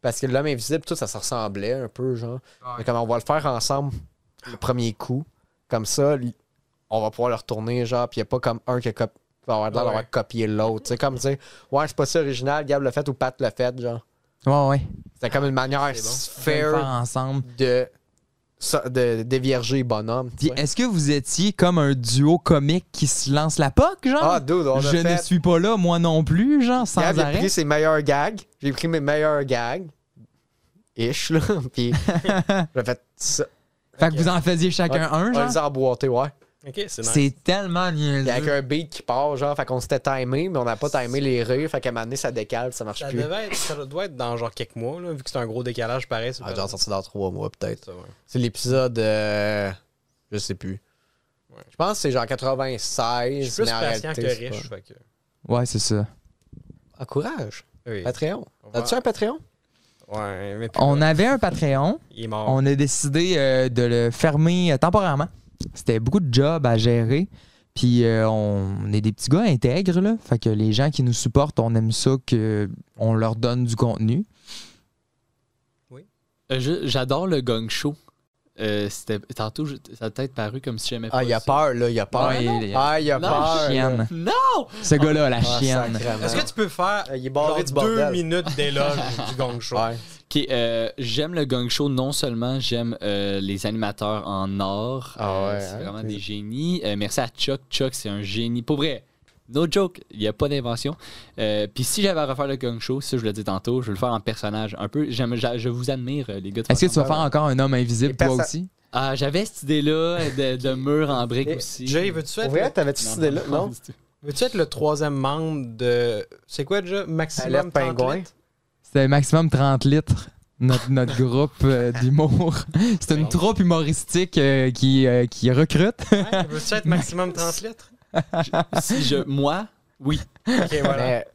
Parce que l'homme invisible, tout ça se ressemblait un peu, genre. Mais comme on va le faire ensemble le premier coup. Comme ça, on va pouvoir le retourner, genre. Puis il n'y a pas comme un qui a cop- qui va avoir l'air d'avoir Ouais. copié l'autre. C'est comme dire, ouais, c'est pas ça original, Gab l'a fait ou Pat l'a fait, genre. Ouais, ouais. C'était comme une manière bon. Le fair faire ensemble. de, ça- de dévierger bonhomme. est-ce que vous étiez comme un duo comique qui se lance la POC, genre? Ah, dude, on a Je ne suis pas là, moi non plus, genre, sans Gab, j'ai arrêt. pris ses meilleurs gags. J'ai pris mes meilleurs gags. Ish, là. Puis j'ai fait ça. Fait que vous en faisiez chacun un, On genre? les a emboîtés, ouais. Ok, c'est nice. C'est tellement Puis avec niaiseux. un beat qui part, genre, fait qu'on s'était timé, mais on n'a pas timé les rires. Fait qu'à un moment donné, ça décale, ça marche Ça, plus. devait être, ça doit être dans genre quelques mois, là, vu que c'est un gros décalage pareil. Ah, genre sorti dans trois mois, peut-être. Ouais. C'est l'épisode. euh, Je sais plus. Ouais. Je pense que c'est genre Je 96. suis plus patient réalité, que riche. Fait que... Ouais, c'est ça. Encourage. Oui. Patreon. As-tu un Patreon? Ouais, mais On avait un Patreon. il est mort. On a décidé euh, de le fermer euh, temporairement. C'était beaucoup de jobs à gérer. Puis euh, on est des petits gars intègres, là. Fait que les gens qui nous supportent, on aime ça qu'on leur donne du contenu. Euh, je- J'adore le gong show. Euh, c'était tantôt, je- ça a peut-être paru comme si j'aimais pas. Ah, il a ça. peur, là, il a peur. Ouais, il- Ah, il a Non, peur. là. Chienne. Non! Ce gars-là, la Ah, chienne. Est-ce que tu peux faire Il est barré genre du deux minutes d'éloge du gong show? Ouais. Ok, euh, j'aime le gang show. Non seulement j'aime euh, les animateurs en or. Ah euh, ouais, c'est hein? vraiment des génies. Euh, merci à Chuck. Chuck, c'est un génie. Pour vrai, no joke, il n'y a pas d'invention. Euh, Puis si j'avais à refaire le gang show, ça je le dis tantôt, je vais le faire en personnage. Un peu, j'aime, j'a- je vous admire, euh, les gars. de Est-ce que tu vas faire encore un homme invisible, Et toi perso- aussi? Ah, j'avais cette idée-là de, de mur en briques Et aussi. Jay, veux-tu Pour être, vrai, le... t'avais-tu cette idée-là? Non? du tout. veux-tu être le troisième membre de. C'est quoi déjà? Maximum Alerte 30 Pingouin. litres? C'était maximum 30 litres. Notre, notre groupe euh, d'humour. C'est une troupe humoristique euh, qui, euh, qui recrute. Ouais, veux-tu être maximum 30 litres? Si je, moi, oui. Ok, voilà. Mais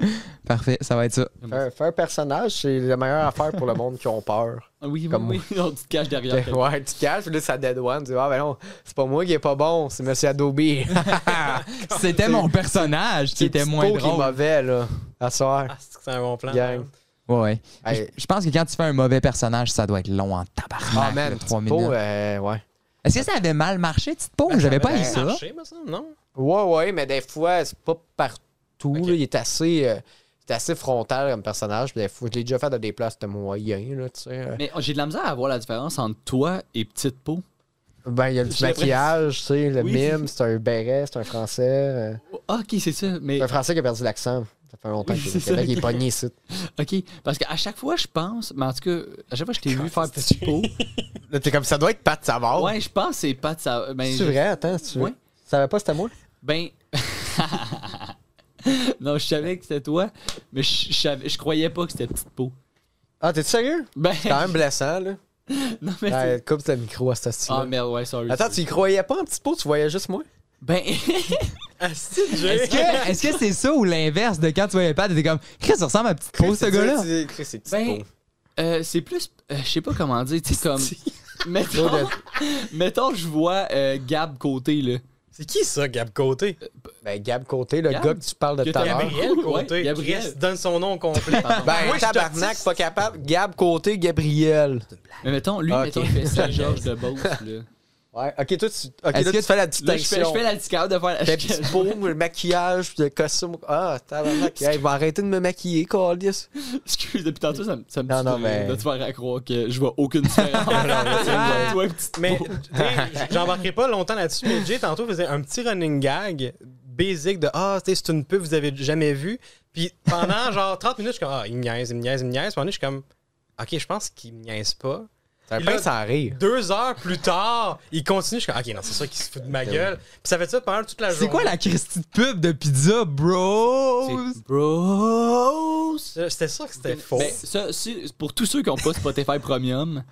Parfait, ça va être ça. faire, faire un personnage, c'est la meilleure affaire pour le monde qui ont peur. Oui, oui, Comme oui. On te cache derrière. Ouais, tu te caches, puis là, ça dead one. Tu dis, ah, ben non, c'est pas moi qui est pas bon, c'est Monsieur Adobe. C'était mon personnage qui était moins Pot qui est drôle. mauvais, là, à soir. Ah, c'est que c'est un bon plan. Gang. Ouais, ouais. Hey. Je, je pense que quand tu fais un mauvais personnage, ça doit être long en tabarnak. Ah, man, là, Petit trois Pot, minutes. euh, ouais. Est-ce que ça avait mal marché, Petite? Ben, J'avais ça pas avait eu ça. marché, me semble, non? Ouais, ouais, mais des fois, c'est pas partout. Là. il est assez. euh, c'est assez frontal comme personnage. puis Des fois, je l'ai déjà fait dans des places de moyen, là, tu sais. euh. Mais j'ai de la misère à voir la différence entre toi et Petite Peau. Ben, il y a du maquillage, tu sais, le Oui, mime, c'est un béret, c'est un français. Ah, ok, c'est ça. Mais C'est un français qui a perdu l'accent. Ça fait longtemps Oui, qu'il est ça, Québec, il est pogné ici. OK, parce qu'à chaque fois, je pense, mais en tout cas, à chaque fois que je t'ai vu faire petit pot, Là, t'es comme ça doit être Pat Savard. ouais, je pense que c'est pas de ça. Ben, C'est je- vrai, attends, tu Ouais. Tu savais pas c'était moi? Ben. non, je savais que c'était toi, mais je, je, savais- je croyais pas que c'était petite peau. Ah, t'es sérieux? Ben. C'est quand même blessant, là. non, mais. Ouais, coupe le micro à cette Ah, merde, ouais, sorry. Attends, tu y croyais pas en petit pot, tu voyais juste moi? Ben. Ah, c'est. Est-ce que est-ce que c'est ça ou l'inverse de quand tu voyais pas, t'étais comme, Chris, ça ressemble à Petite Pau, ce gars-là? C'est Chris, c'est petit ben. pot. euh, c'est plus. euh, je sais pas comment dire, tu sais, comme. mettons, mettons, je vois euh, Gab côté, là. C'est qui ça, Gab Côté? Ben, Gab Côté, le Gab? gars que tu parles de tout à l'heure. Gabriel Ouais, Côté. Gabriel. Donne son nom complet. Ben, Moi, tabarnak, pas capable. Gab Côté, Gabriel. Mais mettons, lui, Ah, mettons, il fait Saint-Georges de Beauce, là. Ouais, ok, toi, tu, ok, là, tu fais la Là, je fais, distinction. je fais la discard de faire la Fait petit pot, le maquillage, le costume. Ah, tabarnak. Hey, il va arrêter de me maquiller, Carlis. Excuse, depuis tantôt, ça, me- ça me Non, non, de, mais- de te faire à croire que je vois aucune différence. Toi, petite Mais peau. tu sais, j'embarquerai pas longtemps là-dessus, mais Jay tantôt faisait un petit running gag basic de Ah, tu sais, c'est une pub que vous avez jamais vue. Puis pendant genre 30 minutes, je suis comme Ah, il me niaise, il me niaise, il me niaise. Puis je suis comme Ok, je pense qu'il me niaise pas. Là- sans rire. Deux heures plus tard, il continue. Je suis comme Ok, non, c'est ça qui se fout de ma gueule. Puis ça fait ça pendant toute la journée. C'est quoi la Christie de pub de pizza, bro? C'est Bros. C'était ça que c'était faux. Ben, ça, pour tous ceux qui n'ont pas Spotify Premium,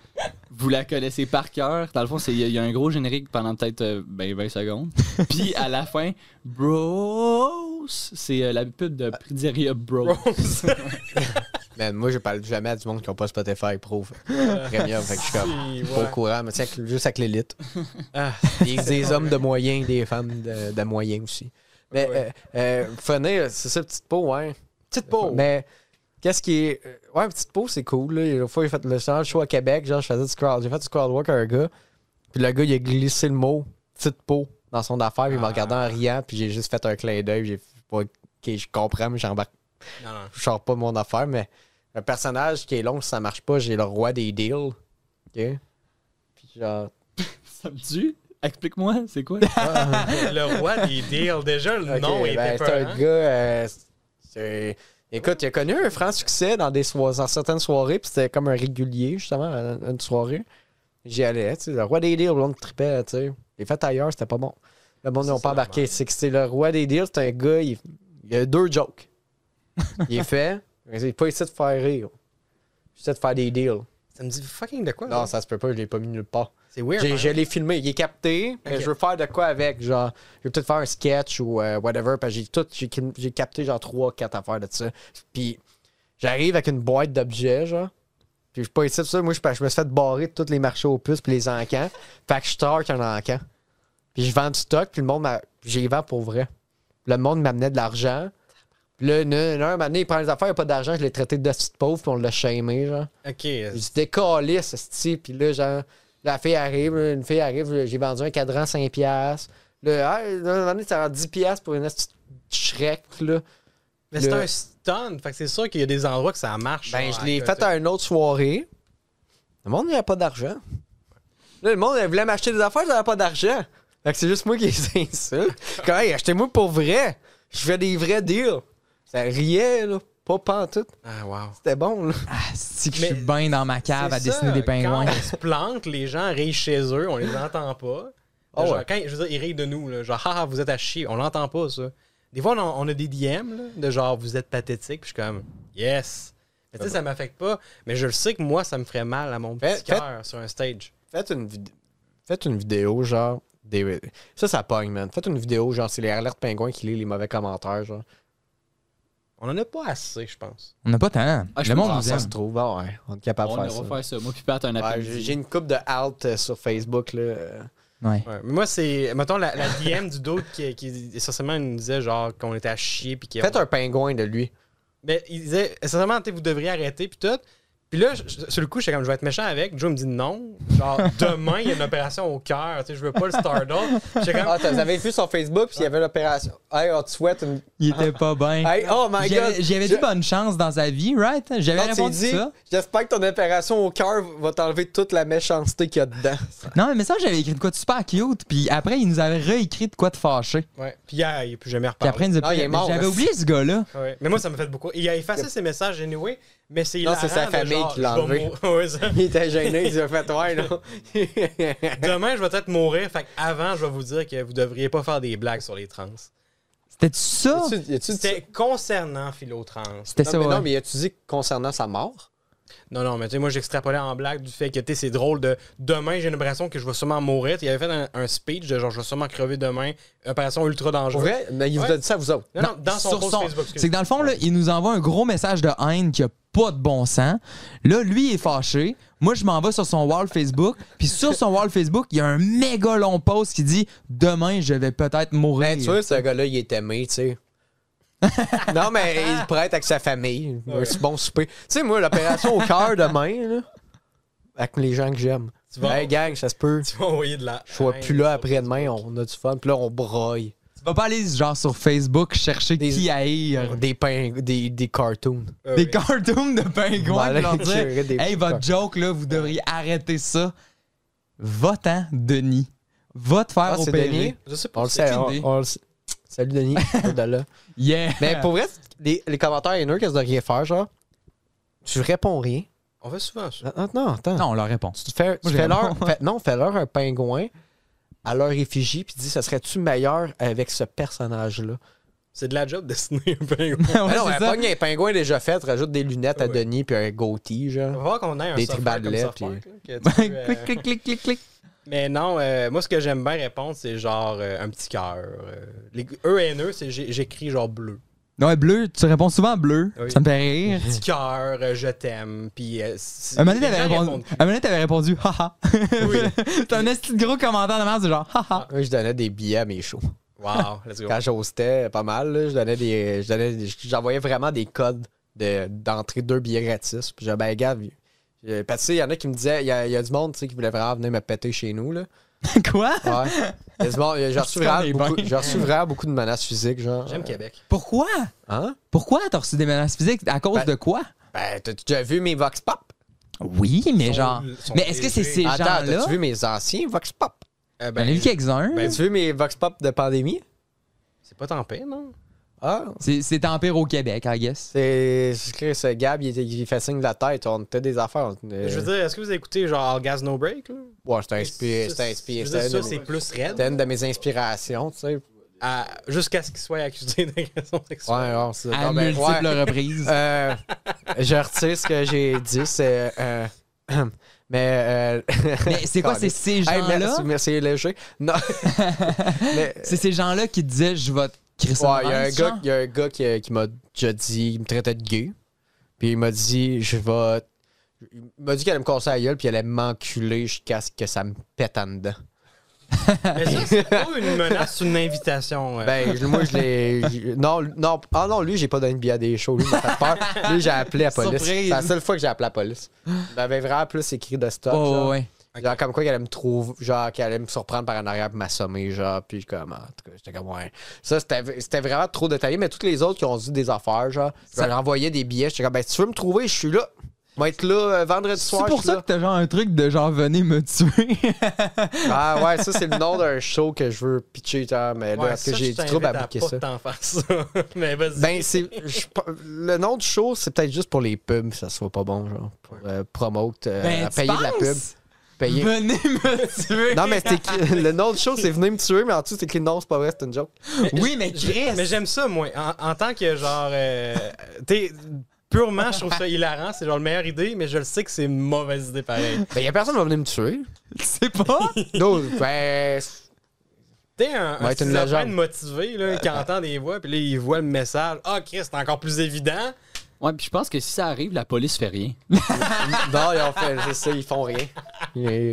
vous la connaissez par cœur. Dans le fond, c'est- il y, a- il y a un gros générique pendant peut-être euh, ben, 20 secondes. Puis à la fin, Bros, c'est euh, la pub de Pizzeria Bros. Man, moi, je parle jamais à du monde qui n'a pas Spotify Pro. Premium, fait que je suis comme Si, pas ouais. au courant, mais avec- juste avec l'élite. Ah. Des, des hommes de moyens, des femmes de, de moyens aussi. Mais, Ouais. euh, euh, c'est ça, petite peau, ouais. Petite peau. Mais, qu'est-ce qui est. euh, Ouais, petite peau, c'est cool. Là. Une fois, j'ai fait le change show à Québec, genre, je faisais du crowd. J'ai fait du crowd work à un gars. Puis le gars, il a glissé le mot petite peau dans son affaire. Puis il m'a Ah. regardé en riant. Puis j'ai juste fait un clin d'œil. J'ai ok, je comprends, mais j'embarque Non, non. je sors pas mon affaire, mais un personnage qui est long, si ça marche pas, j'ai le roi des deals. OK? Puis genre. Ça me tue? Explique-moi, c'est quoi? ah, Le roi des deals. Déjà, le ok, nom ben, était c'est peur. un gars. euh, c'est- Écoute, il a connu un franc succès dans, des dans certaines soirées, puis c'était comme un régulier, justement, à une soirée. J'y allais, tu sais, le roi des deals, on tripait, tu sais. Les fait ailleurs, c'était pas bon. Le monde n'a pas c'est embarqué. C'est que c'est le roi des deals, c'est un gars, il, il a deux jokes. il est fait, il pas ici de faire rire. Ici de faire des deals. Ça me dit fucking de quoi? Non, là? ça se peut pas, je l'ai pas mis nulle part. c'est weird. Hein? Je l'ai filmé, il est capté, mais je veux faire de quoi avec, genre, je veux peut-être faire un sketch ou euh, whatever, parce que j'ai tout, j'ai, capté genre 3-4 affaires de ça. Puis j'arrive avec une boîte d'objets, genre, puis je suis pas ici de ça, moi je, je me suis fait barrer de tous les marchés aux puces puis les encans, fait que je torque un encan. Puis je vends du stock, puis le monde m'a, j'y vends pour vrai. Le monde m'amenait de l'argent. Puis là, un moment donné, il prend les affaires, il n'y a pas d'argent, je l'ai traité de petite pauvre, puis on l'a shamé, genre. Ok. Se décalait, ce style. Puis là, genre, La fille arrive, une fille arrive, j'ai vendu un cadran 5$. piastres. Là, hey, à un moment donné, ça rend 10$ piastres pour une petite Shrek, là. Mais c'est un stun. Fait que c'est sûr qu'il y a des endroits que ça marche. Ben, genre, je l'ai fait à une autre soirée. Le monde n'avait pas d'argent. Là, le monde elle voulait m'acheter des affaires, j'avais pas d'argent. Fait que c'est juste moi qui les insulte. Quand, hey, achetez-moi pour vrai. Je fais des vrais deals. Ça riait, là. Pas pantoute. Ah, wow. C'était bon, là. Ah, c'est que je suis bien dans ma cave à dessiner ça, des pingouins. Quand on se plante, les gens rient chez eux, on les entend pas. Ah Genre, ouais. quand, je veux dire, ils rient de nous, là, genre, haha, vous êtes à chier, on l'entend pas, ça. Des fois, on a, on a des DM, là, de genre, vous êtes pathétique, puis je suis comme, yes. Mais tu sais, ça m'affecte pas, mais je le sais que moi, ça me ferait mal à mon petit cœur sur un stage. Faites une, vid- Faites une vidéo, genre. Des... Ça, ça pogne, man. Faites une vidéo, genre, c'est les alertes pingouins qui lit les mauvais commentaires, genre. On en a pas assez, je pense. On n'a pas tant. Ah, je le pense monde nous ça aime. se trouve. Ah ouais, on est capable On de va faire ça. faire ça. Moi, puis Pat, un Ouais, après j'ai j'ai une coupe de out euh, sur Facebook, là. euh. Ouais. Ouais. Mais moi, c'est, mettons, la, la DM du d'autre qui, qui essentiellement nous disait, genre, qu'on était à chier, puis qu'il Faites un pingouin de lui. Mais il disait, essentiellement, tu sais, vous devriez arrêter, puis tout. Puis là, je- sur le coup, j'étais comme, je vais être méchant avec. Joe me dit non. Genre, demain, il y a une opération au cœur. Tu sais, je veux pas le. J'étais comme, Ah, vous avez vu sur Facebook, puis il y avait l'opération. Hey, on te souhaite une. Il était pas bien. Hey, oh my god! J'avais dit bonne chance dans sa vie, right? J'avais répondu dit, ça. J'espère que ton opération au cœur va t'enlever toute la méchanceté qu'il y a dedans. Non, mais ça, j'avais écrit de quoi de super cute. Puis après, il nous avait réécrit de quoi de fâché. ouais. Puis hier, il n'est plus jamais Puis reparlé. après, il nous a Ah, il est mort, J'avais oublié ce gars-là. Ouais. Mais moi, ça m'a fait beaucoup. Il a effacé ses messages anyway, mais c'est Non, c'est sa de famille genre, qui l'a enlevé. mourir. Ouais, ça. Il était gêné, il a fait ouais, non. Demain, je vais peut-être mourir. Fait avant, je vais vous dire que vous devriez pas faire des blagues sur les trans. C'était ça? C'était concernant Philo-Trans. C'était Non, ça, mais ouais. non, mais as-tu dit concernant sa mort? Non, non, mais tu sais, moi, j'extrapolais en blague du fait que, tu sais, c'est drôle de demain, j'ai l'impression que je vais sûrement mourir. Il avait fait un, un speech de genre, je vais sûrement crever demain, opération ultra dangereuse. vrai? Mais il vous Ouais. a dit ça à vous autres. Non, non, dans son son- Facebook. C'est que dans le fond, là, il nous envoie un gros message de haine qui a pas de bon sens. Là, lui il est fâché. Moi, je m'en vais sur son wall Facebook. Puis sur son wall Facebook, il y a un méga long post qui dit Demain, je vais peut-être mourir. Ben, tu vois, ce gars-là, il est aimé, tu sais. non, mais il pourrait être avec sa famille. Un bon souper. Tu sais, moi, l'opération au cœur demain, là, avec les gens que j'aime. Tu vas- Hey, gang, ça se peut. Tu vas envoyer de la. Je sois plus là après-demain, on a du fun. Puis là, on broille. Vas pas aller genre sur Facebook chercher Des- qui haïr. Des, ping- des, des cartoons. Ah Des oui. cartoons de pingouins pour leur dire Hey, votre joke, là, vous devriez arrêter ça. Va-t'en, Denis. Va te faire Ah, opérer. Denis? Je sais On pas. le sait. on- le sait. Salut, Denis. de là. Yeah. Mais pour vrai, les, les commentaires haineux, qu'est-ce que vous devriez faire, genre? Tu réponds rien. On fait souvent ça. Non, non, attends. Non, on leur répond. Tu fais, tu fais leur, non, fais-leur un pingouin à leur effigie, puis dis, ça serait-tu meilleur avec ce personnage-là? C'est de la job de dessiner un pingouin. Ouais, non, ça. pogne un pingouin déjà fait, rajoute des lunettes à Ouais. Denis, puis un goatee, On genre. va voir qu'on ait un Des tribalets, puis- tu peux, euh, clic, clic, clic, clic, clic. Mais non, euh, moi, ce que j'aime bien répondre, c'est genre euh, un petit cœur. euh, les eux et eux, c'est j'écris genre bleu. Ouais, bleu, tu réponds souvent bleu. Oui. Ça me fait rire. Petit cœur, euh, je t'aime. Puis. euh, Un moment donné, t'avais répondu, un moment donné, t'avais répondu haha. Oui. T'as un petit gros commentaire de merde, c'est genre haha. Moi, je donnais des billets à mes shows. Wow, let's go. Quand j'hostais pas mal, là, je donnais des. je donnais des- J'envoyais vraiment des codes de- d'entrée deux billets gratis. Puis j'ai ben, gars, parce que tu sais, il y en a qui me disaient, il y, y a du monde tu sais, qui voulait vraiment venir me péter chez nous. Là. Quoi? Ouais. Monde- J'ai reçu, vraiment beaucoup- j'ai reçu vraiment beaucoup de menaces physiques. genre. J'aime Québec. Pourquoi? Hein? Pourquoi t'as reçu des menaces physiques? À cause Ben- de quoi? Ben, t'as-tu déjà vu mes Vox Pop? Oui, mais genre. Mais est-ce que c'est ces Attends, gens-là? t'as-tu vu mes anciens Vox Pop? Euh, J'en ai vu quelques-uns. ben, T'as-tu vu mes Vox Pop de pandémie? C'est pas tant pire, non? Ah, C'est c'est Empire au Québec, I guess. c'est. c'est ce Gab, il, fait signe de la tête. On était des affaires. on Je veux dire, est-ce que vous avez écouté genre All Gas No Break? Là? Ouais, c'était inspiré. C'était inspiré. c'est plus raide. c'était une de mes inspirations, tu sais. à- Jusqu'à ce qu'il soit accusé d'agression sexuelle. Ouais, ouais, c'est À non, ben, multiples ouais. reprises. Euh, je retire ce que j'ai dit, c'est. euh, mais. euh, Mais c'est quoi, c'est ces Hey, gens-là? merci, merci, léger. Non. mais, C'est ces gens-là qui disaient je vais ouais, il y a un gars, genre? il y a un gars qui, qui m'a déjà dit, il me traitait de gay. Puis il m'a dit, je vais. Il m'a dit qu'elle allait me casser la gueule, puis elle allait m'enculer jusqu'à ce que ça me pète en dedans. Mais ça, c'est pas une menace, c'est une invitation. euh. Ben, je- moi, je l'ai. Non, non, ah non, lui, j'ai pas donné de billet à des shows. Lui, il m'a fait peur. Lui, j'ai appelé la police. Surprise. C'est la seule fois que j'ai appelé la police. Il m'avait vraiment plus écrit de stop. Ouais, genre. ouais, ouais. Genre, comme quoi qu'elle allait me trouver, genre, qu'elle allait me surprendre par en arrière pour m'assommer, genre, puis comme, en tout cas, j'étais comme, ouais. Ça, c'était c'était vraiment trop détaillé, mais toutes les autres qui ont dit des affaires, genre, Ça- ça envoyé des billets, j'étais comme, ben, si tu veux me trouver, je suis là. Je vais être là euh, vendredi C'est soir. pour je suis ça là. que t'as genre un truc de genre venez me tuer. Ah ouais, ça, c'est le nom d'un show que je veux pitcher, genre, mais là, Ouais, parce que j'ai du trouble à bouquer pas ça. t'en faire ça. Mais vas-y. Ben, c'est. Le nom du show, c'est peut-être juste pour les pubs, ça soit pas bon, genre. Pour euh, promote, euh, Ben, payer de la pub. Payer. Venez me tuer. Non, mais le nom du show, c'est Venez me tuer, mais en dessous, c'est écrit non, c'est pas vrai, c'est une joke. Oui, mais Chris. Mais j'aime ça, moi. En, en tant que genre. euh, t'es- purement, je trouve ça hilarant. C'est genre la meilleure idée, mais je le sais que c'est une mauvaise idée pareil. Ben, y a personne qui va venir me tuer. C'est pas? Non, ben. T'es un, Va un une motivé là, qui entend des voix, puis là, il voit le message. Ah, Chris, c'est encore plus évident. Ouais, puis je pense que si ça arrive, la police fait rien. Non, ils ont fait c'est ça, ils font rien. Il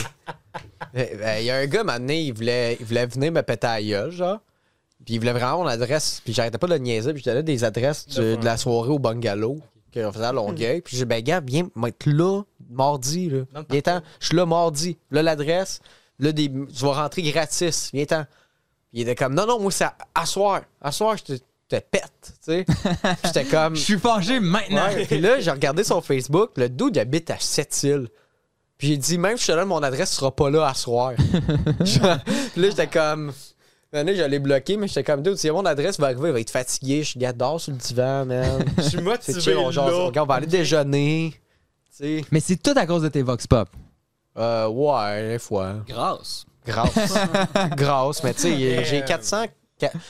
y a un gars, maintenant, il voulait, il voulait venir me péter à la gueule, genre. Puis il voulait vraiment mon adresse. Puis j'arrêtais pas de le niaiser. Puis je donnais des adresses du- de la soirée au bungalow qu'on faisait à Longueuil. Puis j'ai dit, ben, gars, viens m'être là mardi, là. Dans le Viens-t'en. Je suis là mardi. Là, l'adresse. Là, des, tu vas rentrer gratis. Viens-t'en. Puis il était comme, non, non, moi, c'est à, à soir. À soir, je te, te pète, tu sais. J'étais comme. Je suis fâché maintenant. Ouais, puis là, j'ai regardé son Facebook, le dude il habite à Sept-Îles. Puis j'ai dit, même si je te donne mon adresse, tu seras pas là à soir. Genre, puis là, j'étais comme. Une année, j'allais bloquer, mais j'étais comme, dude, si mon adresse va arriver, il va être fatigué. Je suis gars dors sur le divan, man. Je suis C'est motivé. chill, on, regarde, on va aller déjeuner. Tu sais. Mais c'est tout à cause de tes Vox Pop. Euh, ouais, des fois. Grâce. Grâce. Grâce, mais tu sais, j'ai euh, 400.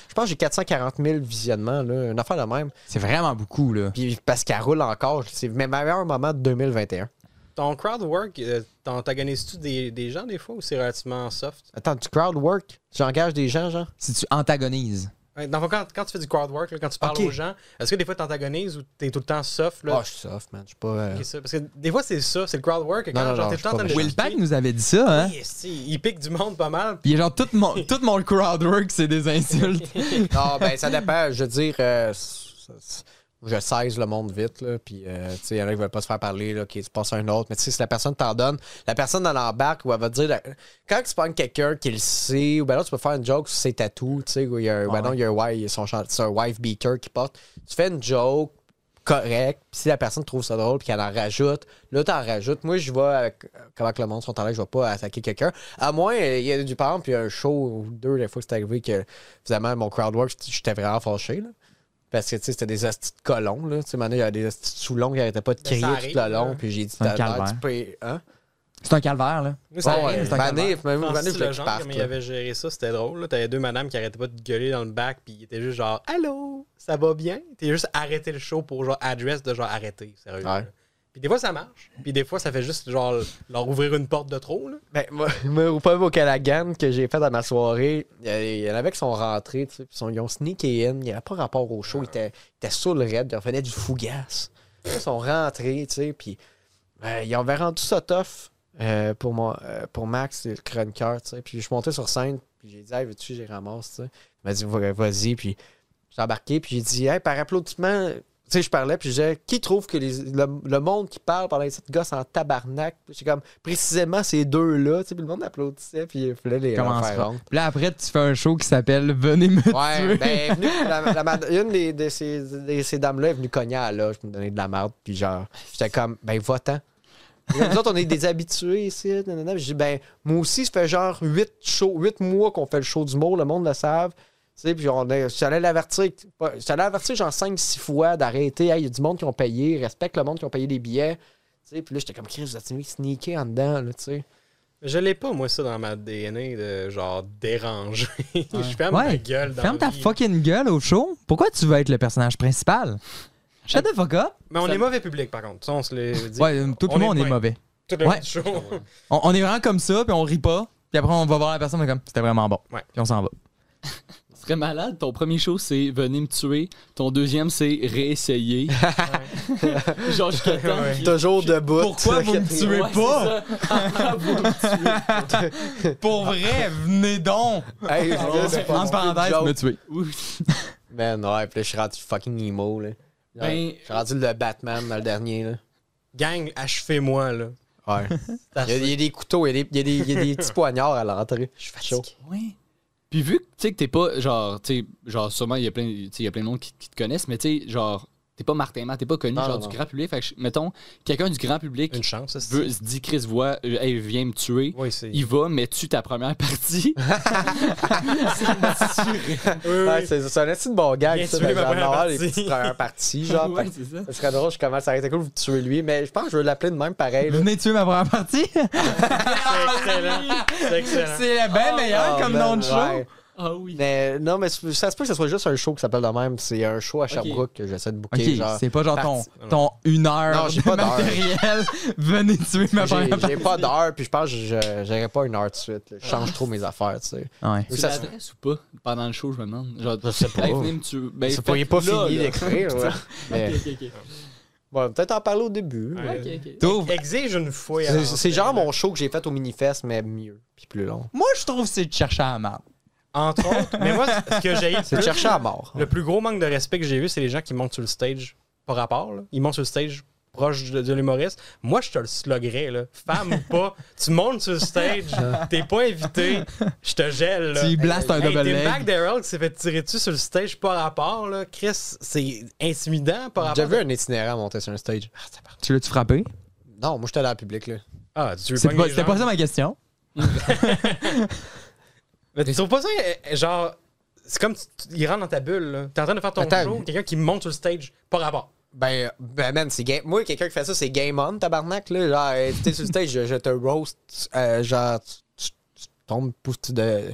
Je pense que j'ai 440 000 visionnements, là. Une affaire de même. C'est vraiment beaucoup, là. Puis parce qu'elle roule encore. C'est mes meilleurs moments de 2021. Ton crowd work, euh, t'antagonises-tu des, des gens des fois ou c'est relativement soft? Attends, du crowd work? J'engage des gens, genre? Si tu antagonises. Dans le fond, quand, quand tu fais du crowd work, là, quand tu parles aux gens, est-ce que des fois t'antagonises ou t'es tout le temps soft? Là? Ah, je suis soft, man. Je suis pas. euh, ça. Parce que des fois, c'est ça, c'est le crowd work. Quand Non, non, genre, t'es tout le temps en Will Pack nous avait dit ça, hein? Oui, esti, il pique du monde pas mal. Puis il y a genre tout mon, tout mon crowd work, c'est des insultes. Non, ben, ça dépend. Je veux dire, euh, je saisis le monde vite, là. Puis, euh, tu sais, il y en a qui veulent pas se faire parler, là, qui se passe à un autre. Mais tu sais, si la personne t'en donne, la personne dans l'embarque, où elle va te dire, quand tu prends quelqu'un qui le sait, ou ben là, tu peux faire une joke sur ses tatous, tu sais, où il y a un, ben non, il y a un, wife, son un wife beater qui porte. Tu fais une joke correcte, puis si la personne trouve ça drôle, puis qu'elle en rajoute, là, t'en rajoutes. Moi, je vais, avec- comment que le monde sont en l'air, je vais pas attaquer quelqu'un. À moins, euh, il y a du par exemple, a un show ou deux, des fois, que c'est arrivé que, finalement, mon crowdwork, j'étais vraiment fâché, là. Parce que, tu sais, c'était des hosties de colons, là. Tu sais, maintenant, il y a des hosties de sous-longs qui arrêtaient pas de Ben, crier arrive, tout le long, là. puis j'ai dit, C'est un t'as l'air, calvaire. tu peux- Hein? C'est un calvaire, là. Ça ouais. c'est un Mané, même Francis Mané, Legendre, parte, comme il avait géré ça, c'était drôle. là. T'avais deux madames qui arrêtaient pas de gueuler dans le bac, puis ils étaient juste genre Allô, ça va bien? T'es juste arrêté le show pour genre adresse de genre arrêter, sérieux. Ouais. Puis des fois ça marche, puis des fois ça fait juste genre leur ouvrir une porte de trop. Là. Ben, moi, moi, au pub au que j'ai fait dans ma soirée, il y en avait qui sont rentrés, tu sais, puis ils ont sneaké in, il n'y avait pas rapport au show, ils étaient, ils étaient sous le raid, ils revenaient du fougasse. Ils sont rentrés, tu sais, puis euh, ils avaient rendu ça tough euh, pour, moi, euh, pour Max, le chroniqueur, tu sais. Puis je suis monté sur scène, puis j'ai dit, hey, veux-tu, j'ai ramasse, tu sais. Il m'a dit, Va- vas-y, puis j'ai embarqué, puis j'ai dit, hey, par applaudissement, tu sais, je parlais, puis je disais, qui trouve que les- le, le monde qui parle pendant les sept gosses en tabarnak, j'ai comme, précisément ces deux-là, tu sais, puis le monde applaudissait, puis il fallait les Comment faire. Puis là, après, tu fais un show qui s'appelle Venez me Ouais, tuer. ben, venu, la, la mad- une des, de ces, de ces dames-là est venue cogner à la loge, me donner de la merde, puis genre, j'étais comme, ben, va-t'en. Nous autres, on est des habitués ici. nanana. Puis J'ai dit, ben, moi aussi, ça fait genre 8, shows, 8 mois qu'on fait le show d'humour, le monde le savent. Tu sais, puis on est, j'allais l'avertir, j'allais l'avertir genre 5-6 fois d'arrêter. Hey, Il y a du monde qui ont payé, respecte le monde qui ont payé des billets. Tu sais, puis là, j'étais comme, Chris, vous êtes mis sneaké en dedans, là, tu sais? Je l'ai pas, moi, ça, dans ma DNA de genre déranger. je ferme ma Ouais. gueule dans Ferme ta vie. fucking gueule au show. Pourquoi tu veux être le personnage principal? Shut the fuck up. Mais on Ça- est mauvais public, par contre. Ça, on se l'est dit. Ouais, tout le On monde est pas- mauvais. Tout le Ouais. show. On, on est vraiment comme ça, puis on rit pas. Puis après, on va voir la personne, on est comme, c'était vraiment bon. Ouais. Puis on s'en va. Serait malade. Ton premier show, c'est Venez me tuer. Ton deuxième, c'est Réessayer. Genre, jusqu'à temps. Ouais. qu'il- Toujours debout. Pourquoi vous me tuez Ouais, pas? c'est ça. Vous me tuez. Pour vrai, venez donc! Hey, là, c'est pas En du parenthèse, joke. me tuer. Man, ouais, puis là, je suis rendu fucking emo, là. Ben- je suis rendu le Batman dans le dernier, là. Gang, achevez-moi, là. Ouais. Il y, a, il y a des couteaux, il y a des, il y a des, il y a des petits poignards à l'entrée. Je suis. Oui. Puis vu que tu sais que t'es pas genre tu sais genre sûrement il y a plein il a plein de monde qui, qui te connaissent mais tu sais genre t'es pas Martin Matt, t'es pas connu Non, genre non. du grand public fait que mettons quelqu'un du grand public Une chance, ça, veut se dit Chris voit euh, hey viens me tuer Oui, c'est. il va mais tu ta première partie? Ouais, c'est c'est un assez de bon gag, ça. tuer ma genre, les partie. petites premières parties, genre. ouais c'est ça Ça serait drôle, je commence, ça aurait été cool de tuer lui, mais je pense que je vais l'appeler de même pareil. Vous Là. venez tuer ma première partie? C'est excellent. C'est excellent. C'est la bien meilleur Ah, comme man, nom de show. ouais. Ah oui Mais non, mais ça se peut que ce soit juste un show qui s'appelle de même. C'est un show à Sherbrooke que j'essaie de Ok, booker. genre. c'est pas genre ton, ton une heure Non, j'ai de pas d'heure. matériel. Venez tuer ma J'ai première j'ai pas d'heure, puis je pense que je j'irai pas une heure de suite. là. Je change trop mes affaires, tu sais. Ouais. tu ça se- l'adresses ou pas? Pendant le show je me demande genre Je sais pas. hey, venez me tuer ben, C'est pas, il est pas faites-le, fini là. d'écrire. ouais. Mais ok ok ok bon, peut-être en parler au début. Ouais. mais- ok ok T'ouvres. Exige une fouille. C'est- genre mon show que j'ai fait au Minifest, mais mieux, puis plus long. Moi, je trouve que c'est de chercher à la marde. Entre autres. Mais moi, ce que j'ai C'est de chercher à mort. Le plus gros manque de respect que j'ai vu, c'est les gens qui montent sur le stage par rapport. Là. Ils montent sur le stage proche de, de l'humoriste. Moi, je te le sloggerais. Là. Femme ou pas, tu montes sur le stage, t'es pas invité, je te gèle. Là. Tu blastes un Hey, double Tim leg. McDarrell qui s'est fait tirer dessus sur le stage par rapport. Là. Chris, c'est intimidant par J'ai rapport. vu un itinérant monter sur un stage. Tu l'as-tu frappé? Non, moi j'étais dans le public là. Ah, tu veux pas- C'était pas ça ma question. Mais tu trouves pas ça, euh, genre, c'est comme tu, tu- il rentre dans ta bulle. là. T'es en train de faire ton Attends. show, quelqu'un qui monte sur le stage par rapport. Ben, ben man, c'est game. Moi, quelqu'un qui fait ça, c'est game on, tabarnak, là. Genre, euh, t'es sur le stage, je, je te roast, euh, genre, tu, tu- tu tombes, pousse, tu, de,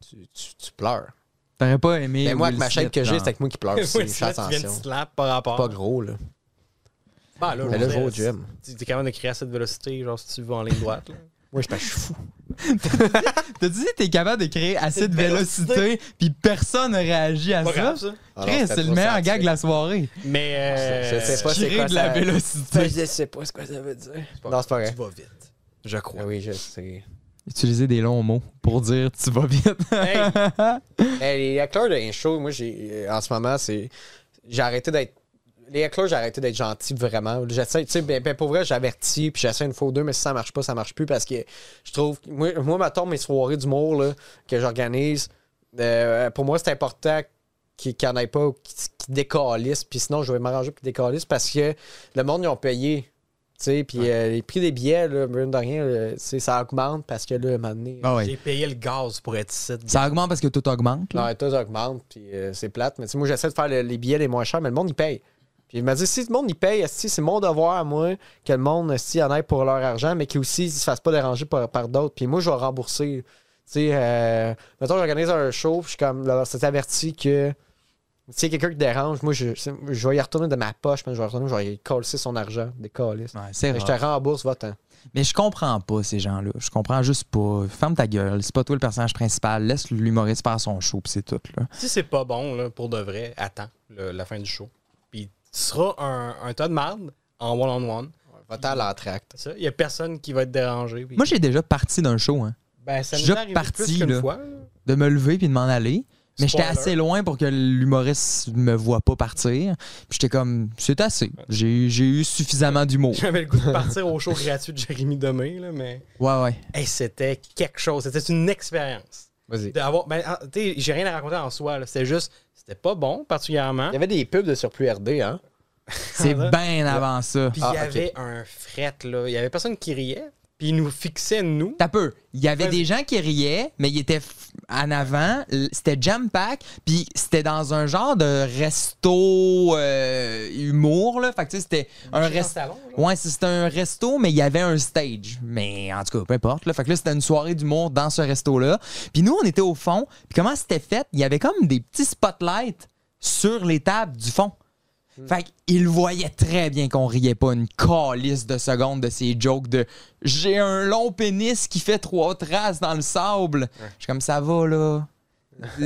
tu, tu, tu pleures. T'aurais pas aimé. Mais moi, avec Will ma chaîne Smith, que j'ai, genre. c'est avec moi qui pleure aussi. Oui, je c'est fais là, tu viens de attention. slap par rapport. Pas gros, là. Bah, là, Mais je là, je vais au gym. Tu es capable de créer assez de vélocité, genre si tu vas en ligne droite. là. Moi, je je suis fou. T'as dit que t'es capable de créer assez de de vélocité. vélocité, puis personne n'a réagi à Pas ça? grave, ça. Non, Chris, c'est le meilleur gag de la soirée. Mais. Euh, Je sais pas c'est Créer quoi de la ça. vélocité. Je sais pas ce que ça veut dire. Non, c'est pas vrai. Tu vas vite. Je crois. Ah oui, je sais. Utiliser des longs mots pour dire tu vas vite. Hey, Hey, les acteurs d'un show, moi, j'ai, en ce moment, c'est. J'ai arrêté d'être. Les acteurs, j'ai arrêté d'être gentil, vraiment. J'essaie, tu sais, ben, ben, pour vrai, j'avertis, puis j'essaie une fois ou deux, mais si ça marche pas, ça marche plus parce que je trouve. Moi, moi mettons, mes soirées d'humour, là, que j'organise, euh, pour moi, c'est important qu'il n'y en ait pas qui, qui décalissent, puis sinon, je vais m'arranger pour qu'ils décalissent parce que le monde, ils ont payé. Tu sais, puis euh, les prix des billets, là, de rien, là, sais, ça augmente parce que là, à un moment donné, Ah ouais. J'ai payé le gaz pour être ici. Ça augmente parce que tout augmente. là? non, les taux augmentent, puis euh, c'est plate. Mais moi, j'essaie de faire le- les billets les moins chers, mais le monde, il paye. Puis il m'a dit, si le monde, il paye, c'est mon devoir à moi que le monde, esti, en ait pour leur argent, mais qu'ils aussi, ils se fassent pas déranger par, par d'autres. Puis moi, je vais rembourser. Tu sais, euh, mettons, j'organise un show, puis je suis comme, là, c'est averti que, tu sais, quelqu'un qui dérange, moi, je, je vais y retourner de ma poche, mais je vais retourner, je vais y coller son argent, des colis. Ouais, c'est Je te rembourse, va-t'en. Mais je comprends pas ces gens-là. Je comprends juste pas. Ferme ta gueule. C'est pas toi le personnage principal. Laisse l'humoriste faire son show, pis c'est tout. Là. Si c'est pas bon, là, pour de vrai, attends le- la fin du show. Seras un, un tas de marde en one-on-one. Va-t'en à l'entracte. C'est ça. Il y a personne qui va être dérangé. puis- Moi, j'ai déjà parti d'un show. Hein. ben, ça je nous arrivé parti, plus qu'une là. fois. de me lever puis de m'en aller. Mais j'étais Spoiler. assez loin pour que l'humoriste me voit pas partir. Puis j'étais comme, c'est assez. J'ai j'ai eu suffisamment d'humour. J'avais le goût de partir au show gratuit de Jérémy Demé, là, mais Ouais, ouais. hey, c'était quelque chose. C'était une expérience. Vas-y. D'avoir, ben, ah, tu sais, j'ai rien à raconter en soi. là. C'était juste, c'était pas bon particulièrement. Il y avait des pubs de surplus RD, hein? C'est Ah, bien avant ça. Puis Ah, il y ok. avait un fret, là. Il y avait personne qui riait. Puis il nous fixait, nous. T'as peu. Il y avait des gens qui riaient, mais ils étaient en avant. C'était jam pack, puis c'était dans un genre de resto euh, humour là. Fait que tu sais, c'était un resto. Ouais, c'était un resto, mais il y avait un stage. Mais en tout cas, peu importe. Là. Fait que là, c'était une soirée d'humour dans ce resto-là. Puis nous, on était au fond. Puis comment c'était fait? Il y avait comme des petits spotlights sur les tables du fond. Fait qu'il voyait très bien qu'on riait pas une calice de secondes de ces jokes de j'ai un long pénis qui fait trois traces dans le sable. Je suis comme ça va là.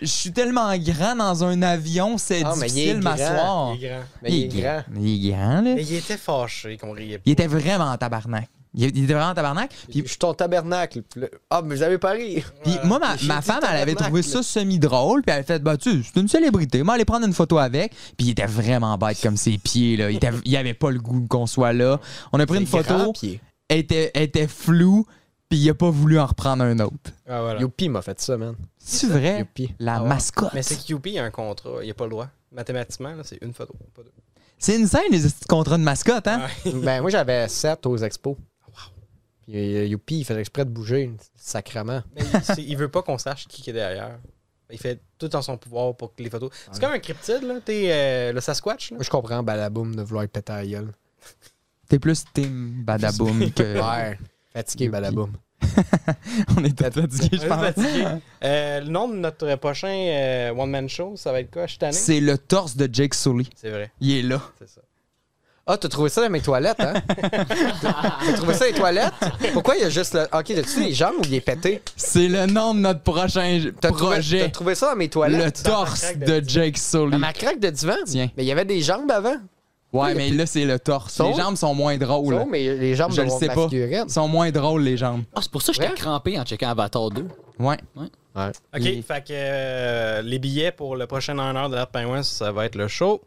Je suis tellement grand dans un avion, c'est Ah, difficile m'asseoir. Il est grand. Mais il est grand. Il est grand, là. Mais il était fâché qu'on riait pas. Il était vraiment en tabarnak. Il, était vraiment en tabarnak. Puis, je suis ton tabernacle. Ah, mais vous avez pari. puis moi, ma, ma femme, elle avait trouvé ça semi-drôle. Puis elle a fait, bah, tu sais, c'est une célébrité. Moi, aller prendre une photo avec. Puis il était vraiment bête comme ses pieds, là. Il, était, il avait pas le goût qu'on soit là. On a pris une photo. pied. Elle était, elle était floue. Puis il a pas voulu en reprendre un autre. Ah, voilà. Youpi m'a fait ça, man. C'est vrai? Youpi. La Ah mascotte. Mais c'est que Youpi a un contrat, il a pas le droit. Mathématiquement, là, c'est une photo, pas deux. C'est une scène, les petits contrats de mascotte, hein? Ouais. ben, moi, j'avais 7 aux expos. Puis euh, Youpi, il faisait exprès de bouger, sacrement. Mais il, veut pas qu'on sache qui est derrière. Il fait tout en son pouvoir pour que les photos. C'est comme un cryptide, là. T'es euh, le Sasquatch, là. Moi, je comprends Balaboum de vouloir péter à la gueule. T'es plus team badaboom que. Ouais. Fatigué, Youpi. Balaboum. On est tous fatigués, je pense. fatigué. Euh, le nom de notre prochain euh, one-man show, ça va être quoi, cette année? C'est le torse de Jake Sully. C'est vrai, Il est là. c'est ça. Ah, t'as trouvé ça dans mes toilettes, hein? t'as trouvé ça dans les toilettes? Pourquoi il y a juste le. Ok, t'as-tu les jambes ou il est pété? C'est le nom de notre prochain T'as trouvé, projet. t'as trouvé ça dans mes le toilettes? torse craque de. Jake Sully. Dans ma craque de divan? Tiens. Mais il y avait des jambes avant. Ouais, Oui, mais là, c'est le torse. Sont- Les jambes sont moins drôles. Non, mais les jambes Je le sais pas. sont moins drôles, les jambes. Ah, c'est pour ça que j'étais Ouais. crampé en checkant Avatar 2. Ouais. Ouais. OK, Et- fait que euh, les billets pour le prochain honneur de l'Art Penguin, ça va être le show.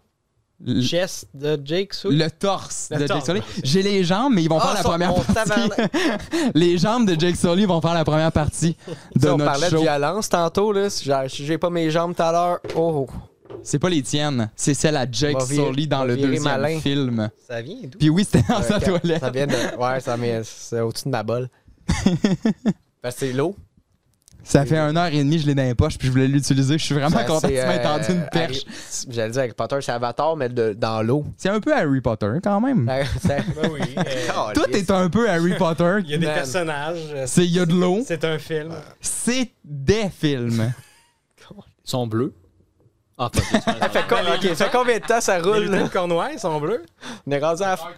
Le, Chest de Jake Sully. le torse Le de Jake. Sully. J'ai les jambes, mais ils vont Ah, faire la ça, première partie. les jambes de Jake Sully vont faire la première partie de Tu sais, on notre parlait show. de violence tantôt, là. Si j'ai- pas mes jambes tout à l'heure, oh, oh. C'est pas les tiennes, c'est celle à Jake Sully dans le deuxième malin. film. Ça vient d'où? Puis oui, c'était dans sa toilette. Ça vient de. Ouais, ça m'est- c'est au-dessus de ma bolle. Parce que c'est l'eau. Ça fait une heure et demie, je l'ai dans les poches, puis je voulais l'utiliser. Je suis vraiment Ça, content que tu c'est, m'aies tendu une euh, perche. Harry- J'allais dire Harry Potter, c'est Avatar, mais de- dans l'eau. C'est un peu Harry Potter, quand même. C'est- Ben oui. euh, Tout est un peu Harry Potter. Il y a des Man. personnages. euh, C'est il y a de l'eau. C'est un film. C'est des films. Ils sont bleus. Ah, pas Ça fait, ok, ça fait combien de temps ça Les roule? lunettes là? Cornouailles sont bleues. On est rendu à la fin.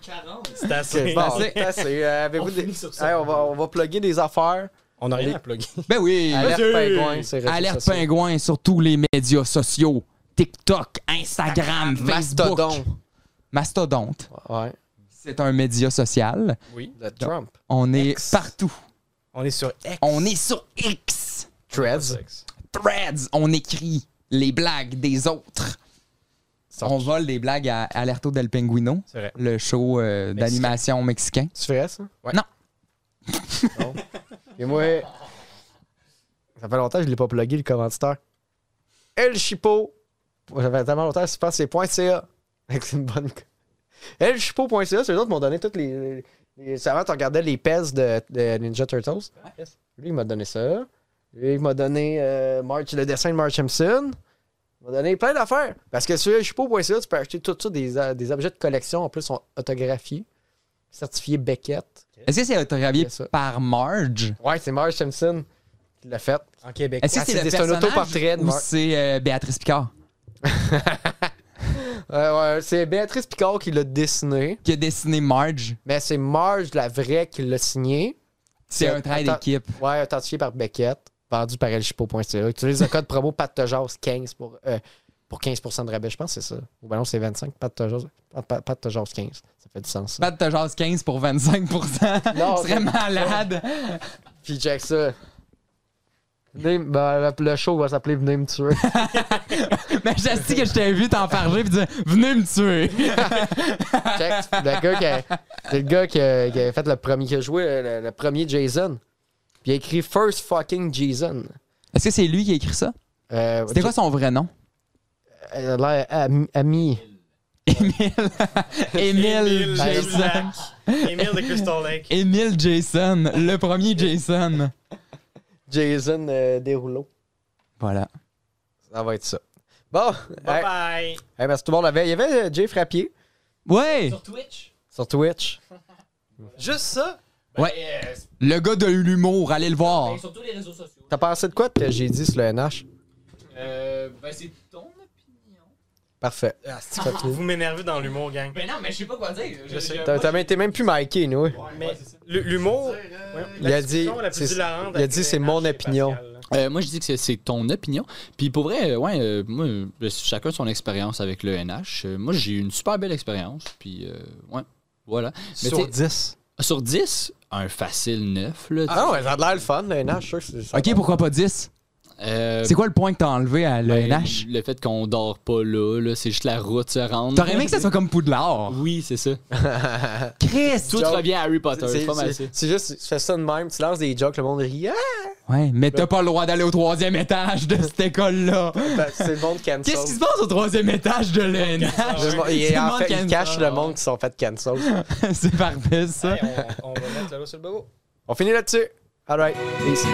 C'est assez. Bon, assez. c'est assez. Euh, avez-vous On des-. Hey, on, va, on va plugger des affaires. On n'a rien à plugger. Ben oui. Alerte pingouin, c'est Alerte. Pingouin sur tous les médias sociaux. TikTok, Instagram, Facebook. Mastodon. Mastodonte. Ouais. C'est un média social. Oui. Le Trump. On est X. partout. On est sur X. On est sur X. Threads. Threads. On écrit les blagues des autres. On vole des blagues à Alerto del Pinguino, C'est vrai. le show euh, d'animation mexicain. Tu ferais ça? Ouais. Non. Non? Et moi, ça fait longtemps que je l'ai pas plugué, le commanditaire. El Chipo. Ça fait tellement longtemps que je pense que c'est .ca. C'est une bonne. Elchipo.ca, c'est eux autres qui m'ont donné toutes les. les... les- Avant, tu regardais les pèses de, de Ninja Turtles. Lui, il m'a donné ça. Lui, il m'a donné euh, March, le dessin de March Simpson. Il m'a donné plein d'affaires. Parce que sur elchipo.ca, tu peux acheter tout ça, des, des objets de collection. En plus, sont autographiés, certifiés Beckett. Est-ce que c'est autographié C'est ça. par Marge? Ouais, c'est Marge Simpson qui l'a fait. En Québec. Est-ce que Ah, c'est un autoportrait de ou Mar- c'est euh, Béatrice Picard? Euh, ouais, c'est Béatrice Picard qui l'a dessiné, qui a dessiné Marge? mais c'est Marge, la vraie, qui l'a signé. C'est un travail d'équipe. Ouais, authentifié par Beckett, vendu par elchipo.ca. Utilise le code promo PATTEJAS 15 pour, euh, pour 15% de rabais, je pense que c'est ça. Ou ben non, c'est 25, PATTEJAS Pat- PATTEJAS 15. Fait du sens. Pas de genre 15 pour 25% Non, Ce serait malade. Puis check ça. Venez- ben, le show va s'appeler Venez me tuer. Mais je sais que je t'ai vu t'enfarger et dire Venez me tuer. Check. Le gars qui a, c'est le gars qui a, qui a fait le premier, qui a joué le, le premier Jason. Puis il a écrit First fucking Jason. Est-ce que c'est lui qui a écrit ça? Euh, C'était quoi son vrai nom? euh, ami. Émile. Émile Jason. Jason. Émile de Crystal Lake. Émile Jason. Le premier Jason. Jason euh, Derouleau. Voilà. Ça va être ça. Bon, Bye hey, bye. hey, que tout le monde avait. Il y avait euh, Jay Frappier Ouais. Twitch? sur Twitch. Juste ça? Ouais. Le gars de l'humour, allez le voir. sur tous les réseaux sociaux. T'as pensé de quoi j'ai dit sur le NH? Euh, ben, c'est ton. Parfait. Ah, vous m'énervez dans l'humour, gang. Ben non, mais je sais pas quoi dire. Je sais. T'as t'as même, t'es même plus Mikey, nous. Mais l'humour. ouais, Il la a dit- il a dit, c'est mon opinion. Euh, moi, je dis que c'est- c'est ton opinion. Puis pour vrai, euh, ouais, euh, moi, euh, chacun son expérience avec le NH. Euh, moi, j'ai eu une super belle expérience. Puis, euh, ouais, voilà. Mais Sur t'sais- 10. Sur 10, un facile 9. Là, Ah non, ça a l'air le fun, le NH, sûr. Ok, pourquoi pas 10 Euh, C'est quoi le point que t'as enlevé à ben, l'ENH Le fait qu'on dort pas là, là c'est juste la route se rendre. T'aurais aimé que ça soit comme Poudlard Oui, c'est ça. Chris Tout Joke. revient à Harry Potter. C'est pas mal c'est- juste, tu fais ça de même, tu lances des jokes, le monde rit. Ah! Ouais, mais t'as pas le droit d'aller au troisième étage de cette école-là. Ben, c'est le monde cancel. Qu'est-ce qui se passe au troisième étage de l'ENH? Il, en fait, il cache le monde qui sont fait cancel. C'est parfait, ça. Hey, on, on va mettre le lot sur le bureau. On finit là-dessus. Alright. Peace.